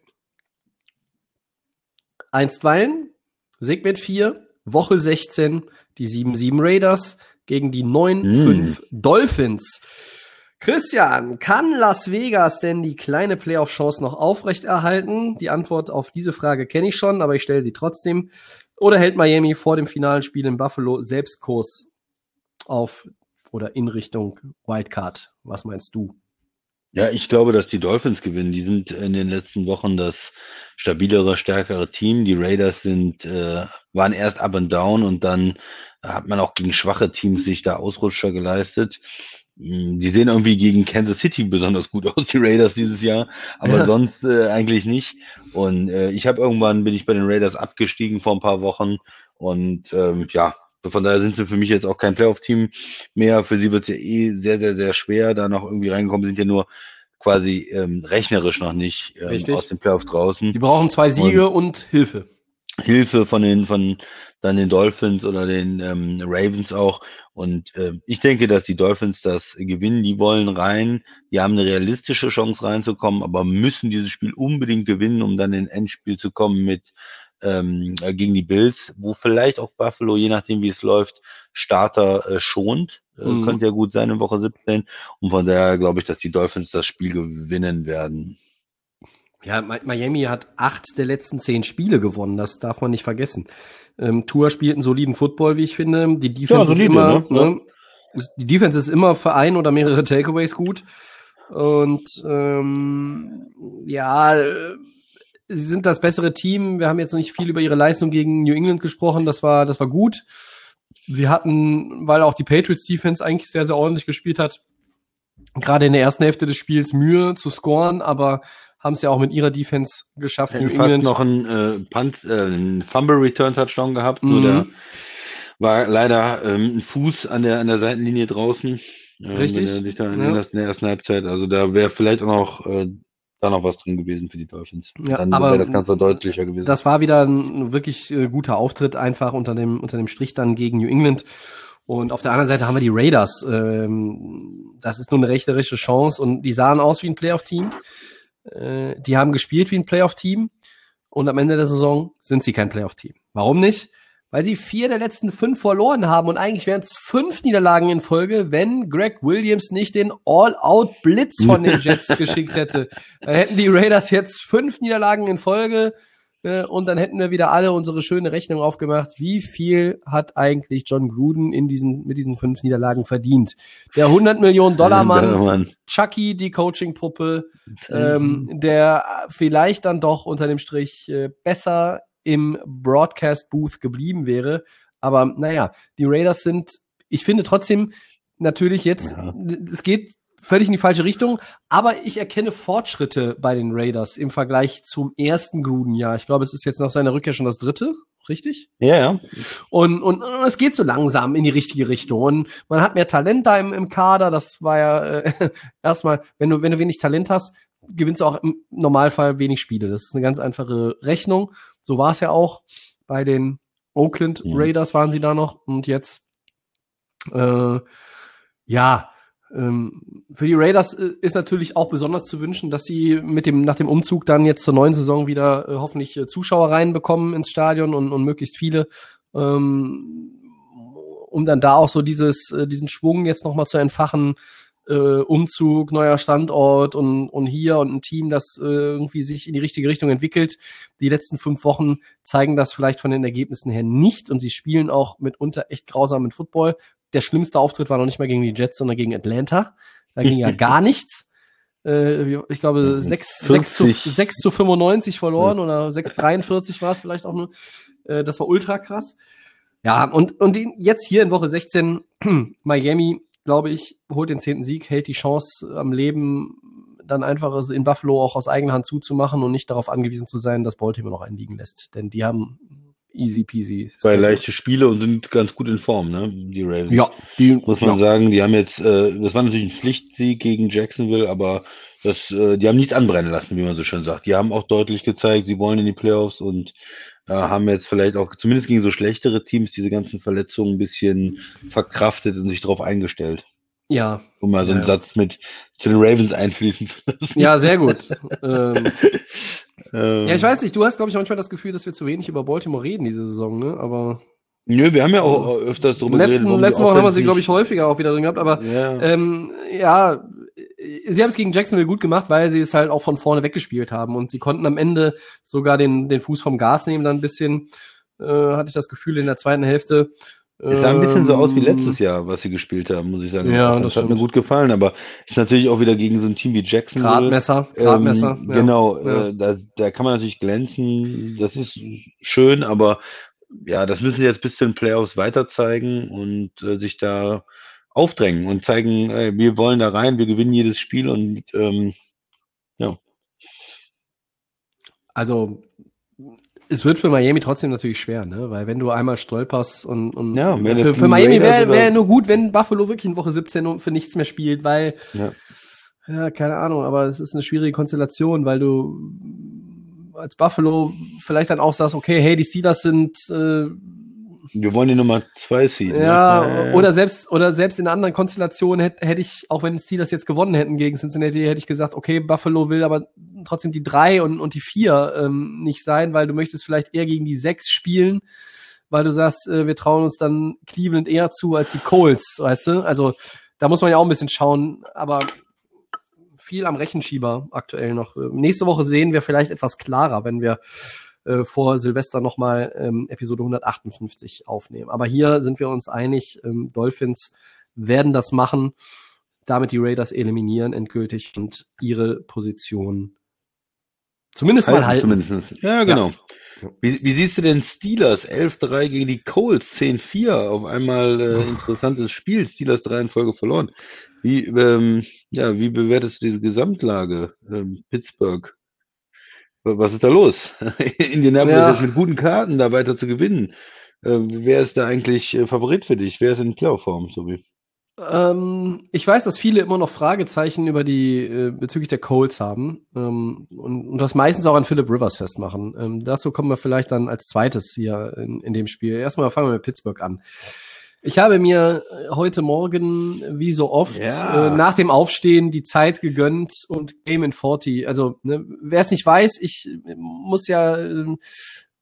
Einstweilen, Segment 4, Woche 16, die 7-7 Raiders gegen die 9-5 Dolphins. Christian, kann Las Vegas denn die kleine Playoff-Chance noch aufrechterhalten? Die Antwort auf diese Frage kenne ich schon, aber ich stelle sie trotzdem. Oder hält Miami vor dem finalen Spiel in Buffalo selbst Kurs auf oder in Richtung Wildcard? Was meinst du? Ja, ich glaube, dass die Dolphins gewinnen. Die sind in den letzten Wochen das stabilere, stärkere Team. Die Raiders sind, äh, waren erst up and down und dann hat man auch gegen schwache Teams sich da Ausrutscher geleistet. mh, die sehen irgendwie gegen Kansas City besonders gut aus, die Raiders dieses Jahr, aber Ja. sonst äh, eigentlich nicht. Und äh, ich habe irgendwann bin ich bei den Raiders abgestiegen vor ein paar Wochen und ähm, ja, von daher sind sie für mich jetzt auch kein Playoff-Team mehr. Für sie wird es ja eh sehr, sehr, sehr schwer, da noch irgendwie reingekommen. Sind ja nur quasi ähm, rechnerisch noch nicht ähm, Richtig. aus den Playoffs draußen. Die brauchen zwei Siege und Hilfe. Hilfe von den von dann den Dolphins oder den ähm, Ravens auch. Und äh, ich denke, dass die Dolphins das gewinnen. Die wollen rein. Die haben eine realistische Chance reinzukommen, aber müssen dieses Spiel unbedingt gewinnen, um dann in Endspiel zu kommen mit ähm, äh, gegen die Bills, wo vielleicht auch Buffalo, je nachdem wie es läuft, Starter äh, schont. Äh, Mhm. Könnte ja gut sein in Woche 17. Und von daher glaube ich, dass die Dolphins das Spiel gewinnen werden. Ja, Mi- Miami hat acht der letzten zehn Spiele gewonnen, das darf man nicht vergessen. Ähm, Tour spielt einen soliden Football, wie ich finde. Die Defense Ja, solide, ist immer, ne? Ne? die Defense ist immer für ein oder mehrere Takeaways gut. Und ähm, ja, äh, sie sind das bessere Team. Wir haben jetzt noch nicht viel über ihre Leistung gegen New England gesprochen. Das war, das war gut. Sie hatten, weil auch die Patriots Defense eigentlich sehr, sehr ordentlich gespielt hat, gerade in der ersten Hälfte des Spiels Mühe zu scoren, aber haben es ja auch mit ihrer Defense geschafft. New Hätten fast England. noch einen äh, Punt, äh, einen Fumble Return Touchdown gehabt. Mhm. Der war leider ähm, ein Fuß an der an der Seitenlinie draußen. Richtig, Wenn du dich da ja. in der ersten Halbzeit. Also da wäre vielleicht auch noch äh, da noch was drin gewesen für die Dolphins. Ja, Dann aber wäre das Ganze deutlicher gewesen. Das war wieder ein wirklich äh, guter Auftritt einfach unter dem, unter dem Strich dann gegen New England. Und auf der anderen Seite haben wir die Raiders. Ähm, das ist nur eine rechnerische Chance und die sahen aus wie ein Playoff-Team. Äh, die haben gespielt wie ein Playoff-Team und am Ende der Saison sind sie kein Playoff-Team. Warum nicht? Weil sie vier der letzten fünf verloren haben und eigentlich wären es fünf Niederlagen in Folge, wenn Greg Williams nicht den All-Out-Blitz von den Jets geschickt hätte. Dann hätten die Raiders jetzt fünf Niederlagen in Folge äh, und dann hätten wir wieder alle unsere schöne Rechnung aufgemacht. Wie viel hat eigentlich John Gruden in diesen, mit diesen fünf Niederlagen verdient? Der 100 Millionen Dollar Mann. Chucky, die Coaching-Puppe, ähm, der vielleicht dann doch unter dem Strich äh, besser im Broadcast-Booth geblieben wäre. Aber naja, die Raiders sind, ich finde trotzdem natürlich jetzt, Ja. es geht völlig in die falsche Richtung, aber ich erkenne Fortschritte bei den Raiders im Vergleich zum ersten Gruden-Jahr. Ich glaube, es ist jetzt nach seiner Rückkehr schon das dritte, richtig? Ja, ja. Und, und es geht so langsam in die richtige Richtung. Und man hat mehr Talent da im, im Kader. Das war ja äh, erstmal, wenn du, wenn du wenig Talent hast, gewinnst du auch im Normalfall wenig Spiele. Das ist eine ganz einfache Rechnung. So war es ja auch. Bei den Oakland Mhm. Raiders waren sie da noch. Und jetzt, äh, ja, ähm, für die Raiders äh, ist natürlich auch besonders zu wünschen, dass sie mit dem, nach dem Umzug dann jetzt zur neuen Saison wieder äh, hoffentlich äh, Zuschauer reinbekommen ins Stadion und, und möglichst viele, ähm, um dann da auch so dieses, äh, diesen Schwung jetzt nochmal zu entfachen, äh, Umzug, neuer Standort und, und hier und ein Team, das äh, irgendwie sich in die richtige Richtung entwickelt. Die letzten fünf Wochen zeigen das vielleicht von den Ergebnissen her nicht und sie spielen auch mitunter echt grausamen Football. Der schlimmste Auftritt war noch nicht mal gegen die Jets, sondern gegen Atlanta. Da ging ja gar nichts. Äh, ich glaube, 6, 6, zu, 40. 6 zu 95 verloren oder 6 43 war es vielleicht auch nur. Äh, das war ultra krass. Ja, und, und jetzt hier in Woche 16, Miami, glaube ich, holt den zehnten Sieg, hält die Chance am Leben, dann einfach in Buffalo auch aus eigener Hand zuzumachen und nicht darauf angewiesen zu sein, dass Baltimore noch einen liegen lässt. Denn die haben easy peasy. Zwei leichte Spiele und sind ganz gut in Form, ne? Die Ravens. Ja, die, Muss man ja. sagen, die haben jetzt, äh, das war natürlich ein Pflichtsieg gegen Jacksonville, aber das, äh, die haben nichts anbrennen lassen, wie man so schön sagt. Die haben auch deutlich gezeigt, sie wollen in die Playoffs und äh, haben jetzt vielleicht auch, zumindest gegen so schlechtere Teams, diese ganzen Verletzungen ein bisschen verkraftet und sich darauf eingestellt. Ja, Um mal so einen Ja. Satz mit zu den Ravens einfließen zu lassen. ja, sehr gut. ähm, Ähm, ja, ich weiß nicht, du hast, glaube ich, manchmal das Gefühl, dass wir zu wenig über Baltimore reden diese Saison, ne? Aber Nö, wir haben ja auch öfters drüber letzten, warum die letzten Wochen haben wir sie, glaube ich, häufiger auch wieder drin gehabt. Aber Ja. ähm, ja, sie haben es gegen Jacksonville gut gemacht, weil sie es halt auch von vorne weggespielt haben und sie konnten am Ende sogar den, den Fuß vom Gas nehmen, dann ein bisschen, äh, hatte ich das Gefühl in der zweiten Hälfte. Es sah ein bisschen so aus wie Ähm, letztes Jahr, was sie gespielt haben, muss ich sagen. Ja, das, das hat mir gut gefallen, aber ist natürlich auch wieder gegen so ein Team wie Jacksonville. Gradmesser, Gradmesser. Ähm, ja. Genau, Ja. Äh, da, da kann man natürlich glänzen, das ist schön, aber ja, das müssen sie jetzt bis zu den Playoffs weiter zeigen und äh, sich da aufdrängen und zeigen, äh, wir wollen da rein, wir gewinnen jedes Spiel und ähm, ja. Also es wird für Miami trotzdem natürlich schwer, ne? Weil wenn du einmal stolperst und, und Ja, für, für Miami wäre wär nur gut, wenn Buffalo wirklich in Woche 17 und für nichts mehr spielt, weil Ja. ja, keine Ahnung, aber es ist eine schwierige Konstellation, weil du als Buffalo vielleicht dann auch sagst, okay, hey, die Steelers sind äh, Wir wollen die Nummer zwei Seed. ja, ne? oder selbst oder selbst in einer anderen Konstellation hätte hätte ich, auch wenn die Steelers jetzt gewonnen hätten gegen Cincinnati, hätte ich gesagt, okay, Buffalo will aber trotzdem die drei und, und die vier ähm, nicht sein, weil du möchtest vielleicht eher gegen die sechs spielen, weil du sagst, äh, wir trauen uns dann Cleveland eher zu als die Colts, weißt du? Also da muss man ja auch ein bisschen schauen, aber viel am Rechenschieber aktuell noch. Nächste Woche sehen wir vielleicht etwas klarer, wenn wir äh, vor Silvester nochmal ähm, Episode 158 aufnehmen. Aber hier sind wir uns einig, ähm, Dolphins werden das machen, damit die Raiders eliminieren endgültig und ihre Position zumindest mal halten. Zumindest. Ja, genau. Ja. Wie, wie siehst du denn Steelers 11-3 gegen die Colts 10-4? Auf einmal äh, interessantes Spiel. Steelers 3 in Folge verloren. Wie, ähm, ja, wie bewertest du diese Gesamtlage? Ähm, Pittsburgh. Wa- Was ist da los? Indianapolis Ja. jetzt mit guten Karten da weiter zu gewinnen. Äh, wer ist da eigentlich äh, Favorit für dich? Wer ist in Playoff-Form, so wie? Ähm, ich weiß, dass viele immer noch Fragezeichen über die äh, bezüglich der Colts haben ähm, und, und das meistens auch an Philip Rivers festmachen. Ähm, dazu kommen wir vielleicht dann als zweites hier in, in dem Spiel. Erstmal fangen wir mit Pittsburgh an. Ich habe mir äh, heute Morgen, wie so oft, Ja. äh, nach dem Aufstehen die Zeit gegönnt und Game in 40. Also, ne, wer es nicht weiß, ich äh, muss ja ähm,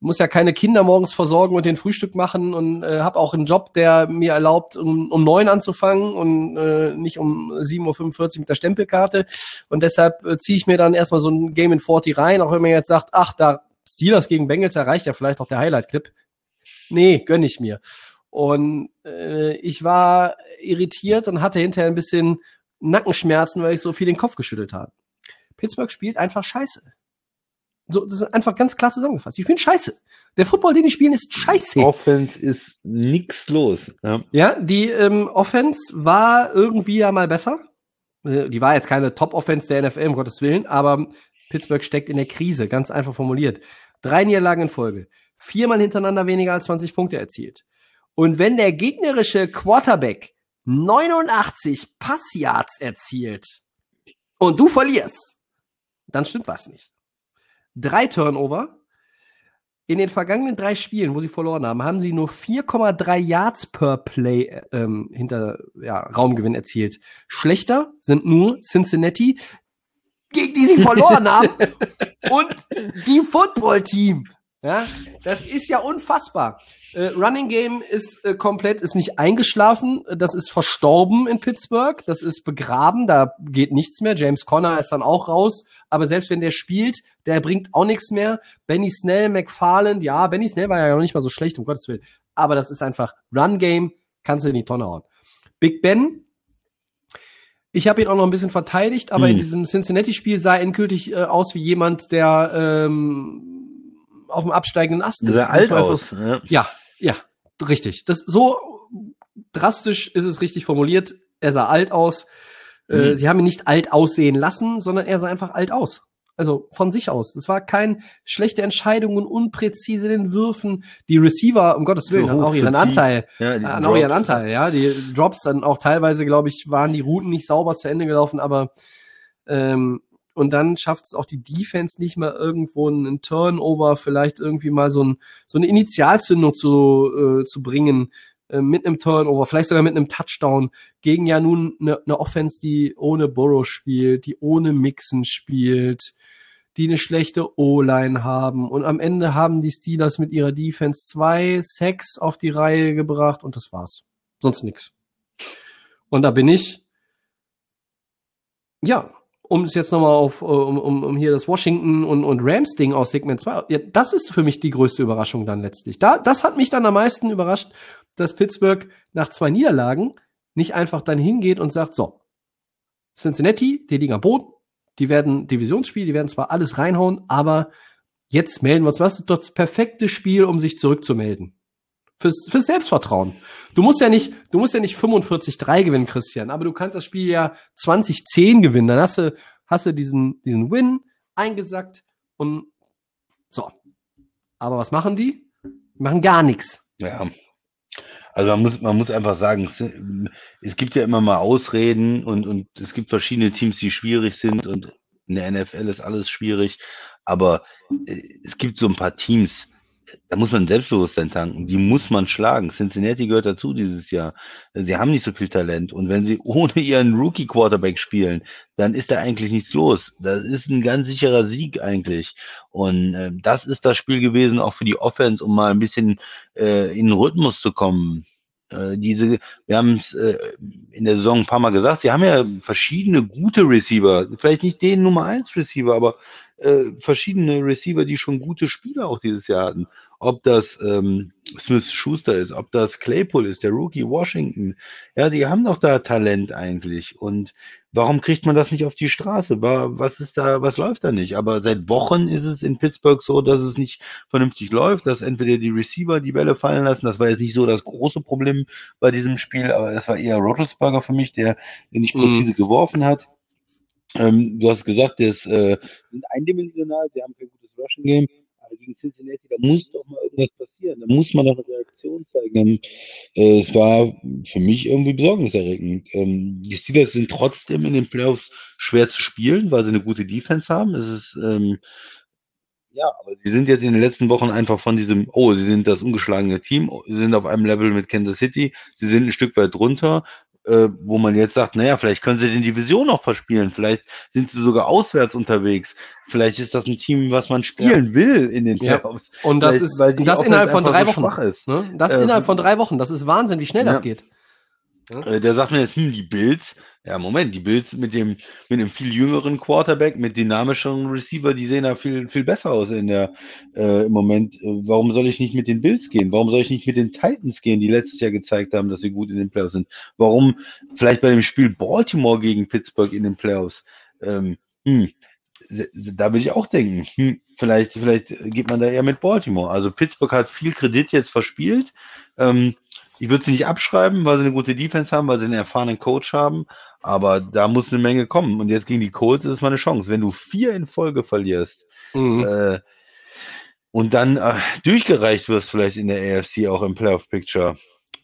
muss ja keine Kinder morgens versorgen und den Frühstück machen und äh, habe auch einen Job, der mir erlaubt, um, um neun anzufangen und äh, nicht um 7.45 Uhr mit der Stempelkarte. Und deshalb äh, ziehe ich mir dann erstmal so ein Game in 40 rein, auch wenn man jetzt sagt, ach, da Steelers gegen Bengals erreicht ja vielleicht auch der Highlight-Clip. Nee, gönn ich mir. Und äh, ich war irritiert und hatte hinterher ein bisschen Nackenschmerzen, weil ich so viel den Kopf geschüttelt habe. Pittsburgh spielt einfach scheiße. So, das ist einfach ganz klar zusammengefasst. Die spielen scheiße. Der Football, den die spielen, ist scheiße. Offense ist nix los. Ja. Ja, die ähm, Offense war irgendwie ja mal besser. Äh, Die war jetzt keine Top-Offense der NFL, um Gottes Willen, aber Pittsburgh steckt in der Krise, ganz einfach formuliert. Drei Niederlagen in Folge. Viermal hintereinander weniger als 20 Punkte erzielt. Und wenn der gegnerische Quarterback 89 Passyards erzielt und du verlierst, dann stimmt was nicht. Drei Turnover. In den vergangenen drei Spielen, wo sie verloren haben, haben sie nur 4,3 Yards per Play ähm, hinter ja, Raumgewinn erzielt. Schlechter sind nur Cincinnati, gegen die sie verloren haben, und die Football-Team. Ja, das ist ja unfassbar. Äh, Running Game ist äh, komplett, ist nicht eingeschlafen, das ist verstorben in Pittsburgh, das ist begraben, da geht nichts mehr. James Conner ist dann auch raus, aber selbst wenn der spielt, der bringt auch nichts mehr. Benny Snell, McFarland, ja, Benny Snell war ja noch nicht mal so schlecht, um Gottes Willen. Aber das ist einfach Run Game, kannst du in die Tonne hauen. Big Ben, ich habe ihn auch noch ein bisschen verteidigt, aber in Hm. diesem Cincinnati-Spiel sah er endgültig äh, aus wie jemand, der ähm, auf dem absteigenden Ast ist. Muss alt aus. Ja. Ja, ja, richtig. Das so drastisch ist es richtig formuliert. Er sah alt aus. Äh, Mhm. sie haben ihn nicht alt aussehen lassen, sondern er sah einfach alt aus. Also von sich aus. Es war kein schlechte Entscheidungen, unpräzise in den Würfen. Die Receiver, um Gottes Willen, hoch auch ihren. Anteil. Ja, die Haben auch ihren. Anteil, ja. Die Drops dann auch teilweise, glaube ich, waren die Routen nicht sauber zu Ende gelaufen, aber ähm, und dann schafft es auch die Defense nicht mal irgendwo einen Turnover, vielleicht irgendwie mal so, ein, so eine Initialzündung zu, äh, zu bringen äh, mit einem Turnover, vielleicht sogar mit einem Touchdown gegen ja nun eine, eine Offense, die ohne Burrow spielt, die ohne Mixen spielt, die eine schlechte O-Line haben und am Ende haben die Steelers mit ihrer Defense zwei Sacks auf die Reihe gebracht und das war's. Sonst nix. Und da bin ich ja, um es jetzt nochmal auf, äh, um, um, um hier das Washington und, und Rams-Ding aus Segment 2, ja, das ist für mich die größte Überraschung dann letztlich. Da, das hat mich dann am meisten überrascht, dass Pittsburgh nach zwei Niederlagen nicht einfach dann hingeht und sagt, so, Cincinnati, die liegen am Boden, die werden Divisionsspiel, die werden zwar alles reinhauen, aber jetzt melden wir uns. Was ist das perfekte Spiel, um sich zurückzumelden? Fürs, fürs Selbstvertrauen. Du musst ja nicht, du musst ja nicht 45-3 gewinnen, Christian, aber du kannst das Spiel ja 20-10 gewinnen. Dann hast du, hast du diesen, diesen Win eingesackt und so. Aber was machen die? Die machen gar nichts. Ja. Also man muss, man muss einfach sagen, es, gibt ja immer mal Ausreden und, und es gibt verschiedene Teams, die schwierig sind und in der NFL ist alles schwierig, aber äh, es gibt so ein paar Teams, da muss man Selbstbewusstsein tanken, die muss man schlagen. Cincinnati gehört dazu dieses Jahr. Sie haben nicht so viel Talent und wenn sie ohne ihren Rookie Quarterback spielen, dann ist da eigentlich nichts los. Das ist ein ganz sicherer Sieg eigentlich und äh, das ist das Spiel gewesen auch für die Offense, um mal ein bisschen äh, in den Rhythmus zu kommen. Äh, diese, wir haben es äh, in der Saison ein paar Mal gesagt, sie haben ja verschiedene gute Receiver, vielleicht nicht den Nummer 1 Receiver, aber äh, verschiedene Receiver, die schon gute Spiele auch dieses Jahr hatten. Ob das ähm, Smith Schuster ist, ob das Claypool ist, der Rookie Washington. Ja, die haben doch da Talent eigentlich. Und warum kriegt man das nicht auf die Straße? Was ist da, was läuft da nicht? Aber seit Wochen ist es in Pittsburgh so, dass es nicht vernünftig läuft, dass entweder die Receiver die Bälle fallen lassen. Das war jetzt nicht so das große Problem bei diesem Spiel, aber es war eher Rottlesberger für mich, der nicht präzise mhm. geworfen hat. Ähm, du hast gesagt, das äh, sind eindimensional, sie haben kein gutes Rushing Game. Aber gegen Cincinnati, da muss doch mal irgendwas passieren. Da muss man doch eine Reaktion zeigen. Ähm, äh, es war für mich irgendwie besorgniserregend. Ähm, die Steelers sind trotzdem in den Playoffs schwer zu spielen, weil sie eine gute Defense haben. Es ist ähm, ja, aber sie sind jetzt in den letzten Wochen einfach von diesem, oh, sie sind das ungeschlagene Team, sie sind auf einem Level mit Kansas City, sie sind ein Stück weit drunter, äh, wo man jetzt sagt, naja, vielleicht können sie den Division noch verspielen, vielleicht sind sie sogar auswärts unterwegs, vielleicht ist das ein Team, was man spielen ja. will in den Playoffs. Ja. Und das ist das innerhalb von drei Wochen. Ne? Das äh, innerhalb von drei Wochen, das ist Wahnsinn, wie schnell ja. das geht. Äh, der sagt mir jetzt, hm, die Bills, ja, Moment, die Bills mit dem, mit einem viel jüngeren Quarterback, mit dynamischeren Receiver, die sehen da viel, viel besser aus in der, äh, im Moment. Äh, warum soll ich nicht mit den Bills gehen? Warum soll ich nicht mit den Titans gehen, die letztes Jahr gezeigt haben, dass sie gut in den Playoffs sind? Warum vielleicht bei dem Spiel Baltimore gegen Pittsburgh in den Playoffs? Ähm, hm, da würde ich auch denken, hm, vielleicht, vielleicht geht man da eher mit Baltimore. Also Pittsburgh hat viel Kredit jetzt verspielt. Ähm, ich würde sie nicht abschreiben, weil sie eine gute Defense haben, weil sie einen erfahrenen Coach haben. Aber da muss eine Menge kommen. Und jetzt gegen die Colts ist es mal eine Chance. Wenn du vier in Folge verlierst mhm. äh, und dann äh, durchgereicht wirst, vielleicht in der AFC auch im Playoff Picture,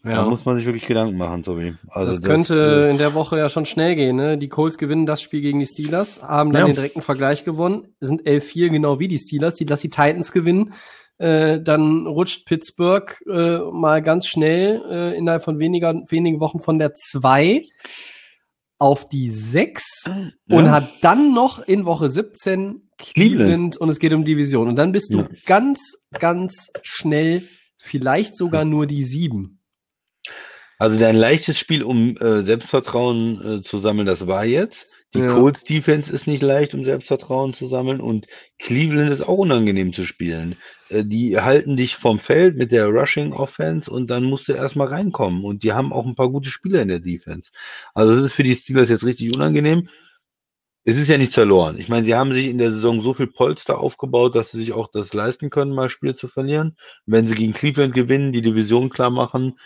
ja. Da muss man sich wirklich Gedanken machen, Tobi. Also das, das könnte äh, in der Woche ja schon schnell gehen. Ne? Die Colts gewinnen das Spiel gegen die Steelers, haben dann ja. den direkten Vergleich gewonnen, sind 11-4 genau wie die Steelers. Die lassen die Titans gewinnen äh, dann rutscht Pittsburgh äh, mal ganz schnell äh, innerhalb von weniger, wenigen Wochen von der 2 auf die 6 ja. und hat dann noch in Woche 17 Cleveland, Cleveland und es geht um Division. Und dann bist du ja. ganz, ganz schnell vielleicht sogar nur die 7. Also dein leichtes Spiel, um äh, Selbstvertrauen äh, zu sammeln, das war jetzt. Die ja. Colts Defense ist nicht leicht, um Selbstvertrauen zu sammeln und Cleveland ist auch unangenehm zu spielen. Äh, die halten dich vom Feld mit der Rushing Offense und dann musst du erstmal reinkommen und die haben auch ein paar gute Spieler in der Defense. Also es ist für die Steelers jetzt richtig unangenehm. Es ist ja nichts verloren. Ich meine, sie haben sich in der Saison so viel Polster aufgebaut, dass sie sich auch das leisten können, mal Spiele zu verlieren. Wenn sie gegen Cleveland gewinnen, die Division klar machen,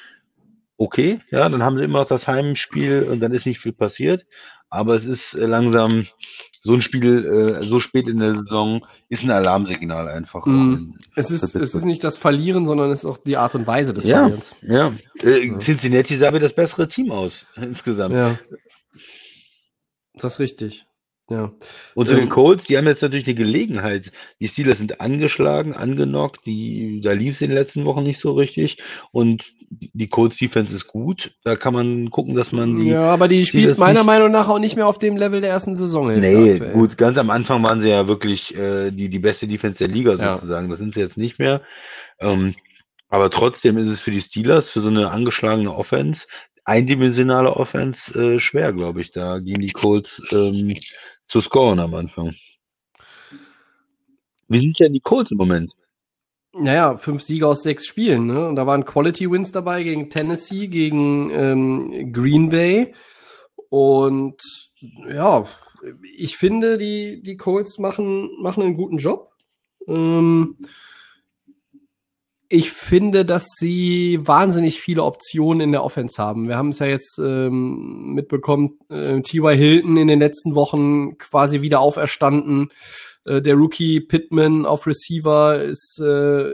okay, ja, dann haben sie immer noch das Heimspiel und dann ist nicht viel passiert. Aber es ist äh, langsam so ein Spiel äh, so spät in der Saison ist ein Alarmsignal einfach. Mm, es ist es ist nicht das Verlieren, sondern es ist auch die Art und Weise des ja, Verlierens. Ja, äh, ja. Cincinnati sah wie das bessere Team aus insgesamt. Ja. Das ist richtig. Ja. Und zu ähm, den Colts, die haben jetzt natürlich eine Gelegenheit. Die Steelers sind angeschlagen, angenockt, die, da lief es in den letzten Wochen nicht so richtig. Und die Colts Defense ist gut. Da kann man gucken, dass man die. Ja, aber die spielt meiner nicht... Meinung nach auch nicht mehr auf dem Level der ersten Saison. Nee, aktuell. gut, ganz am Anfang waren sie ja wirklich äh, die, die beste Defense der Liga sozusagen. Ja. Das sind sie jetzt nicht mehr. Ähm, aber trotzdem ist es für die Steelers, für so eine angeschlagene Offense, eindimensionale Offense, äh, schwer, glaube ich, da gegen die Colts ähm, zu scoren am Anfang. Wie sind denn die Colts im Moment? Naja, fünf Siege aus sechs Spielen. Ne? Und da waren Quality Wins dabei gegen Tennessee, gegen ähm, Green Bay. Und ja, ich finde, die, die Colts machen, machen einen guten Job. Ähm, ich finde, dass sie wahnsinnig viele Optionen in der Offense haben. Wir haben es ja jetzt ähm, mitbekommen, äh, T.Y. Hilton in den letzten Wochen quasi wieder auferstanden. Äh, der Rookie Pittman auf Receiver ist, äh,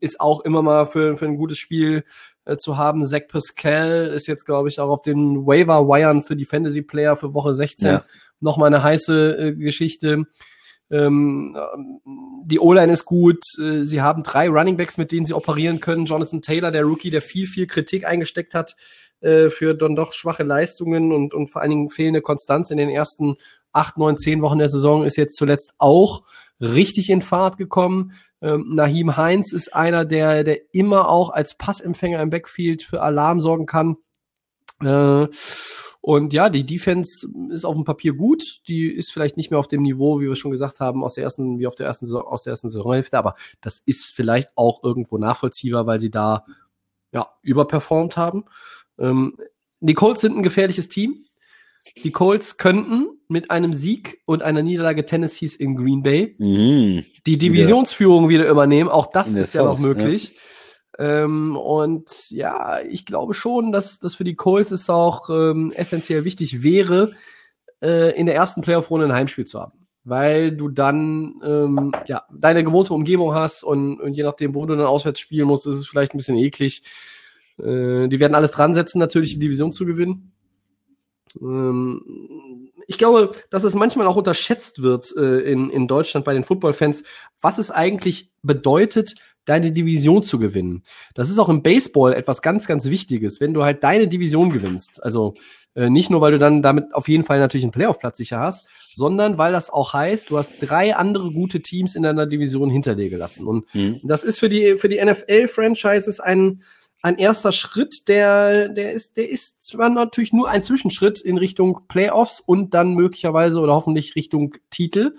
ist auch immer mal für, für ein gutes Spiel äh, zu haben. Zach Pascal ist jetzt, glaube ich, auch auf den Waiver-Wiren für die Fantasy-Player für Woche 16 ja. nochmal eine heiße äh, Geschichte. Ähm, die O-Line ist gut. Äh, sie haben drei Running Backs, mit denen sie operieren können. Jonathan Taylor, der Rookie, der viel, viel Kritik eingesteckt hat äh, für dann doch schwache Leistungen und, und vor allen Dingen fehlende Konstanz in den ersten acht, neun, zehn Wochen der Saison, ist jetzt zuletzt auch richtig in Fahrt gekommen. Ähm, Nahim Heinz ist einer, der, der immer auch als Passempfänger im Backfield für Alarm sorgen kann. Äh, und ja, die Defense ist auf dem Papier gut. Die ist vielleicht nicht mehr auf dem Niveau, wie wir schon gesagt haben, aus der ersten, wie auf der ersten, aus der ersten Saisonhälfte. Aber das ist vielleicht auch irgendwo nachvollziehbar, weil sie da, ja, überperformt haben. Ähm, die Colts sind ein gefährliches Team. Die Colts könnten mit einem Sieg und einer Niederlage Tennessees in Green Bay mhm. die Divisionsführung wieder übernehmen. Auch das ist ja noch möglich. Ja. Ähm, und ja, ich glaube schon, dass das für die Colts es auch ähm, essentiell wichtig wäre, äh, in der ersten Playoff-Runde ein Heimspiel zu haben. Weil du dann ähm, ja, deine gewohnte Umgebung hast und, und je nachdem, wo du dann auswärts spielen musst, ist es vielleicht ein bisschen eklig. Äh, die werden alles dran setzen, natürlich die Division zu gewinnen. Ähm, ich glaube, dass es manchmal auch unterschätzt wird äh, in, in Deutschland bei den Footballfans, was es eigentlich bedeutet, deine Division zu gewinnen. Das ist auch im Baseball etwas ganz, ganz Wichtiges, wenn du halt deine Division gewinnst. Also äh, nicht nur, weil du dann damit auf jeden Fall natürlich einen Playoff-Platz sicher hast, sondern weil das auch heißt, du hast drei andere gute Teams in deiner Division hinter dir gelassen. Und mhm. das ist für die, für die NFL-Franchises ein, ein erster Schritt, der, der ist, der ist zwar natürlich nur ein Zwischenschritt in Richtung Playoffs und dann möglicherweise oder hoffentlich Richtung Titel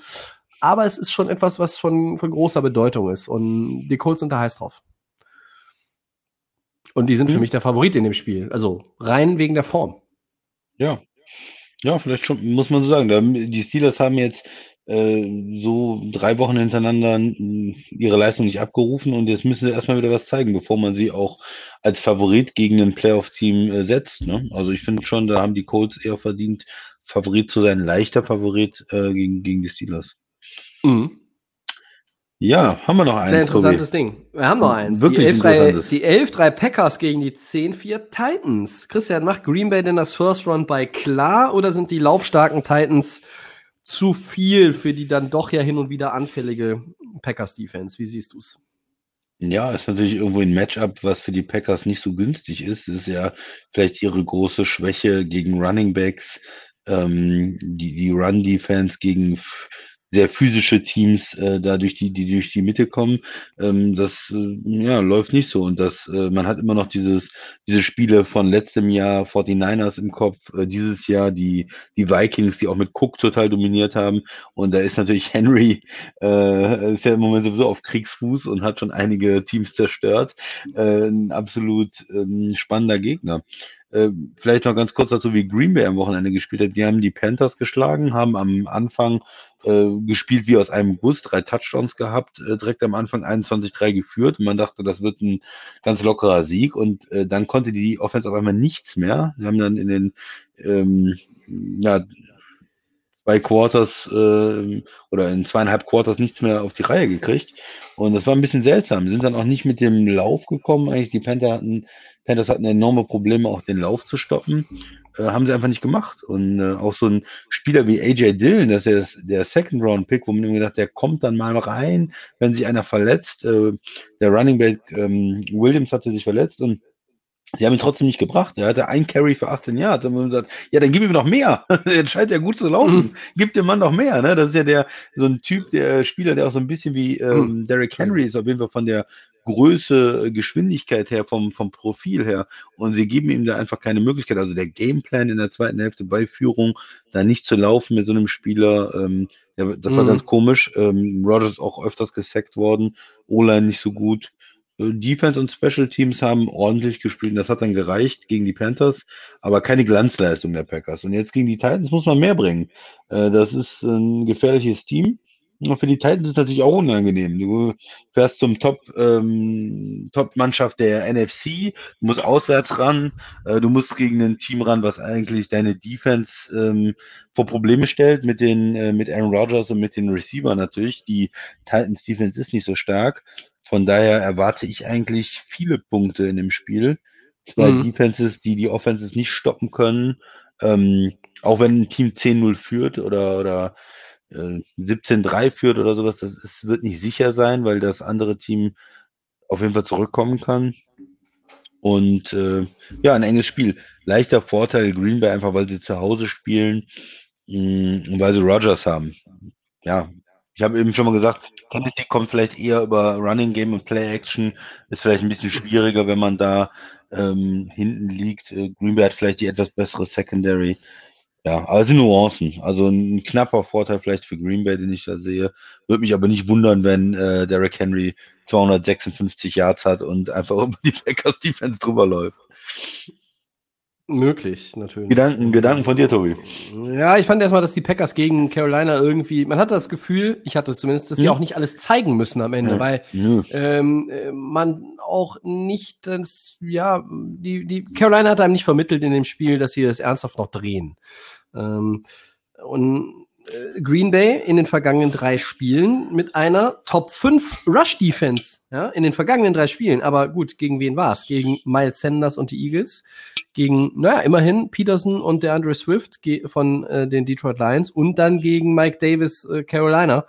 aber es ist schon etwas, was von, von großer Bedeutung ist. Und die Colts sind da heiß drauf. Und die sind mhm. für mich der Favorit in dem Spiel. Also rein wegen der Form. Ja. Ja, vielleicht schon, muss man so sagen. Die Steelers haben jetzt äh, so drei Wochen hintereinander ihre Leistung nicht abgerufen und jetzt müssen sie erstmal wieder was zeigen, bevor man sie auch als Favorit gegen ein Playoff-Team äh, setzt. Ne? Also ich finde schon, da haben die Colts eher verdient, Favorit zu sein, leichter Favorit äh, gegen, gegen die Steelers. Mhm. Ja, haben wir noch eins. Sehr interessantes Tobi. Ding. Wir haben noch eins. Wirklich die 11-3 Packers gegen die 10-4 Titans. Christian, macht Green Bay denn das First Round bei klar oder sind die laufstarken Titans zu viel für die dann doch ja hin und wieder anfällige Packers Defense? Wie siehst du's? Ja, ist natürlich irgendwo ein Matchup, was für die Packers nicht so günstig ist. ist ja vielleicht ihre große Schwäche gegen Running Backs, ähm, die, die Run-Defense gegen sehr physische Teams äh, da durch die, die durch die Mitte kommen. Ähm, das äh, ja, läuft nicht so. Und das, äh, man hat immer noch dieses, diese Spiele von letztem Jahr 49ers im Kopf, äh, dieses Jahr die, die Vikings, die auch mit Cook total dominiert haben. Und da ist natürlich Henry, äh, ist ja im Moment sowieso auf Kriegsfuß und hat schon einige Teams zerstört. Äh, ein absolut äh, spannender Gegner. Äh, vielleicht noch ganz kurz dazu, wie Green Bay am Wochenende gespielt hat. Die haben die Panthers geschlagen, haben am Anfang äh, gespielt wie aus einem Bus, drei Touchdowns gehabt, äh, direkt am Anfang 21-3 geführt. Und man dachte, das wird ein ganz lockerer Sieg. Und äh, dann konnte die Offense auf einmal nichts mehr. Sie haben dann in den ähm, ja, zwei Quarters äh, oder in zweieinhalb Quarters nichts mehr auf die Reihe gekriegt. Und das war ein bisschen seltsam. Sind dann auch nicht mit dem Lauf gekommen. Eigentlich die Panther hatten Panthers hatten enorme Probleme, auch den Lauf zu stoppen. Äh, haben sie einfach nicht gemacht. Und äh, auch so ein Spieler wie AJ Dillon, das ist der Second-Round-Pick, wo man immer gedacht, der kommt dann mal rein, wenn sich einer verletzt. Äh, der Running Back ähm, Williams hatte sich verletzt und Sie haben ihn trotzdem nicht gebracht. Er hatte ein Carry für 18 Jahre. Dann haben wir gesagt, ja, dann gib ihm noch mehr. Jetzt scheint er gut zu laufen. Mhm. Gib dem Mann noch mehr. Ne? Das ist ja der so ein Typ, der Spieler, der auch so ein bisschen wie ähm, mhm. Derrick Henry ist, auf jeden Fall von der Größe, Geschwindigkeit her, vom, vom Profil her. Und sie geben ihm da einfach keine Möglichkeit. Also der Gameplan in der zweiten Hälfte bei Führung, da nicht zu laufen mit so einem Spieler, ähm, ja, das war mhm. ganz komisch. Ähm, Rogers auch öfters gesackt worden, O-Line nicht so gut. Äh, Defense und Special Teams haben ordentlich gespielt. Das hat dann gereicht gegen die Panthers, aber keine Glanzleistung der Packers. Und jetzt gegen die Titans muss man mehr bringen. Äh, das ist ein gefährliches Team. Für die Titans ist es natürlich auch unangenehm. Du fährst zum Top, ähm, Top-Mannschaft der NFC, du musst auswärts ran, äh, du musst gegen ein Team ran, was eigentlich deine Defense ähm, vor Probleme stellt mit den, äh, mit Aaron Rodgers und mit den Receiver natürlich. Die Titans Defense ist nicht so stark. Von daher erwarte ich eigentlich viele Punkte in dem Spiel. Zwei mhm. Defenses, die die Offenses nicht stoppen können. Ähm, auch wenn ein Team 10-0 führt oder, oder äh, 17-3 führt oder sowas, das ist, wird nicht sicher sein, weil das andere Team auf jeden Fall zurückkommen kann. Und äh, ja, ein enges Spiel. Leichter Vorteil Green Bay einfach, weil sie zu Hause spielen mh, mm, und weil sie Rogers haben. Ja, ich habe eben schon mal gesagt, Tennessee kommt vielleicht eher über Running Game und Play Action. Ist vielleicht ein bisschen schwieriger, wenn man da ähm, hinten liegt. Äh, Green Bay hat vielleicht die etwas bessere Secondary. Ja, aber es sind Nuancen. Also ein knapper Vorteil vielleicht für Green Bay, den ich da sehe. Würde mich aber nicht wundern, wenn äh, Derrick Henry 256 Yards hat und einfach über die Packers Defense drüber läuft. Möglich, natürlich. Gedanken, Gedanken von dir, Tobi. Ja, ich fand erstmal, dass die Packers gegen Carolina irgendwie, man hatte das Gefühl, ich hatte es zumindest, dass hm. sie auch nicht alles zeigen müssen am Ende, ja. weil ja. Ähm, man auch nicht das, ja, die, die Carolina hat einem nicht vermittelt in dem Spiel, dass sie das ernsthaft noch drehen. Ähm, und äh, Green Bay in den vergangenen drei Spielen mit einer Top 5 Rush Defense, ja, in den vergangenen drei Spielen. Aber gut, gegen wen war es? Gegen Miles Sanders und die Eagles, gegen, naja, immerhin Peterson und der Andre Swift von äh, den Detroit Lions und dann gegen Mike Davis äh, Carolina.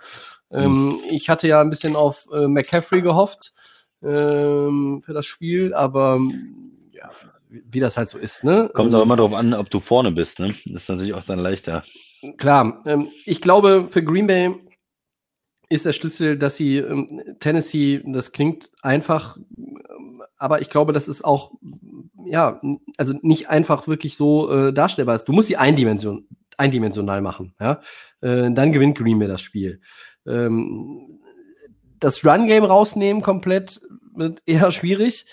Ähm, mhm. Ich hatte ja ein bisschen auf äh, McCaffrey gehofft ähm, für das Spiel, aber ja, wie das halt so ist, ne? Kommt auch immer darauf an, ob du vorne bist, ne? Das ist natürlich auch dann leichter. Klar, ähm, ich glaube, für Green Bay ist der Schlüssel, dass sie ähm, Tennessee, das klingt einfach, aber ich glaube, das ist auch, ja, also nicht einfach wirklich so äh, darstellbar ist. Du musst sie eindimension, eindimensional machen, ja. Äh, dann gewinnt Green Bay das Spiel. Ähm, das Run-Game rausnehmen komplett wird eher schwierig.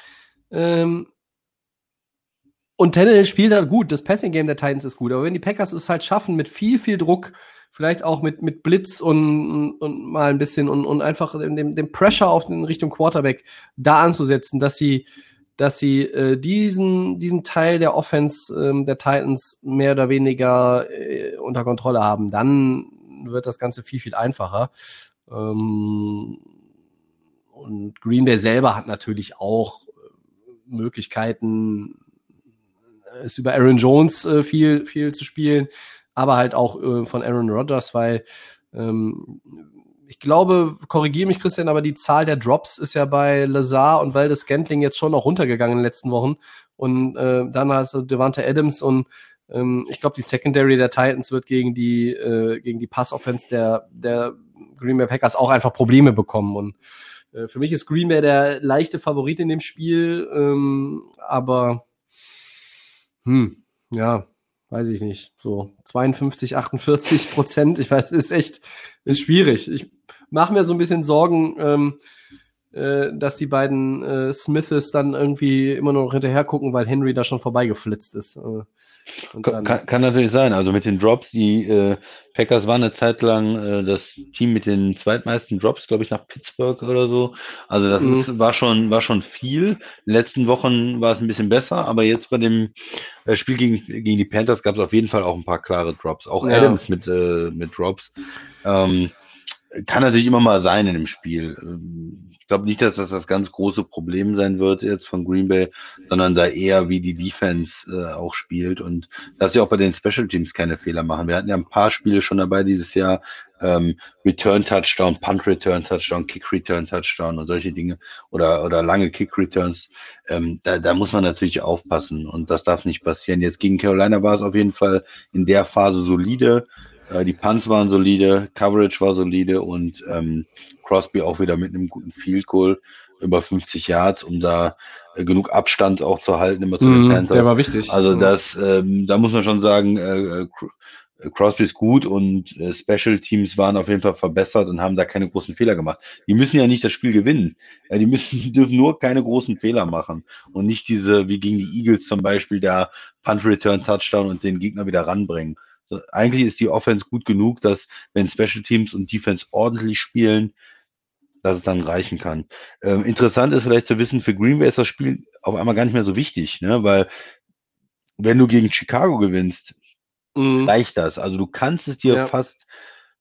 Ähm, und Tannehill spielt halt gut. Das Passing-Game der Titans ist gut. Aber wenn die Packers es halt schaffen, mit viel, viel Druck, vielleicht auch mit, mit Blitz und, und mal ein bisschen und, und einfach den, den Pressure auf den Richtung Quarterback da anzusetzen, dass sie, dass sie äh, diesen, diesen Teil der Offense ähm, der Titans mehr oder weniger äh, unter Kontrolle haben, dann wird das Ganze viel, viel einfacher. Ähm, und Green Bay selber hat natürlich auch Möglichkeiten, ist über Aaron Jones äh, viel, viel zu spielen, aber halt auch äh, von Aaron Rodgers, weil ähm, ich glaube, korrigiere mich, Christian, aber die Zahl der Drops ist ja bei Lazar und Waldes Scantling jetzt schon noch runtergegangen in den letzten Wochen. Und äh, dann hast du Devante Adams und ähm, ich glaube, die Secondary der Titans wird gegen die, äh, gegen die Pass-Offense der, der Green Bay Packers auch einfach Probleme bekommen. Und äh, für mich ist Green Bay der leichte Favorit in dem Spiel, ähm, aber hm, ja, weiß ich nicht. So 52, 48 Prozent. Ich weiß, ist echt, ist schwierig. Ich mache mir so ein bisschen Sorgen, ähm, äh, dass die beiden äh, Smiths dann irgendwie immer noch hinterher gucken, weil Henry da schon vorbeigeflitzt ist. Äh, kann, kann, natürlich sein. Also mit den Drops, die äh, Packers waren eine Zeit lang äh, das Team mit den zweitmeisten Drops, glaube ich, nach Pittsburgh oder so. Also das mhm. ist, war schon war schon viel. In den letzten Wochen war es ein bisschen besser, aber jetzt bei dem Spiel gegen, gegen die Panthers gab es auf jeden Fall auch ein paar klare Drops. Auch ja. Adams mit mit Drops. Ähm, kann natürlich immer mal sein in dem Spiel. Ähm, ich glaube nicht, dass das das ganz große Problem sein wird jetzt von Green Bay, sondern da eher wie die Defense äh, auch spielt und dass sie auch bei den Special Teams keine Fehler machen. Wir hatten ja ein paar Spiele schon dabei dieses Jahr, ähm, Return Touchdown, Punt Return Touchdown, Kick Return Touchdown und solche Dinge oder oder lange Kick Returns. Ähm, da, da muss man natürlich aufpassen und das darf nicht passieren. Jetzt gegen Carolina war es auf jeden Fall in der Phase solide. Äh, die Punts waren solide, Coverage war solide und ähm, Crosby auch wieder mit einem guten Field Goal über 50 Yards, um da äh, genug Abstand auch zu halten immer zu den mm, Panthers. Der war wichtig. Also das, ähm, da muss man schon sagen, äh, äh Crosby ist gut und äh, Special Teams waren auf jeden Fall verbessert und haben da keine großen Fehler gemacht. Die müssen ja nicht das Spiel gewinnen. Ja, die müssen, die dürfen nur keine großen Fehler machen und nicht diese, wie gegen die Eagles zum Beispiel, der Punt Return Touchdown und den Gegner wieder ranbringen Eigentlich ist die Offense gut genug, dass wenn Special Teams und Defense ordentlich spielen, dass es dann reichen kann. Ähm, interessant ist vielleicht zu wissen, für Green Bay ist das Spiel auf einmal gar nicht mehr so wichtig, ne? weil wenn du gegen Chicago gewinnst, Mhm. reicht das. Also du kannst es dir Ja. fast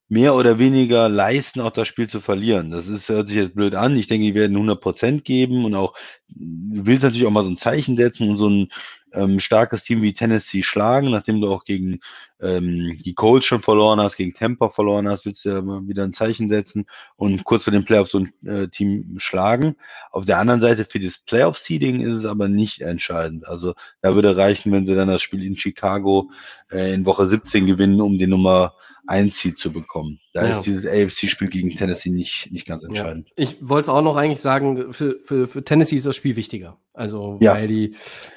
mehr oder weniger leisten, auch das Spiel zu verlieren. Das ist, hört sich jetzt blöd an. Ich denke, die werden 100 Prozent geben und auch, du willst natürlich auch mal so ein Zeichen setzen und so ein ähm, starkes Team wie Tennessee schlagen, nachdem du auch gegen ähm, die Colts schon verloren hast, gegen Tampa verloren hast, willst du ja mal wieder ein Zeichen setzen und kurz vor dem Playoff so ein äh, Team schlagen. Auf der anderen Seite für das Playoff-Seeding ist es aber nicht entscheidend. Also da würde reichen, wenn sie dann das Spiel in Chicago äh, in Woche 17 gewinnen, um die Nummer 1 Seed zu bekommen. Da Ja. ist dieses AFC-Spiel gegen Tennessee nicht, nicht ganz Ja. entscheidend. Ich wollte es auch noch eigentlich sagen, für, für, für Tennessee ist das Spiel wichtiger. Also, Ja. weil die,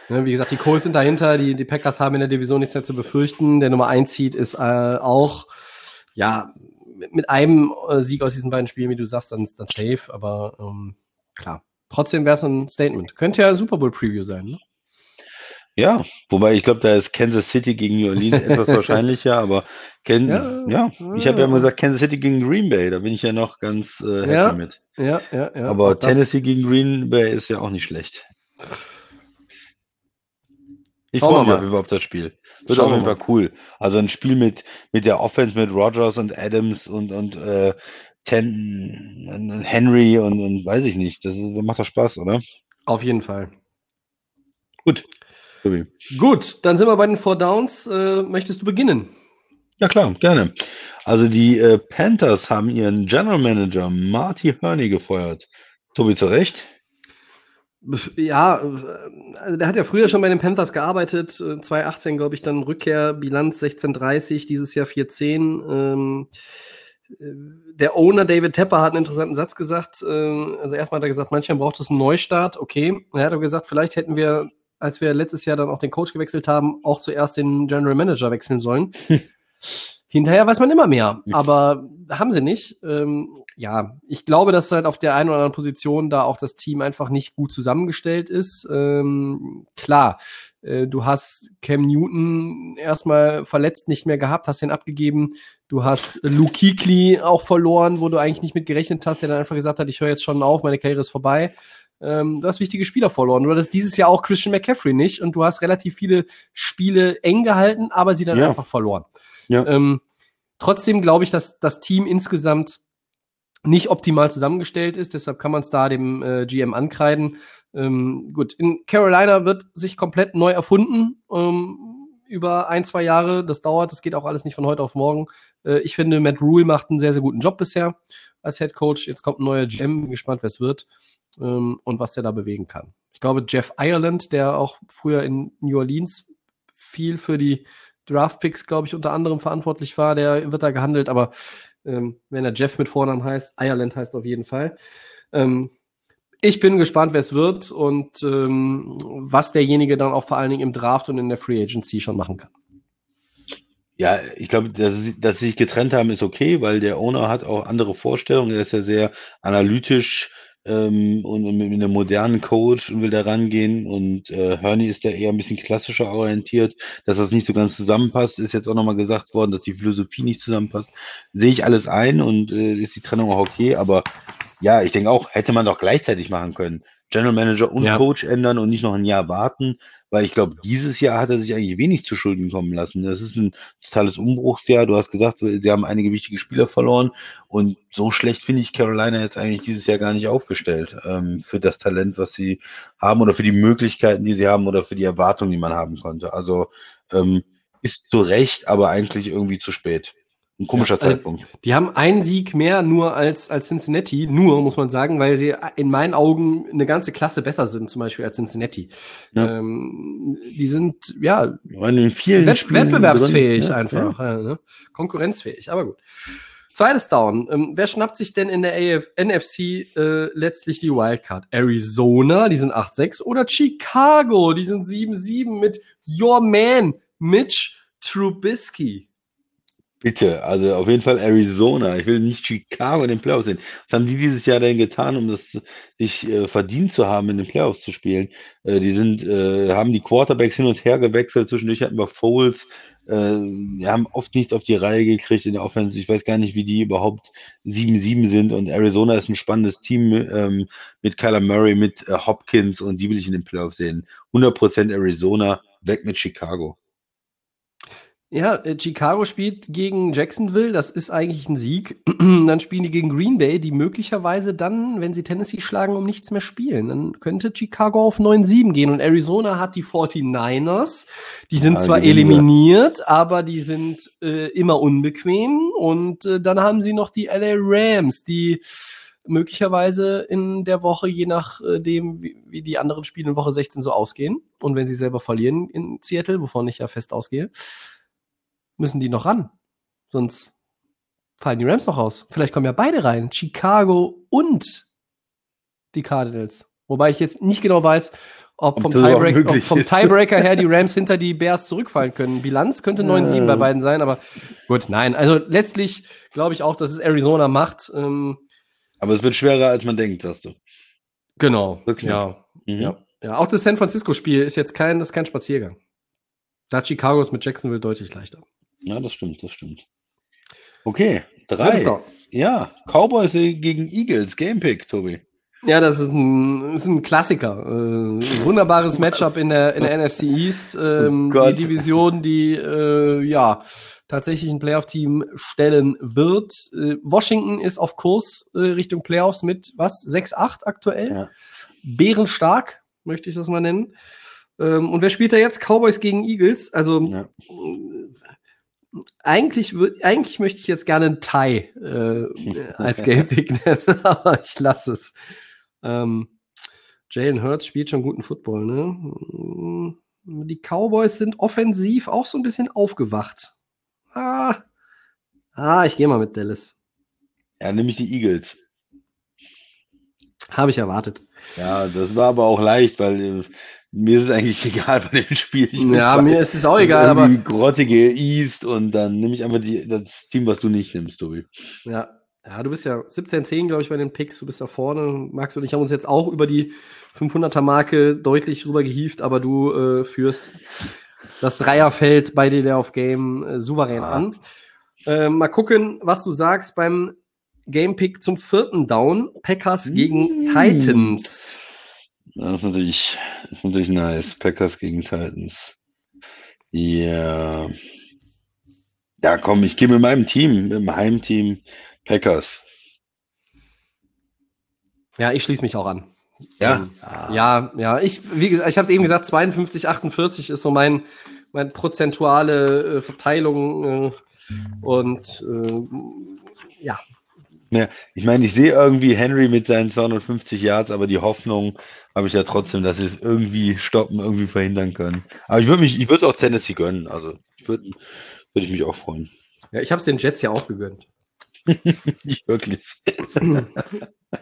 ne, wie gesagt, die Colts sind dahinter, die, die Packers haben in der Division nichts mehr zu befürchten. Der Nummer 1 Seed ist äh, auch, ja, mit, mit einem äh, Sieg aus diesen beiden Spielen, wie du sagst, dann, dann safe, aber ähm, klar. Trotzdem wäre es ein Statement. Könnte ja Super Bowl Preview sein, ne? Ja, wobei ich glaube, da ist Kansas City gegen New Orleans etwas wahrscheinlicher, aber Ken, Ja, ja, ich habe ja mal gesagt Kansas City gegen Green Bay, da bin ich ja noch ganz äh, happy Ja, mit. Ja, ja, ja. aber Tennessee gegen Green Bay ist ja auch nicht schlecht. Ich freue mich mal. auf das Spiel. Wird auf jeden Fall cool. Also ein Spiel mit, mit der Offense, mit Rogers und Adams und, und äh, Ten, und Henry und, und weiß ich nicht. Das ist, macht doch Spaß, oder? Auf jeden Fall. Gut. Gut, dann sind wir bei den Four Downs. Äh, möchtest du beginnen? Ja klar, gerne. Also die äh, Panthers haben ihren General Manager Marty Herney gefeuert. Tobi, zu Recht? Ja, äh, also der hat ja früher schon bei den Panthers gearbeitet, äh, 2018 glaube ich dann Rückkehr, Bilanz 16:30, dieses Jahr 4:10. Ähm, äh, der Owner David Tepper hat einen interessanten Satz gesagt. Äh, also erstmal hat er gesagt, manchmal braucht es einen Neustart. Okay, er hat aber gesagt, vielleicht hätten wir, als wir letztes Jahr dann auch den Coach gewechselt haben, auch zuerst den General Manager wechseln sollen. Hinterher weiß man immer mehr, aber haben sie nicht. Ähm, ja, ich glaube, dass halt auf der einen oder anderen Position da auch das Team einfach nicht gut zusammengestellt ist. Ähm, klar, äh, du hast Cam Newton erstmal verletzt nicht mehr gehabt, hast den abgegeben. Du hast Luke Kuechly auch verloren, wo du eigentlich nicht mit gerechnet hast, der dann einfach gesagt hat, ich höre jetzt schon auf, meine Karriere ist vorbei. Ähm, du hast wichtige Spieler verloren. Du hattest dieses Jahr auch Christian McCaffrey nicht und du hast relativ viele Spiele eng gehalten, aber sie dann Ja. einfach verloren. Ja. Ähm, trotzdem glaube ich, dass das Team insgesamt nicht optimal zusammengestellt ist, deshalb kann man es da dem äh, GM ankreiden. Ähm, gut, in Carolina wird sich komplett neu erfunden ähm, über ein, zwei Jahre. Das dauert, das geht auch alles nicht von heute auf morgen. Äh, ich finde, Matt Rule macht einen sehr, sehr guten Job bisher als Head Coach. Jetzt kommt ein neuer GM, bin gespannt, wer es wird ähm, und was der da bewegen kann. Ich glaube, Jeff Ireland, der auch früher in New Orleans viel für die Draftpicks, glaube ich, unter anderem verantwortlich war, der wird da gehandelt, aber ähm, wenn er Jeff mit Vornamen heißt, Ireland heißt auf jeden Fall. Ähm, ich bin gespannt, wer es wird und ähm, was derjenige dann auch vor allen Dingen im Draft und in der Free Agency schon machen kann. Ja, ich glaube, dass, dass sie sich getrennt haben, ist okay, weil der Owner hat auch andere Vorstellungen. Er ist ja sehr analytisch ähm, und, und mit einem modernen Coach und will da rangehen. Und äh, Hörney ist da eher ein bisschen klassischer orientiert. Dass das nicht so ganz zusammenpasst, ist jetzt auch nochmal gesagt worden, dass die Philosophie nicht zusammenpasst. Sehe ich alles ein und äh, ist die Trennung auch okay. Aber ja, ich denke auch, hätte man doch gleichzeitig machen können. General Manager und Ja. Coach ändern und nicht noch ein Jahr warten, weil ich glaube, dieses Jahr hat er sich eigentlich wenig zu Schulden kommen lassen. Das ist ein totales Umbruchsjahr. Du hast gesagt, sie haben einige wichtige Spieler verloren und so schlecht finde ich Carolina jetzt eigentlich dieses Jahr gar nicht aufgestellt ähm, für das Talent, was sie haben oder für die Möglichkeiten, die sie haben oder für die Erwartungen, die man haben konnte. Also ähm, ist zu Recht, aber eigentlich irgendwie zu spät. Ein komischer Ja, also- Zeitpunkt. Die haben einen Sieg mehr nur als, als Cincinnati, nur muss man sagen, weil sie in meinen Augen eine ganze Klasse besser sind, zum Beispiel als Cincinnati. Ja. Ähm, die sind ja in vielen Wett Spielen wettbewerbsfähig drin. Einfach, ne? konkurrenzfähig, aber gut. Zweites Down. Ähm, wer schnappt sich denn in der AF NFC äh, letztlich die Wildcard? Arizona, die sind 8-6, oder Chicago, die sind 7-7 mit Your Man, Mitch Trubisky. Bitte, also auf jeden Fall Arizona. Ich will nicht Chicago in den Playoffs sehen. Was haben die dieses Jahr denn getan, um das sich äh, verdient zu haben, in den Playoffs zu spielen? Äh, die sind, äh, haben die Quarterbacks hin und her gewechselt. Zwischendurch hatten wir Foles, äh, die haben oft nichts auf die Reihe gekriegt in der Offense. Ich weiß gar nicht, wie die überhaupt 7-7 sind. Und Arizona ist ein spannendes Team ähm, mit Kyler Murray, mit äh, Hopkins und die will ich in den Playoffs sehen. 100% Arizona, weg mit Chicago. Ja, äh, Chicago spielt gegen Jacksonville, das ist eigentlich ein Sieg. dann spielen die gegen Green Bay, die möglicherweise dann, wenn sie Tennessee schlagen, um nichts mehr spielen. Dann könnte Chicago auf 9-7 gehen und Arizona hat die 49ers. Die sind Ja, zwar die eliminiert, aber die sind äh, immer unbequem. Und äh, dann haben sie noch die LA Rams, die möglicherweise in der Woche, je nachdem, wie, wie die anderen Spiele in Woche 16 so ausgehen. Und wenn sie selber verlieren in Seattle, wovon ich ja fest ausgehe, müssen die noch ran. Sonst fallen die Rams noch raus. Vielleicht kommen ja beide rein. Chicago und die Cardinals. Wobei ich jetzt nicht genau weiß, ob vom, Tiebreak, ob vom ist. Tiebreaker her die Rams hinter die Bears zurückfallen können. Bilanz könnte 9-7 bei beiden sein, aber gut, nein. Also letztlich glaube ich auch, dass es Arizona macht. Ähm, Aber es wird schwerer, als man denkt, sagst du. genau. Wirklich? Ja, Mhm. ja, ja. Auch das San Francisco-Spiel ist jetzt kein, das ist kein Spaziergang. Da Chicago es mit Jacksonville deutlich leichter. Ja, das stimmt, das stimmt. Okay, drei. Ja, Cowboys gegen Eagles, Gamepick, Tobi. Ja, das ist ein, ist ein Klassiker. Äh, wunderbares Matchup in der, in der NFC East. Ähm, Oh die Division, die äh, ja tatsächlich ein Playoff-Team stellen wird. Äh, Washington ist auf Kurs äh, Richtung Playoffs mit was? 6-8 aktuell. Ja. Bärenstark, möchte ich das mal nennen. Ähm, und wer spielt da jetzt? Cowboys gegen Eagles. Also Ja. Eigentlich, eigentlich möchte ich jetzt gerne einen Tie äh, als Gamepick nennen, aber ich lasse es. Ähm, Jalen Hurts spielt schon guten Football, ne? Mm, Die Cowboys sind offensiv auch so ein bisschen aufgewacht. Ah, ah ich gehe mal mit Dallas. Ja, nämlich die Eagles. Habe ich erwartet. Ja, das war aber auch leicht, weil äh, mir ist es eigentlich egal bei dem Spiel. Ich Ja, mir ist es auch egal, aber irgendwie grottige East und dann nehme ich einfach die, das Team, was du nicht nimmst, Tobi. Ja, ja, du bist ja 17-10, glaube ich, bei den Picks. Du bist da vorne. Max und ich haben uns jetzt auch über die 500er-Marke deutlich rüber gehievt, aber du äh, führst das Dreierfeld bei dir auf Game äh, souverän Ah. an. Äh, mal gucken, was du sagst beim Game-Pick zum vierten Down. Packers gegen Mm. Titans. Das ist natürlich, das ist natürlich nice. Packers gegen Titans. Ja. Ja, komm, ich gehe mit meinem Team, mit dem Heimteam Packers. Ja, ich schließe mich auch an. Ja. Ähm, Ja, ja, ich, wie gesagt, ich habe es eben gesagt, 52, 48 ist so mein, mein prozentuale äh, Verteilung äh, und äh, ja, Ja, ich meine, ich sehe irgendwie Henry mit seinen 250 Yards, aber die Hoffnung habe ich ja trotzdem, dass sie es irgendwie stoppen, irgendwie verhindern können. Aber ich würde mich, ich würde auch Tennessee gönnen. Also würde, würde ich mich auch freuen. ja ich habe es den Jets ja auch gegönnt. Nicht wirklich.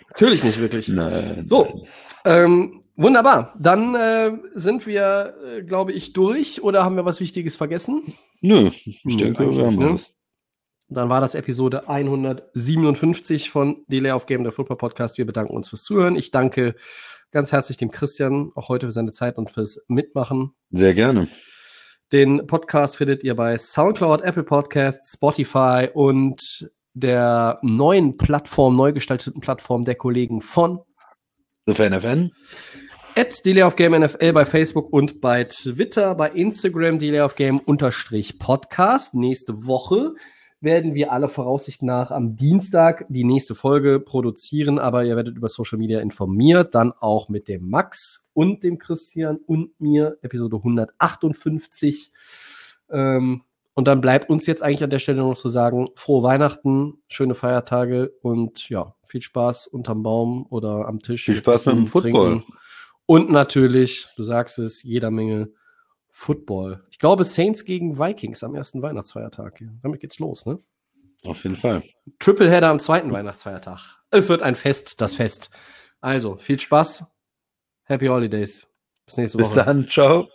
Natürlich nicht wirklich. Nein. So, ähm, wunderbar. Dann äh, sind wir, äh, glaube ich, durch oder haben wir was Wichtiges vergessen? Nö, ich denke, wir haben ne? alles. Dann war das Episode 157 von Delay of Game, der Football Podcast. Wir bedanken uns fürs Zuhören. Ich danke ganz herzlich dem Christian, auch heute für seine Zeit und fürs Mitmachen. Sehr gerne. Den Podcast findet ihr bei SoundCloud, Apple Podcasts, Spotify und der neuen Plattform, neu gestalteten Plattform der Kollegen von The Fan FN. at Delay of Game NFL bei Facebook und bei Twitter, bei Instagram Delay of Game unterstrich Podcast. Nächste Woche werden wir alle Voraussicht nach am Dienstag die nächste Folge produzieren, aber ihr werdet über Social Media informiert, dann auch mit dem Max und dem Christian und mir, Episode 158. Ähm, und dann bleibt uns jetzt eigentlich an der Stelle noch zu sagen, frohe Weihnachten, schöne Feiertage und ja, viel Spaß unterm Baum oder am Tisch. Viel Spaß mit dem Football. Und natürlich, du sagst es, jeder Menge Football. Ich glaube, Saints gegen Vikings am ersten Weihnachtsfeiertag. Damit geht's los, ne? Auf jeden Fall. Tripleheader am zweiten Weihnachtsfeiertag. Es wird ein Fest, das Fest. Also, viel Spaß. Happy Holidays. Bis nächste Bis Woche. dann. Ciao.